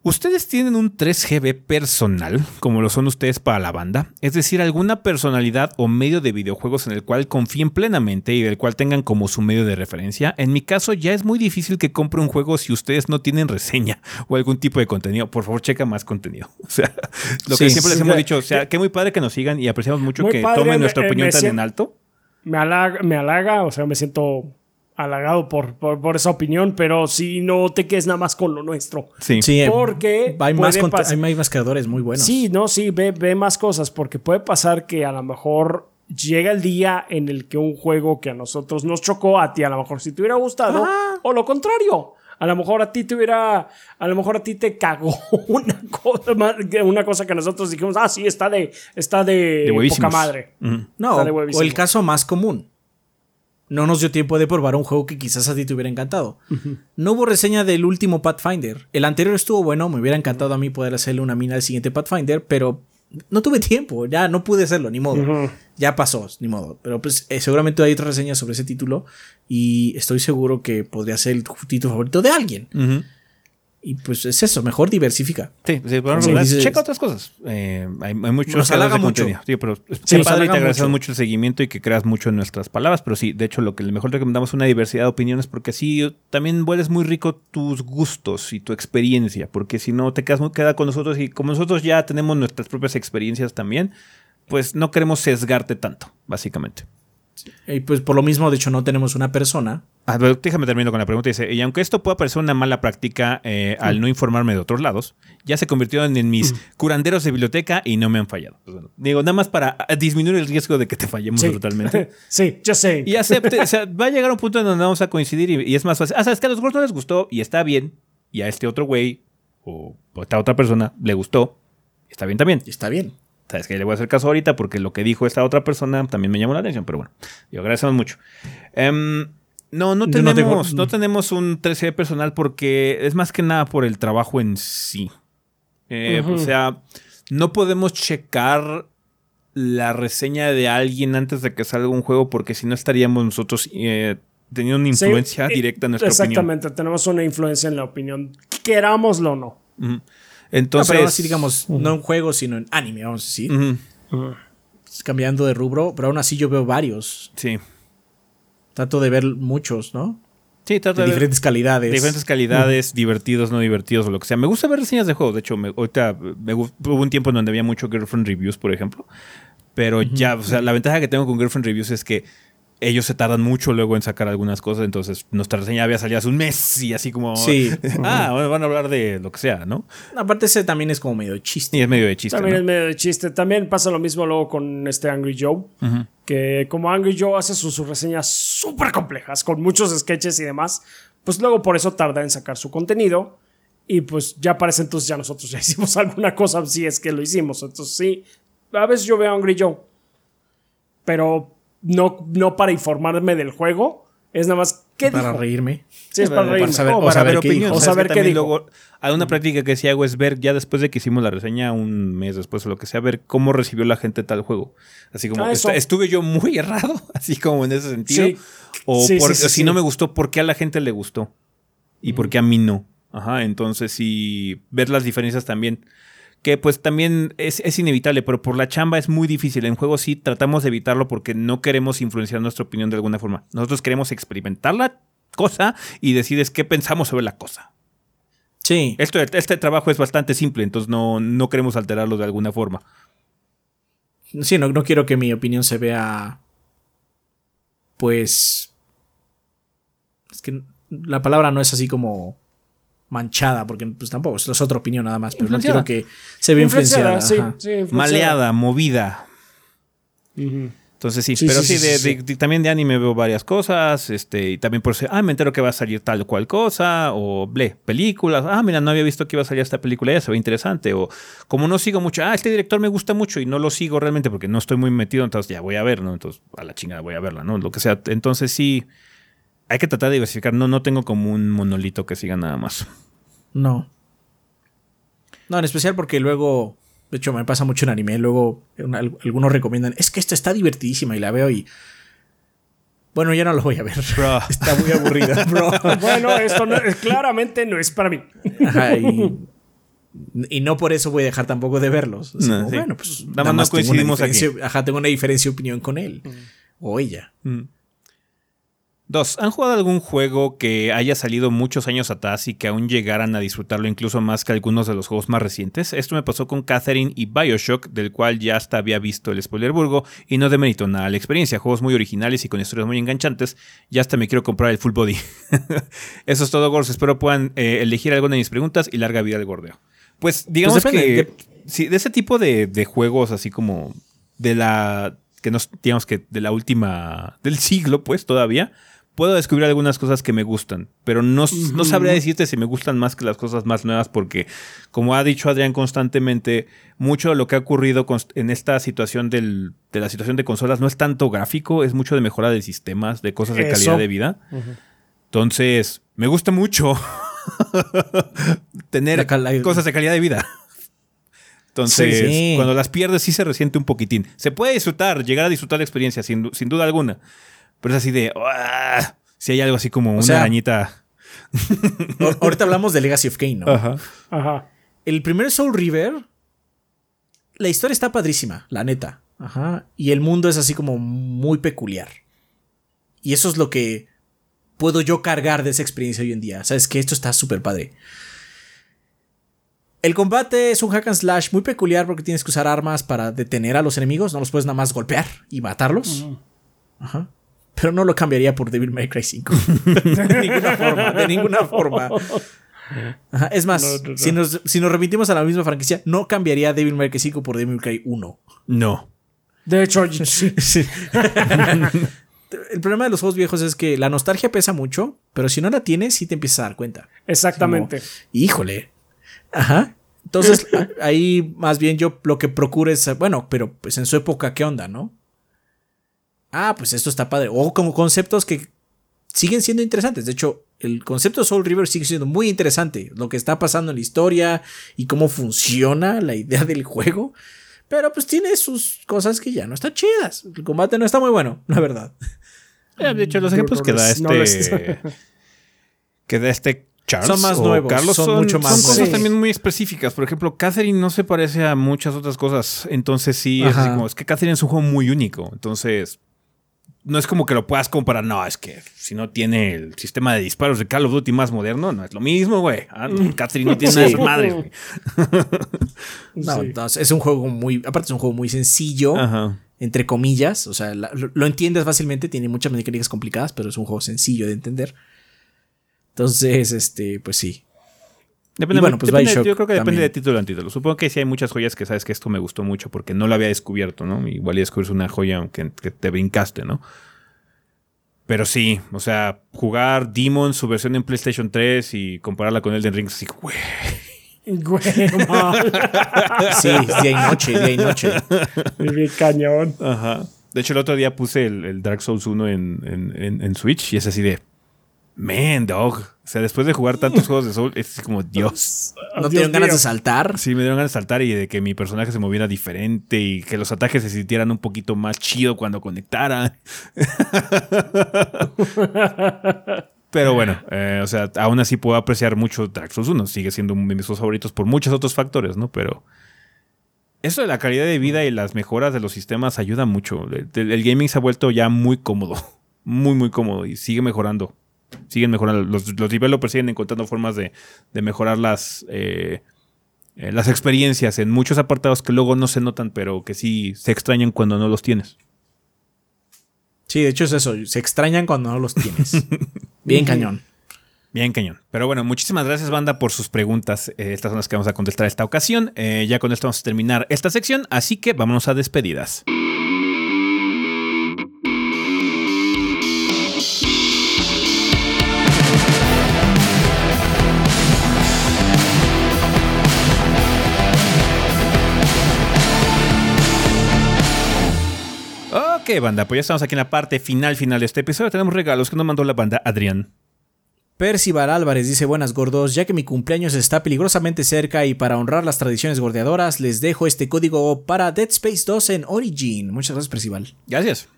¿Ustedes tienen un 3GB personal, como lo son ustedes para la banda? Es decir, alguna personalidad o medio de videojuegos en el cual confíen plenamente y del cual tengan como su medio de referencia. En mi caso, ya es muy difícil que compre un juego si ustedes no tienen reseña o algún tipo de contenido. Por favor, checa más contenido. O sea, lo que Sí. siempre les hemos dicho, o sea, que muy padre que nos sigan y apreciamos mucho que padre, tomen me- nuestra eh, opinión me tan sien- en alto. me halaga, me halaga, o sea, me siento halagado por, por, por esa opinión, pero si no te quedes nada más con lo nuestro. Sí. Sí, eh, Porque hay más, hay más creadores muy buenos. Sí, no, sí, ve, ve más cosas, porque puede pasar que a lo mejor llega el día en el que un juego que a nosotros nos chocó, a ti a lo mejor si te hubiera gustado, o lo contrario. A lo mejor a ti te hubiera, a lo mejor a ti te cagó una cosa, una cosa que nosotros dijimos, ah, sí, está de, está de, De poca madre. Ujú. No, Está de o el caso más común. No nos dio tiempo de probar un juego que quizás a ti te hubiera encantado. No hubo reseña del último Pathfinder. El anterior estuvo bueno, me hubiera encantado a mí poder hacerle una mina al siguiente Pathfinder, pero no tuve tiempo, ya no pude hacerlo, ni modo. Ya pasó, ni modo. Pero pues eh, seguramente hay otra reseña sobre ese título y estoy seguro que podría ser el título favorito de alguien. Ujú. Y pues es eso, mejor diversifica. Sí, sí, bueno, Sí, ¿verdad? dices- checa otras cosas. Eh, hay, hay muchos Nos halaga mucho. Sí, pero Sí, nos padre te agradecemos mucho. mucho el seguimiento y que creas mucho en nuestras palabras. Pero sí, de hecho, lo que mejor recomendamos es una diversidad de opiniones porque así también vuelves muy rico tus gustos y tu experiencia. Porque si no te quedas muy queda con nosotros y como nosotros ya tenemos nuestras propias experiencias también, pues no queremos sesgarte tanto, básicamente. Y pues por lo mismo, de hecho, no tenemos una persona. A ver, déjame termino con la pregunta. Dice, y aunque esto pueda parecer una mala práctica eh, al no informarme de otros lados, ya se convirtieron en mis curanderos de biblioteca y no me han fallado. Pues bueno, digo, nada más para ah, disminuir el riesgo de que te fallemos Sí. totalmente. sí, yo sé. Y acepte, o sea, va a llegar un punto en donde vamos a coincidir y, y es más fácil. Ah, sabes que a los gordos no les gustó y está bien. Y a este otro güey o a esta otra persona le gustó. Está bien también. Está bien. Sabes que le voy a hacer caso ahorita porque lo que dijo esta otra persona también me llamó la atención, pero bueno, yo agradecemos mucho. Em, no, no tenemos, tengo- no tenemos un 13 personal porque es más que nada por el trabajo en sí. Eh. O sea, no podemos checar la reseña de alguien antes de que salga un juego porque si no estaríamos nosotros eh, teniendo una influencia eh, directa en nuestra opinión. Exactamente, tenemos una influencia en la opinión, querámoslo o no. No, Entonces, pero así digamos, no en juegos, sino en anime, vamos a decir. Cambiando de rubro, pero aún así yo veo varios. sí. Trato de ver muchos, ¿no? Sí, trata De de- diferentes calidades. diferentes calidades, divertidos, no divertidos o lo que sea. Me gusta ver reseñas de juegos. De hecho, me, ahorita me hubo un tiempo en donde había mucho Girlfriend Reviews, por ejemplo. Pero ya, o sea, la ventaja que tengo con Girlfriend Reviews es que ellos se tardan mucho luego en sacar algunas cosas. Entonces, nuestra reseña había salido hace un mes y así como. Sí. ah, bueno, van a hablar de lo que sea, ¿no? Aparte ese también es como medio chiste. Y es medio de chiste. También ¿no? es medio de chiste. También pasa lo mismo luego con este Angry Joe. Que como Angry Joe hace sus, sus reseñas súper complejas, con muchos sketches y demás, pues luego por eso tarda en sacar su contenido. Y pues ya parece entonces ya nosotros ya hicimos alguna cosa, si es que lo hicimos. Entonces sí, a veces yo veo a Angry Joe. Pero no, no para informarme del juego. Es nada más, ¿qué Para dijo? reírme. Sí, es para Para reírme. saber- O o para saber opinión. O saber qué dijo. luego, hay una práctica que sí hago es ver, ya después de que hicimos la reseña, un mes después o lo que sea, ver cómo recibió la gente tal juego. Así como, Ah, est- estuve yo muy errado, así como en ese sentido. Sí. O Sí, por- sí, sí, si sí. no me gustó, ¿por qué a la gente le gustó? Y por qué a mí no. Ajá, entonces sí, ver las diferencias también. Que pues también es, es inevitable, pero por la chamba es muy difícil. En juego sí tratamos de evitarlo porque no queremos influenciar nuestra opinión de alguna forma. Nosotros queremos experimentar la cosa y decir es qué pensamos sobre la cosa. Sí. Esto, este trabajo es bastante simple, entonces no, no queremos alterarlo de alguna forma. Sí, no, no quiero que mi opinión se vea. Pues. Es que la palabra no es así como manchada, porque pues tampoco es otra opinión nada más, pero no Influenciada. quiero que se vea influenciada. sí, ajá. sí, influenciada. Maleada, movida. Entonces sí, Sí, pero sí, sí, sí, de, sí, de- sí. de- también de anime veo varias cosas, este, y también por eso, ah, me entero que va a salir tal o cual cosa, o ble, películas, ah, mira, no había visto que iba a salir esta película, ya se ve interesante, o como no sigo mucho, ah, este director me gusta mucho y no lo sigo realmente porque no estoy muy metido, entonces ya voy a ver, ¿no? Entonces, a la chingada voy a verla, ¿no? Lo que sea, entonces sí, hay que tratar de diversificar, no, no tengo como un monolito que siga nada más. No. No, en especial porque luego. De hecho, me pasa mucho en anime. Luego un- al- algunos recomiendan. Es que esto está divertidísima y la veo y. Bueno, ya no lo voy a ver. Bro. Está muy aburrida, bro. Bueno, esto no- claramente no es para mí. Ajá, y, y no por eso voy a dejar tampoco de verlos. Así No, como, sí. Bueno, pues Nada más coincidimos aquí. Ajá, tengo una diferencia de opinión con él. O ella. Mm. Dos, ¿han jugado algún juego que haya salido muchos años atrás y que aún llegaran a disfrutarlo incluso más que algunos de los juegos más recientes? Esto me pasó con Catherine y Bioshock, del cual ya hasta había visto el spoilerburgo y no demerito nada la experiencia. Juegos muy originales y con historias muy enganchantes. Ya hasta me quiero comprar el full body. Eso es todo, Gors. Espero puedan eh, elegir alguna de mis preguntas y larga vida al gordeo. Pues digamos depende, que de- sí, de ese tipo de, de juegos así como de la que nos digamos que de la última del siglo pues todavía puedo descubrir algunas cosas que me gustan pero no, no sabría decirte si me gustan más que las cosas más nuevas porque como ha dicho Adrián constantemente mucho de lo que ha ocurrido en esta situación del- de la situación de consolas no es tanto gráfico es mucho de mejora de sistemas de cosas de Eso. calidad de vida entonces me gusta mucho tener cosas de calidad de vida entonces, Sí, sí. cuando las pierdes sí se resiente un poquitín. Se puede disfrutar, llegar a disfrutar la experiencia, sin, sin duda alguna. Pero es así de... "Ah", si hay algo así como una sea, arañita... Ahorita hablamos de Legacy of Kain, ¿no? Ajá. Ajá. El primer Soul River, la historia está padrísima, la neta. Ajá. Y el mundo es así como muy peculiar. Y eso es lo que puedo yo cargar de esa experiencia hoy en día. Sabes que esto está súper padre. El combate es un hack and slash muy peculiar porque tienes que usar armas para detener a los enemigos. No los puedes nada más golpear y matarlos. Ajá. Pero no lo cambiaría por Devil May Cry 5. de ninguna forma, de ninguna forma. Ajá, Es más, No, no, no. Si, nos, si nos remitimos a la misma franquicia, no cambiaría Devil May Cry 5 por Devil May Cry 1. No. De hecho, sí. El problema de los juegos viejos es que la nostalgia pesa mucho, pero si no la tienes, sí te empiezas a dar cuenta. exactamente. Híjole. Ajá. Entonces, ahí más bien yo lo que procuro es, bueno, pero pues en su época, ¿qué onda, no? Ah, pues esto está padre. O como conceptos que siguen siendo interesantes. De hecho, el concepto de Soul River sigue siendo muy interesante. Lo que está pasando en la historia y cómo funciona la idea del juego. Pero pues tiene sus cosas que ya no están chidas. El combate no está muy bueno, la verdad. Eh, de hecho, los No, ejemplos no que da les- no les- este... que da este Charles Son más o nuevos, Carlos son son, mucho más son cosas nuevos. también muy específicas. Por ejemplo, Catherine no se parece a muchas otras cosas. Entonces sí, es, así como, es que Catherine es un juego muy único. Entonces, no es como que lo puedas comparar. No, es que si no tiene el sistema de disparos de Call of Duty más moderno, no es lo mismo, güey. Ah, no, Catherine no tiene nada de madres, güey. No, Sí. entonces, es un juego muy. Aparte, es un juego muy sencillo. Ajá. entre comillas, o sea, la- lo, lo entiendes fácilmente, tiene muchas mecánicas complicadas, pero es un juego sencillo de entender. Entonces, este, pues sí. Depende, Y bueno, pues depende- Bioshock yo creo que depende también. de título a título. Supongo que sí hay muchas joyas que sabes que esto me gustó mucho porque no lo había descubierto, ¿no? Igual y descubres una joya que, que te brincaste, ¿no? Pero sí, o sea, jugar Demon, su versión en PlayStation 3 y compararla con Elden Ring, así, güey. Güey. Sí, día y noche, día y noche. Bien cañón. Ajá. De hecho, el otro día puse el, el Dark Souls 1 en, en- en- en Switch y es así de. Man, dog. O sea, después de jugar tantos juegos de Soul, es como Dios. ¿No Dios tienen ganas mío. de saltar? Sí, me dieron ganas de saltar y de que mi personaje se moviera diferente y que los ataques se sintieran un poquito más chido cuando conectaran. Pero bueno, eh, o sea, aún así puedo apreciar mucho Dark Souls 1. Sigue siendo uno de mis juegos favoritos por muchos otros factores, ¿no? Pero eso de la calidad de vida y las mejoras de los sistemas ayuda mucho. El gaming se ha vuelto ya muy cómodo. Muy, muy cómodo y sigue mejorando. Siguen mejorando. Los, los developers siguen encontrando formas de, de mejorar las, eh, eh, las experiencias en muchos apartados que luego no se notan, pero que sí se extrañan cuando no los tienes. Sí, de hecho es eso. Se extrañan cuando no los tienes. Bien cañón. Bien, cañón. Pero bueno, muchísimas gracias, banda, por sus preguntas. Eh, estas son las que vamos a contestar esta ocasión. Ya con esto vamos a terminar esta sección, así que vámonos a despedidas. Ok, banda, pues ya estamos aquí en la parte final, final de este episodio. Tenemos regalos que nos mandó la banda Adrián. Percival Álvarez dice buenas gordos, ya que mi cumpleaños está peligrosamente cerca y para honrar las tradiciones gordeadoras les dejo este código para Dead Space 2 en Origin. Muchas gracias Percival. Gracias.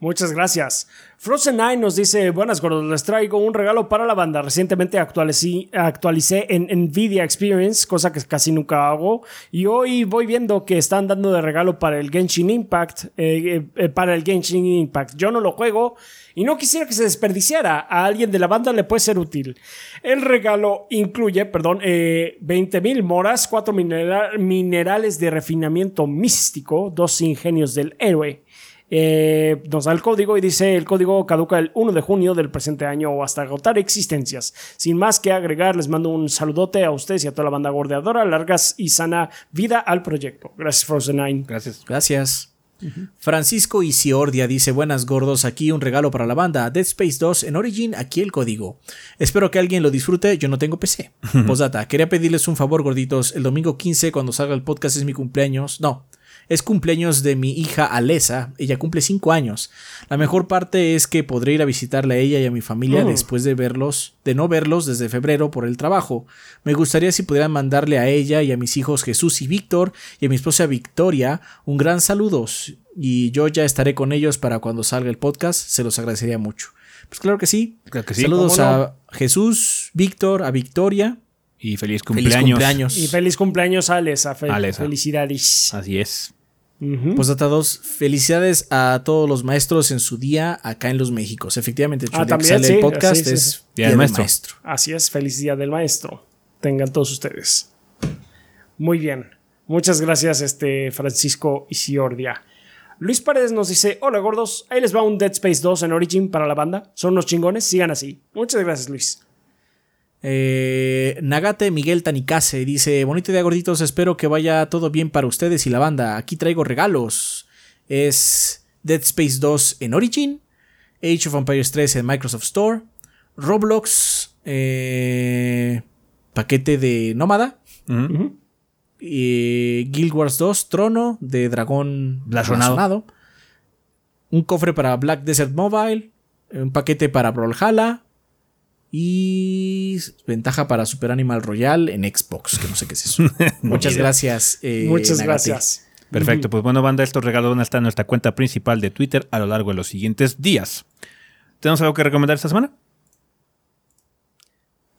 Muchas gracias. Frozen Nine nos dice, buenas gordos, les traigo un regalo para la banda. Recientemente actualicé, en Nvidia Experience, cosa que casi nunca hago. Y hoy voy viendo que están dando de regalo para el Genshin Impact, eh, eh, eh, para el Genshin Impact. Yo no lo juego y no quisiera que se desperdiciara. A alguien de la banda le puede ser útil. El regalo incluye, perdón, eh, 20.000 moras, 4 minerales de refinamiento místico, dos ingenios del héroe. Eh, nos da el código y dice el código caduca el 1 de junio del presente año o hasta agotar existencias. Sin más que agregar, les mando un saludote a ustedes y a toda la banda gordeadora. Largas y sana vida al proyecto. Gracias, Frozen Nine. Gracias. Gracias. Francisco Isiordia dice buenas gordos, aquí un regalo para la banda Dead Space 2 en Origin, aquí el código. Espero que alguien lo disfrute, yo no tengo PC. Posdata, quería pedirles un favor gorditos, el domingo 15 cuando salga el podcast es mi cumpleaños, no, es cumpleaños de mi hija Alesa, ella cumple 5 años. La mejor parte es que podré ir a visitarla a ella y a mi familia Oh. después de verlos, de no verlos desde febrero por el trabajo. Me gustaría si pudieran mandarle a ella y a mis hijos Jesús y Víctor y a mi esposa Victoria un gran saludos y yo ya estaré con ellos para cuando salga el podcast, se los agradecería mucho. Pues claro que sí. Claro que sí. Saludos a Jesús, Víctor, a Victoria. Y feliz Feliz cumpleaños. cumpleaños. Y feliz cumpleaños, Alesa. Fel- Alesa. Felicidades. Así es. Ujú. Postdata 2, felicidades a todos los maestros en su día acá en los Méxicos. Efectivamente, el Ah, también, sale sí, el podcast sí, sí, es sí. Día del maestro. maestro. Así es, feliz día del maestro. Tengan todos ustedes. Muy bien. Muchas gracias, este Francisco Isiordia. Luis Paredes nos dice: Hola gordos, ahí les va un Dead Space 2 en Origin para la banda. Son unos chingones, sigan así. Muchas gracias, Luis. Eh, Nagate Miguel Tanikase dice: Bonito día, gorditos. Espero que vaya todo bien para ustedes y la banda. Aquí traigo regalos. Es Dead Space 2 en Origin, Age of Empires 3 en Microsoft Store, Roblox, eh, paquete de Nómada, y Guild Wars 2, Trono de Dragón. Blasonado, un cofre para Black Desert Mobile, un paquete para Brawlhalla y ventaja para Super Animal Royal en Xbox, que no sé qué es eso. Muchas gracias. eh, Muchas Nagate. gracias. Perfecto, pues bueno, banda, estos regalos van a estar en nuestra cuenta principal de Twitter a lo largo de los siguientes días. ¿Tenemos algo que recomendar esta semana?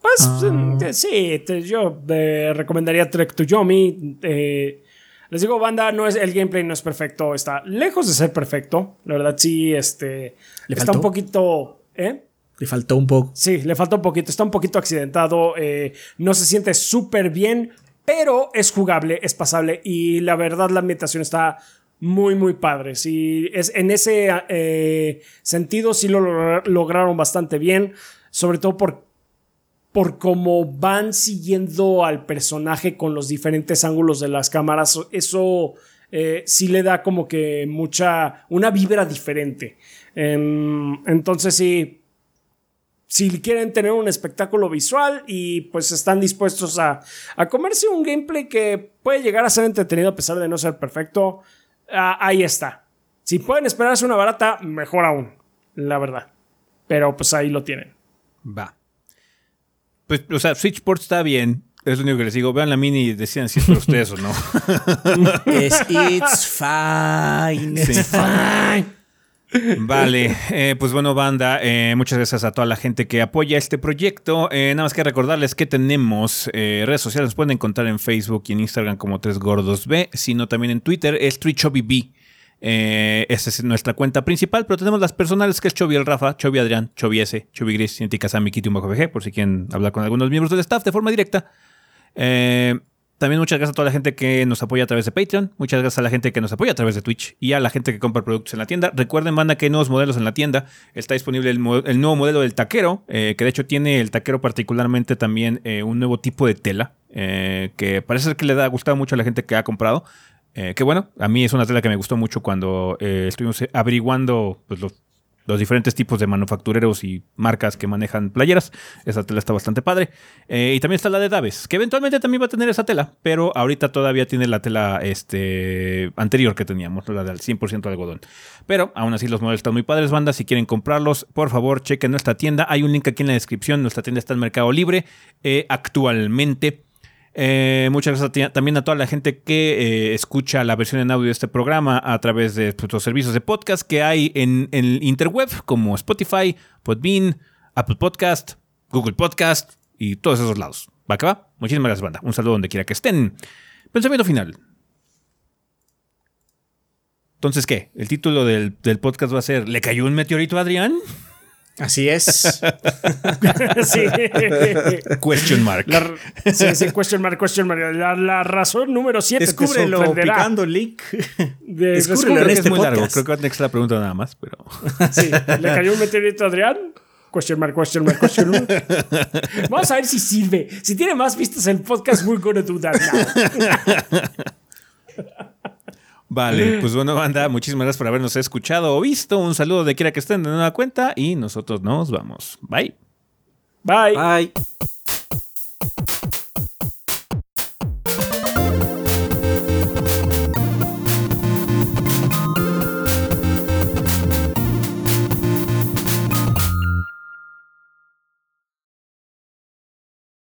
Pues Ah. eh, sí, te- yo eh, recomendaría Trek to Yomi. eh, les digo, banda, no es, el gameplay no es perfecto, está lejos de ser perfecto. La verdad, sí, este. ¿Le está faltó? un poquito. ¿Eh? Le faltó un poco. Sí, le falta un poquito, está un poquito accidentado, eh, no se siente súper bien, pero es jugable, es pasable y la verdad la ambientación está muy, muy padre. Sí, es, en ese eh, sentido sí lo logra- lograron bastante bien, sobre todo por, por cómo van siguiendo al personaje con los diferentes ángulos de las cámaras. Eso eh, sí le da como que mucha, una vibra diferente. Em, entonces sí, si quieren tener un espectáculo visual y pues están dispuestos a, comerse un gameplay que puede llegar a ser entretenido a pesar de no ser perfecto, ah, ahí está. Si pueden esperarse una barata, mejor aún, la verdad. Pero pues ahí lo tienen. Va. Pues, o sea, Switchport está bien. Es lo único que les digo. Vean la mini y decían si es para ustedes o no. es it's fine. It's fine. Vale, eh, pues bueno, banda, eh, muchas gracias a toda la gente que apoya este proyecto. Eh, nada más que recordarles que tenemos redes sociales, nos pueden encontrar en Facebook y en Instagram como Tres Gordos B, sino también en Twitter, es B. esa es nuestra cuenta principal, pero tenemos las personales que es Chovy el Rafa, Chovy Adrián, Chovy S, Chovy Gris, Cinti Kazami, Kitty por si quieren hablar con algunos miembros del staff de forma directa. Eh, también muchas gracias a toda la gente que nos apoya a través de Patreon. Muchas gracias a la gente que nos apoya a través de Twitch y a la gente que compra productos en la tienda. Recuerden, manda que hay nuevos modelos en la tienda. Está disponible el, nuevo modelo del taquero, eh, que de hecho tiene el taquero particularmente también eh, un nuevo tipo de tela, eh, que parece ser que le ha gustado mucho a la gente que ha comprado. que bueno, a mí es una tela que me gustó mucho cuando estuvimos averiguando pues, los los diferentes tipos de manufactureros y marcas que manejan playeras. Esa tela está bastante padre. Eh, y también está la de Daves, que eventualmente también va a tener esa tela, pero ahorita todavía tiene la tela este, anterior que teníamos, la del 100% de algodón. Pero aún así los modelos están muy padres, banda. Si quieren comprarlos, por favor, chequen nuestra tienda. Hay un link aquí en la descripción. Nuestra tienda está en Mercado Libre eh, actualmente. Eh, muchas gracias también a toda la gente que eh, escucha la versión en audio de este programa a través de pues, los servicios de podcast que hay en, el interweb, como Spotify, Podbean, Apple Podcast, Google Podcast y todos esos lados. ¿Va que va? Muchísimas gracias, banda. Un saludo donde quiera que estén. Pensamiento final. Entonces, ¿qué? ¿El título del, del podcast va a ser ¿Le cayó un meteorito a Adrián? Así es. sí. Question mark. sí, sí, question mark, question mark. La, razón número 7 Descúbrelo picando link. De, Descúbrelo en este es muy largo. Creo que va a tener que la pregunta nada más, pero... sí. ¿Le cayó un meteorito a Adrián? Question mark, question mark, question mark. Vamos a ver si sirve. Si tiene más vistas el podcast, we're gonna do that now. Vale, pues bueno, banda, muchísimas gracias por habernos escuchado o visto. Un saludo de quiera que estén de nueva cuenta y nosotros nos vamos. Bye. Bye. Bye.